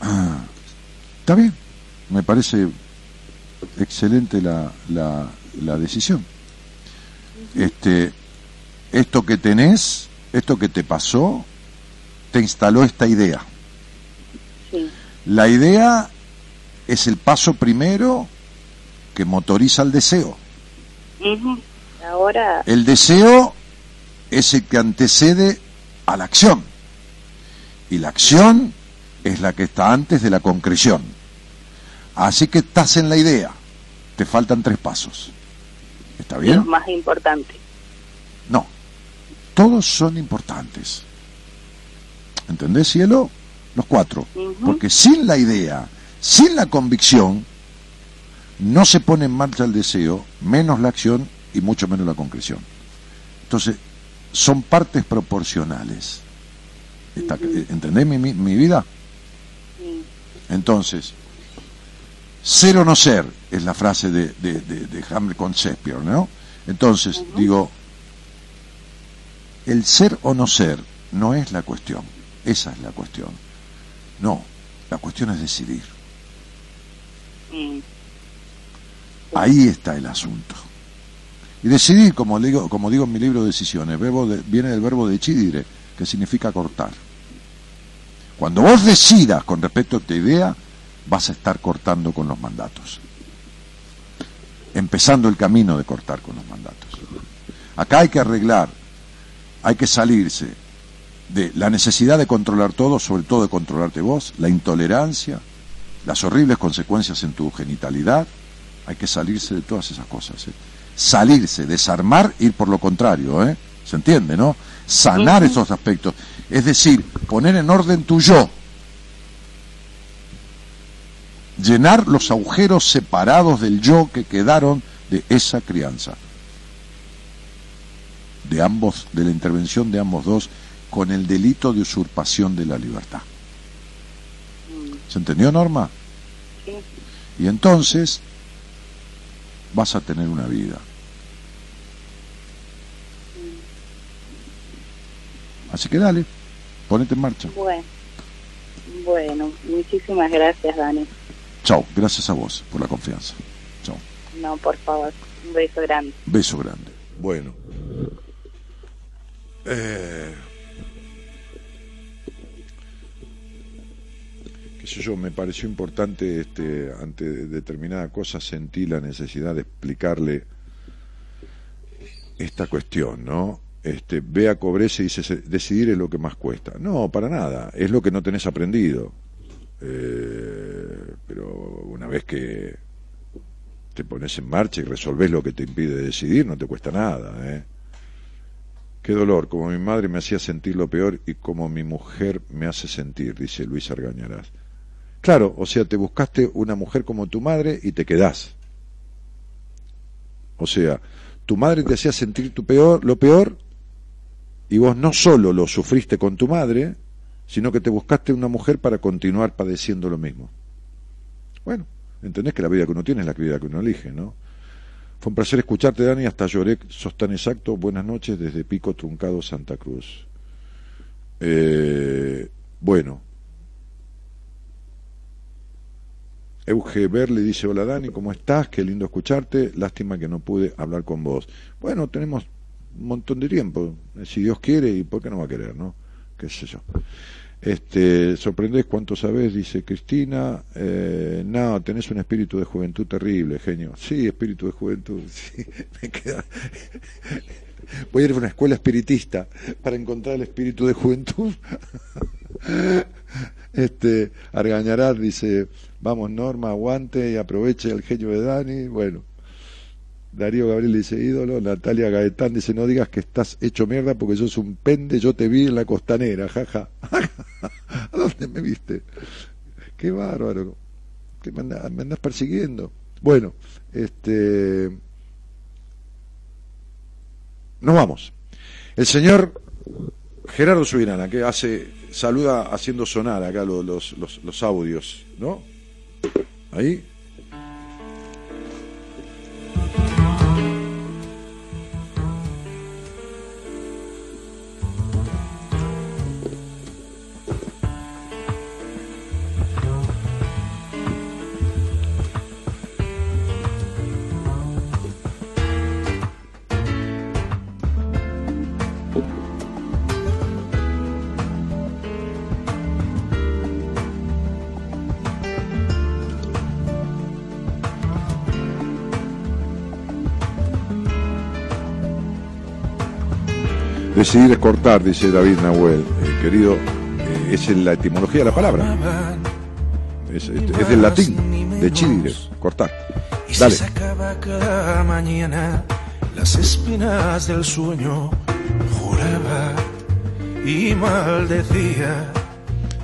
Está bien, me parece excelente la, la, la decisión. Este, esto que tenés, esto que te pasó, te instaló esta idea. Sí, La idea es el paso primero que motoriza el deseo. Ahora, El deseo es el que antecede a la acción. Y la acción es la que está antes de la concreción. Así que estás en la idea. Te faltan tres pasos. ¿Está bien? más importante. No. Todos son importantes. ¿Entendés, cielo? Los cuatro. Porque sin la idea, sin la convicción, no se pone en marcha el deseo, menos la acción y mucho menos la concreción. Entonces, son partes proporcionales. Está- ¿Entendés mi, mi- mi vida? Sí. Entonces, ser o no ser es la frase de, de, de- de Hamlet con Shakespeare, ¿no? Entonces, digo, el ser o no ser no es la cuestión, esa es la cuestión. No, la cuestión es decidir. Mm. Ahí está el asunto. Y decidir, como digo, en mi libro Decisiones, viene del verbo decidire, que significa cortar. Cuando vos decidas con respecto a tu idea, vas a estar cortando con los mandatos. Empezando el camino de cortar con los mandatos. Acá hay que arreglar, hay que salirse de la necesidad de controlar todo, sobre todo de controlarte vos, la intolerancia, las horribles consecuencias en tu genitalidad, hay que salirse de todas esas cosas. ¿eh? Salirse, desarmar, ir por lo contrario, ¿eh? ¿Se entiende, no? Sanar esos aspectos. Es decir, poner en orden tu yo. Llenar los agujeros separados del yo que quedaron de esa crianza. De ambos, de la intervención de ambos dos, con el delito de usurpación de la libertad. ¿Se entendió, Norma? Sí. Y entonces vas a tener una vida. Así que dale, ponete en marcha. Bueno, bueno, muchísimas gracias, Dani. Chao, gracias a vos por la confianza. Chao. No, por favor, un beso grande. Beso grande. Bueno. Eh, sé yo, me pareció importante este, ante determinada cosa sentí la necesidad de explicarle esta cuestión, ¿no? Este, ve a Cobrese y dice, "Se- decidir es lo que más cuesta. No, para nada, es lo que no tenés aprendido. Eh, pero una vez que te pones en marcha y resolvés lo que te impide decidir, no te cuesta nada, ¿eh? Qué dolor, como mi madre me hacía sentir lo peor y como mi mujer me hace sentir, dice Luis Argañarás. Claro, o sea, te buscaste una mujer como tu madre y te quedás. O sea, tu madre te hacía sentir tu peor, lo peor y vos no solo lo sufriste con tu madre, sino que te buscaste una mujer para continuar padeciendo lo mismo. Bueno, entendés que la vida que uno tiene es la vida que uno elige, ¿no? Fue un placer escucharte, Dani, hasta lloré, sos tan exacto. Buenas noches desde Pico Truncado, Santa Cruz. Eh, bueno. Euge Berle dice, hola Dani, ¿cómo estás? Qué lindo escucharte. Lástima que no pude hablar con vos. Bueno, tenemos un montón de tiempo. Si Dios quiere, ¿y por qué no va a querer, no? Qué sé yo. Este, sorprendés cuánto sabés, dice Cristina. Eh, no, tenés un espíritu de juventud terrible, genio. Sí, espíritu de juventud. Sí, me queda. Voy a ir a una escuela espiritista para encontrar el espíritu de juventud. Este, Argañarás dice, vamos Norma, aguante y aproveche el genio de Dani. Bueno, Darío Gabriel dice ídolo, Natalia Gaetán dice no digas que estás hecho mierda porque sos un pende, yo te vi en la costanera, jaja. ¿A dónde me viste? Qué bárbaro. ¿Qué me andás, me andás persiguiendo? Bueno, este nos vamos. El señor Gerardo Subirana, que hace, saluda haciendo sonar acá los, los, los, los audios, ¿no? Ahí. Decidir es cortar, dice David Nahuel. Eh, querido, eh, es en la etimología de la palabra. Es, es- es del latín, de chidire, cortar. Y Dale. se sacaba cada mañana las espinas del sueño, juraba y maldecía.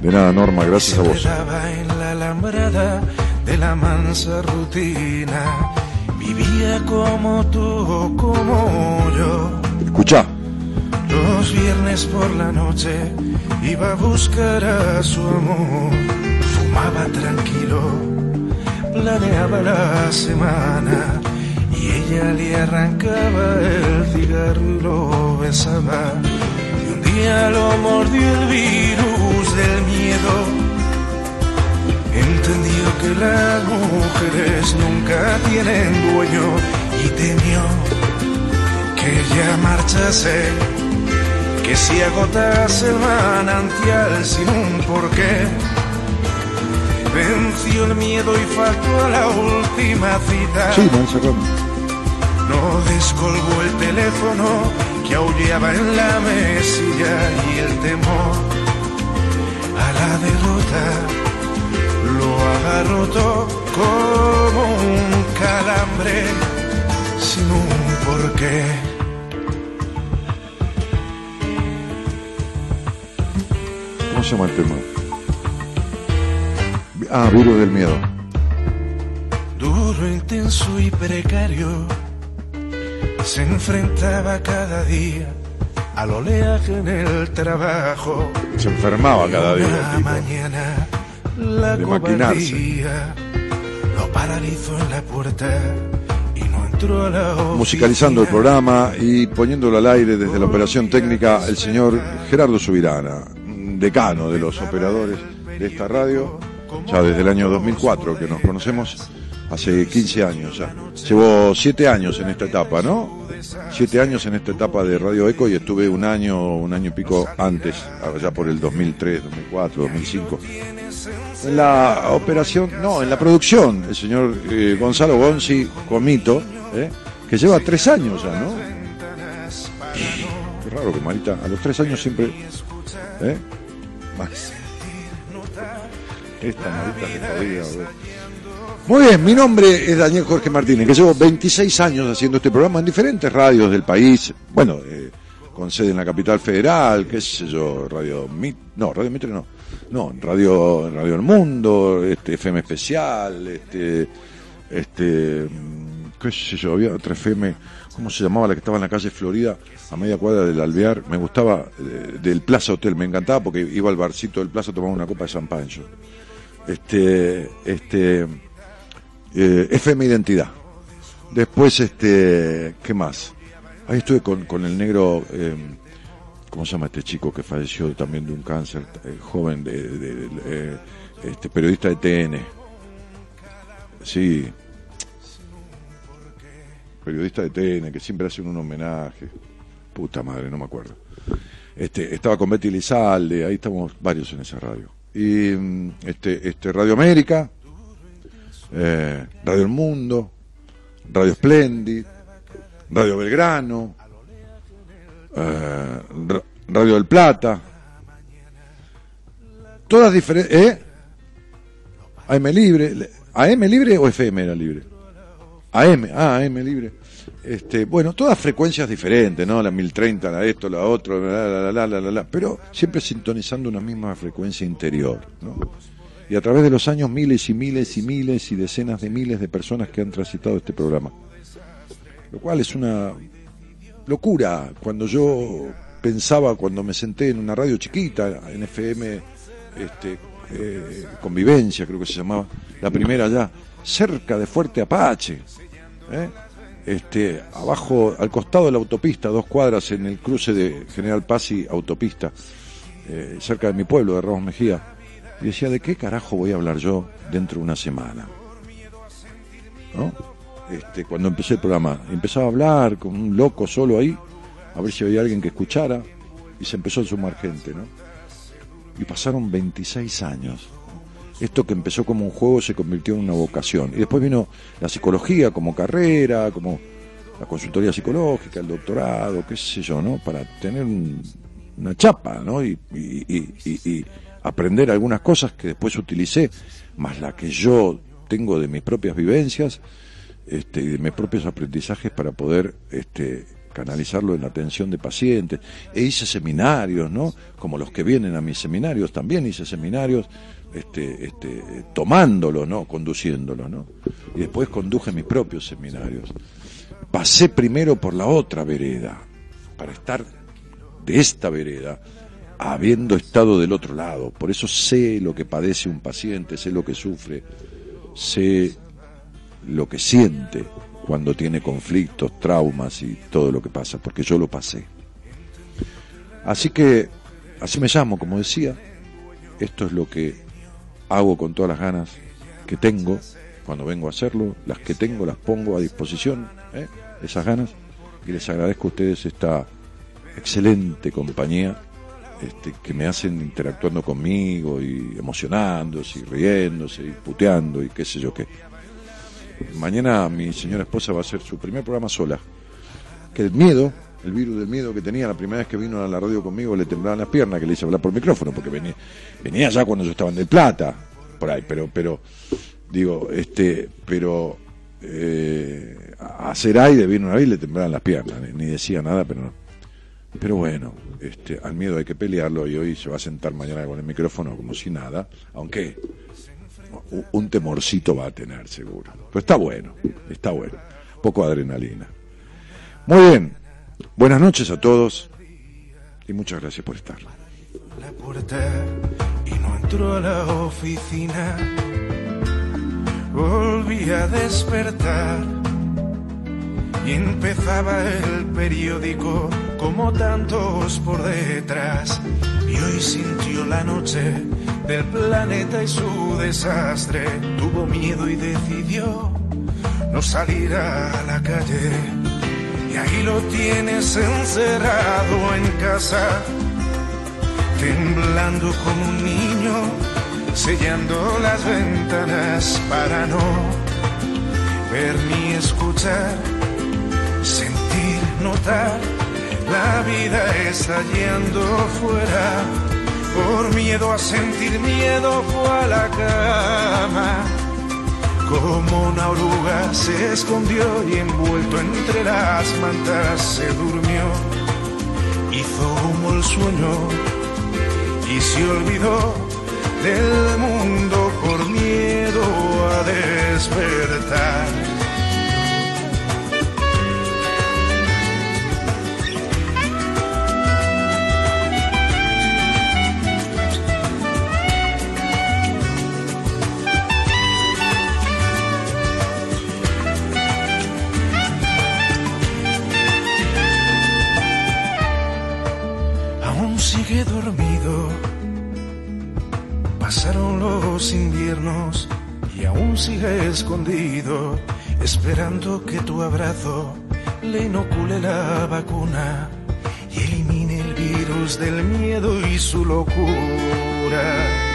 De nada, Norma, gracias a vos. quedaba en la alambrada de la mansa rutina. Vivía como tú, como yo. Escuchá, Los viernes por la noche iba a buscar a su amor. Fumaba tranquilo, planeaba la semana y ella le arrancaba el cigarro lo besaba. Y un día lo mordió el virus del miedo. Entendió que las mujeres nunca tienen dueño y temió que ya marchase, que si agotase el manantial sin un porqué, venció el miedo y faltó a la última cita. Sí. No descolgó el teléfono que aullaba en la mesilla y el temor a la derrota lo agarró todo como un calambre sin un porqué. Se llama el tema? Ah, Virus del Miedo. Duro, intenso y precario, se enfrentaba cada día al oleaje en el trabajo. Se enfermaba cada día. Tipo. mañana la De maquinarse. lo paralizó en la puerta y no entró a la oficina. Musicalizando el programa y poniéndolo al aire desde la operación técnica el señor Gerardo Subirana, decano de los operadores de esta radio, ya desde el año 2004 que nos conocemos, hace 15 años ya. Llevo 7 años en esta etapa, ¿no? 7 años en esta etapa de Radio Eco y estuve un año, un año y pico antes, allá por el 2003, 2004, 2005. En la operación, no, en la producción, el señor eh, Gonzalo Gonzi Comito, ¿eh? que lleva tres años ya, ¿no? Qué raro que Marita, a los tres años siempre. ¿eh? Más. Esta jodida, boludo. Muy bien, mi nombre es Daniel Jorge Martínez, que llevo 26 años haciendo este programa en diferentes radios del país. Bueno, eh, con sede en la capital federal, qué sé yo, Radio Mit, no, Radio Mitre no, no, Radio Radio El Mundo, este FM especial, este este mm, qué sé yo, había otra FM, ¿cómo se llamaba la que estaba en la calle Florida, a media cuadra del Alvear? Me gustaba eh, del Plaza Hotel, me encantaba porque iba al barcito del Plaza a tomar una copa de champán. Este este eh, FM Identidad. Después este, ¿qué más? Ahí estuve con, con el negro, eh, ¿cómo se llama este chico que falleció también de un cáncer, eh, joven, de- eh, este periodista de TN? Sí. Periodista de TN, que siempre hacen un homenaje. Puta madre, no me acuerdo. Este, estaba con Betty Lizalde, ahí estamos varios en esa radio. Y mm, este, este Radio América, eh, Radio El Mundo, Radio Splendid, Radio Belgrano, eh, Ra- Radio del Plata, todas diferentes, ¿eh? AM libre, AM libre o FM era libre? AM, ah, AM libre. Este, bueno, todas frecuencias diferentes, ¿no? La 1030, la esto, la otro, la, la, la, la, la, la, pero siempre sintonizando una misma frecuencia interior, ¿no? Y a través de los años miles y miles y miles y decenas de miles de personas que han transitado este programa. Lo cual es una locura. Cuando yo pensaba, cuando me senté en una radio chiquita, en FM, este, eh, Convivencia, creo que se llamaba, la primera ya, cerca de Fuerte Apache, ¿eh? este, abajo, al costado de la autopista, dos cuadras en el cruce de General Paz y autopista, eh, cerca de mi pueblo, de Ramos Mejía. Y decía, ¿de qué carajo voy a hablar yo dentro de una semana? ¿No? Este, cuando empecé el programa, empezaba a hablar con un loco solo ahí, a ver si había alguien que escuchara, y se empezó a sumar gente, ¿no? Y pasaron 26 años. Esto que empezó como un juego se convirtió en una vocación. Y después vino la psicología como carrera, como la consultoría psicológica, el doctorado, qué sé yo, ¿no? Para tener un- una chapa, ¿no? Y, y- y- y- aprender algunas cosas que después utilicé, más la que yo tengo de mis propias vivencias este, y de mis propios aprendizajes para poder este, canalizarlo en la atención de pacientes. E hice seminarios, ¿no? Como los que vienen a mis seminarios, también hice seminarios este, este, tomándolo, ¿no? Conduciéndolo, ¿no? Y después conduje mis propios seminarios. Pasé primero por la otra vereda, para estar de esta vereda, habiendo estado del otro lado. Por eso sé lo que padece un paciente, sé lo que sufre, sé lo que siente cuando tiene conflictos, traumas y todo lo que pasa, porque yo lo pasé. Así que, así me llamo, como decía, esto es lo que hago con todas las ganas que tengo cuando vengo a hacerlo, las que tengo las pongo a disposición, ¿eh? esas ganas, y les agradezco a ustedes esta excelente compañía este, que me hacen interactuando conmigo y emocionándose y riéndose y puteando y qué sé yo qué. Mañana mi señora esposa va a hacer su primer programa sola. Que el miedo, el virus del miedo que tenía la primera vez que vino a la radio conmigo le temblaban las piernas, que le hice hablar por micrófono, porque venía, venía ya cuando yo estaba en Del Plata, por ahí, pero, pero, digo, este, pero eh, hacer aire vino una vez y le temblaban las piernas, ni, decía nada, pero no. Pero bueno, este, al miedo hay que pelearlo y hoy se va a sentar mañana con el micrófono como si nada, aunque un temorcito va a tener seguro. Pero está bueno, está bueno. Poco adrenalina. Muy bien. Buenas noches a todos y muchas gracias por estar. la puerta y no entró a la oficina. Volví a despertar y empezaba el periódico como tantos por detrás. Y hoy sintió la noche del planeta y su desastre. Tuvo miedo y decidió no salir a la calle. Y ahí lo tienes encerrado en casa temblando como un niño, sellando las ventanas para no ver ni escuchar, sentir, notar, la vida estallando fuera. Por miedo a sentir miedo fue a la cama. Como una oruga se escondió y envuelto entre las mantas se durmió. Hizo humo el sueño y se olvidó del mundo por miedo a despertar. Sigue dormido. Pasaron los inviernos y aún sigue escondido, esperando que tu abrazo le inocule la vacuna y elimine el virus del miedo y su locura.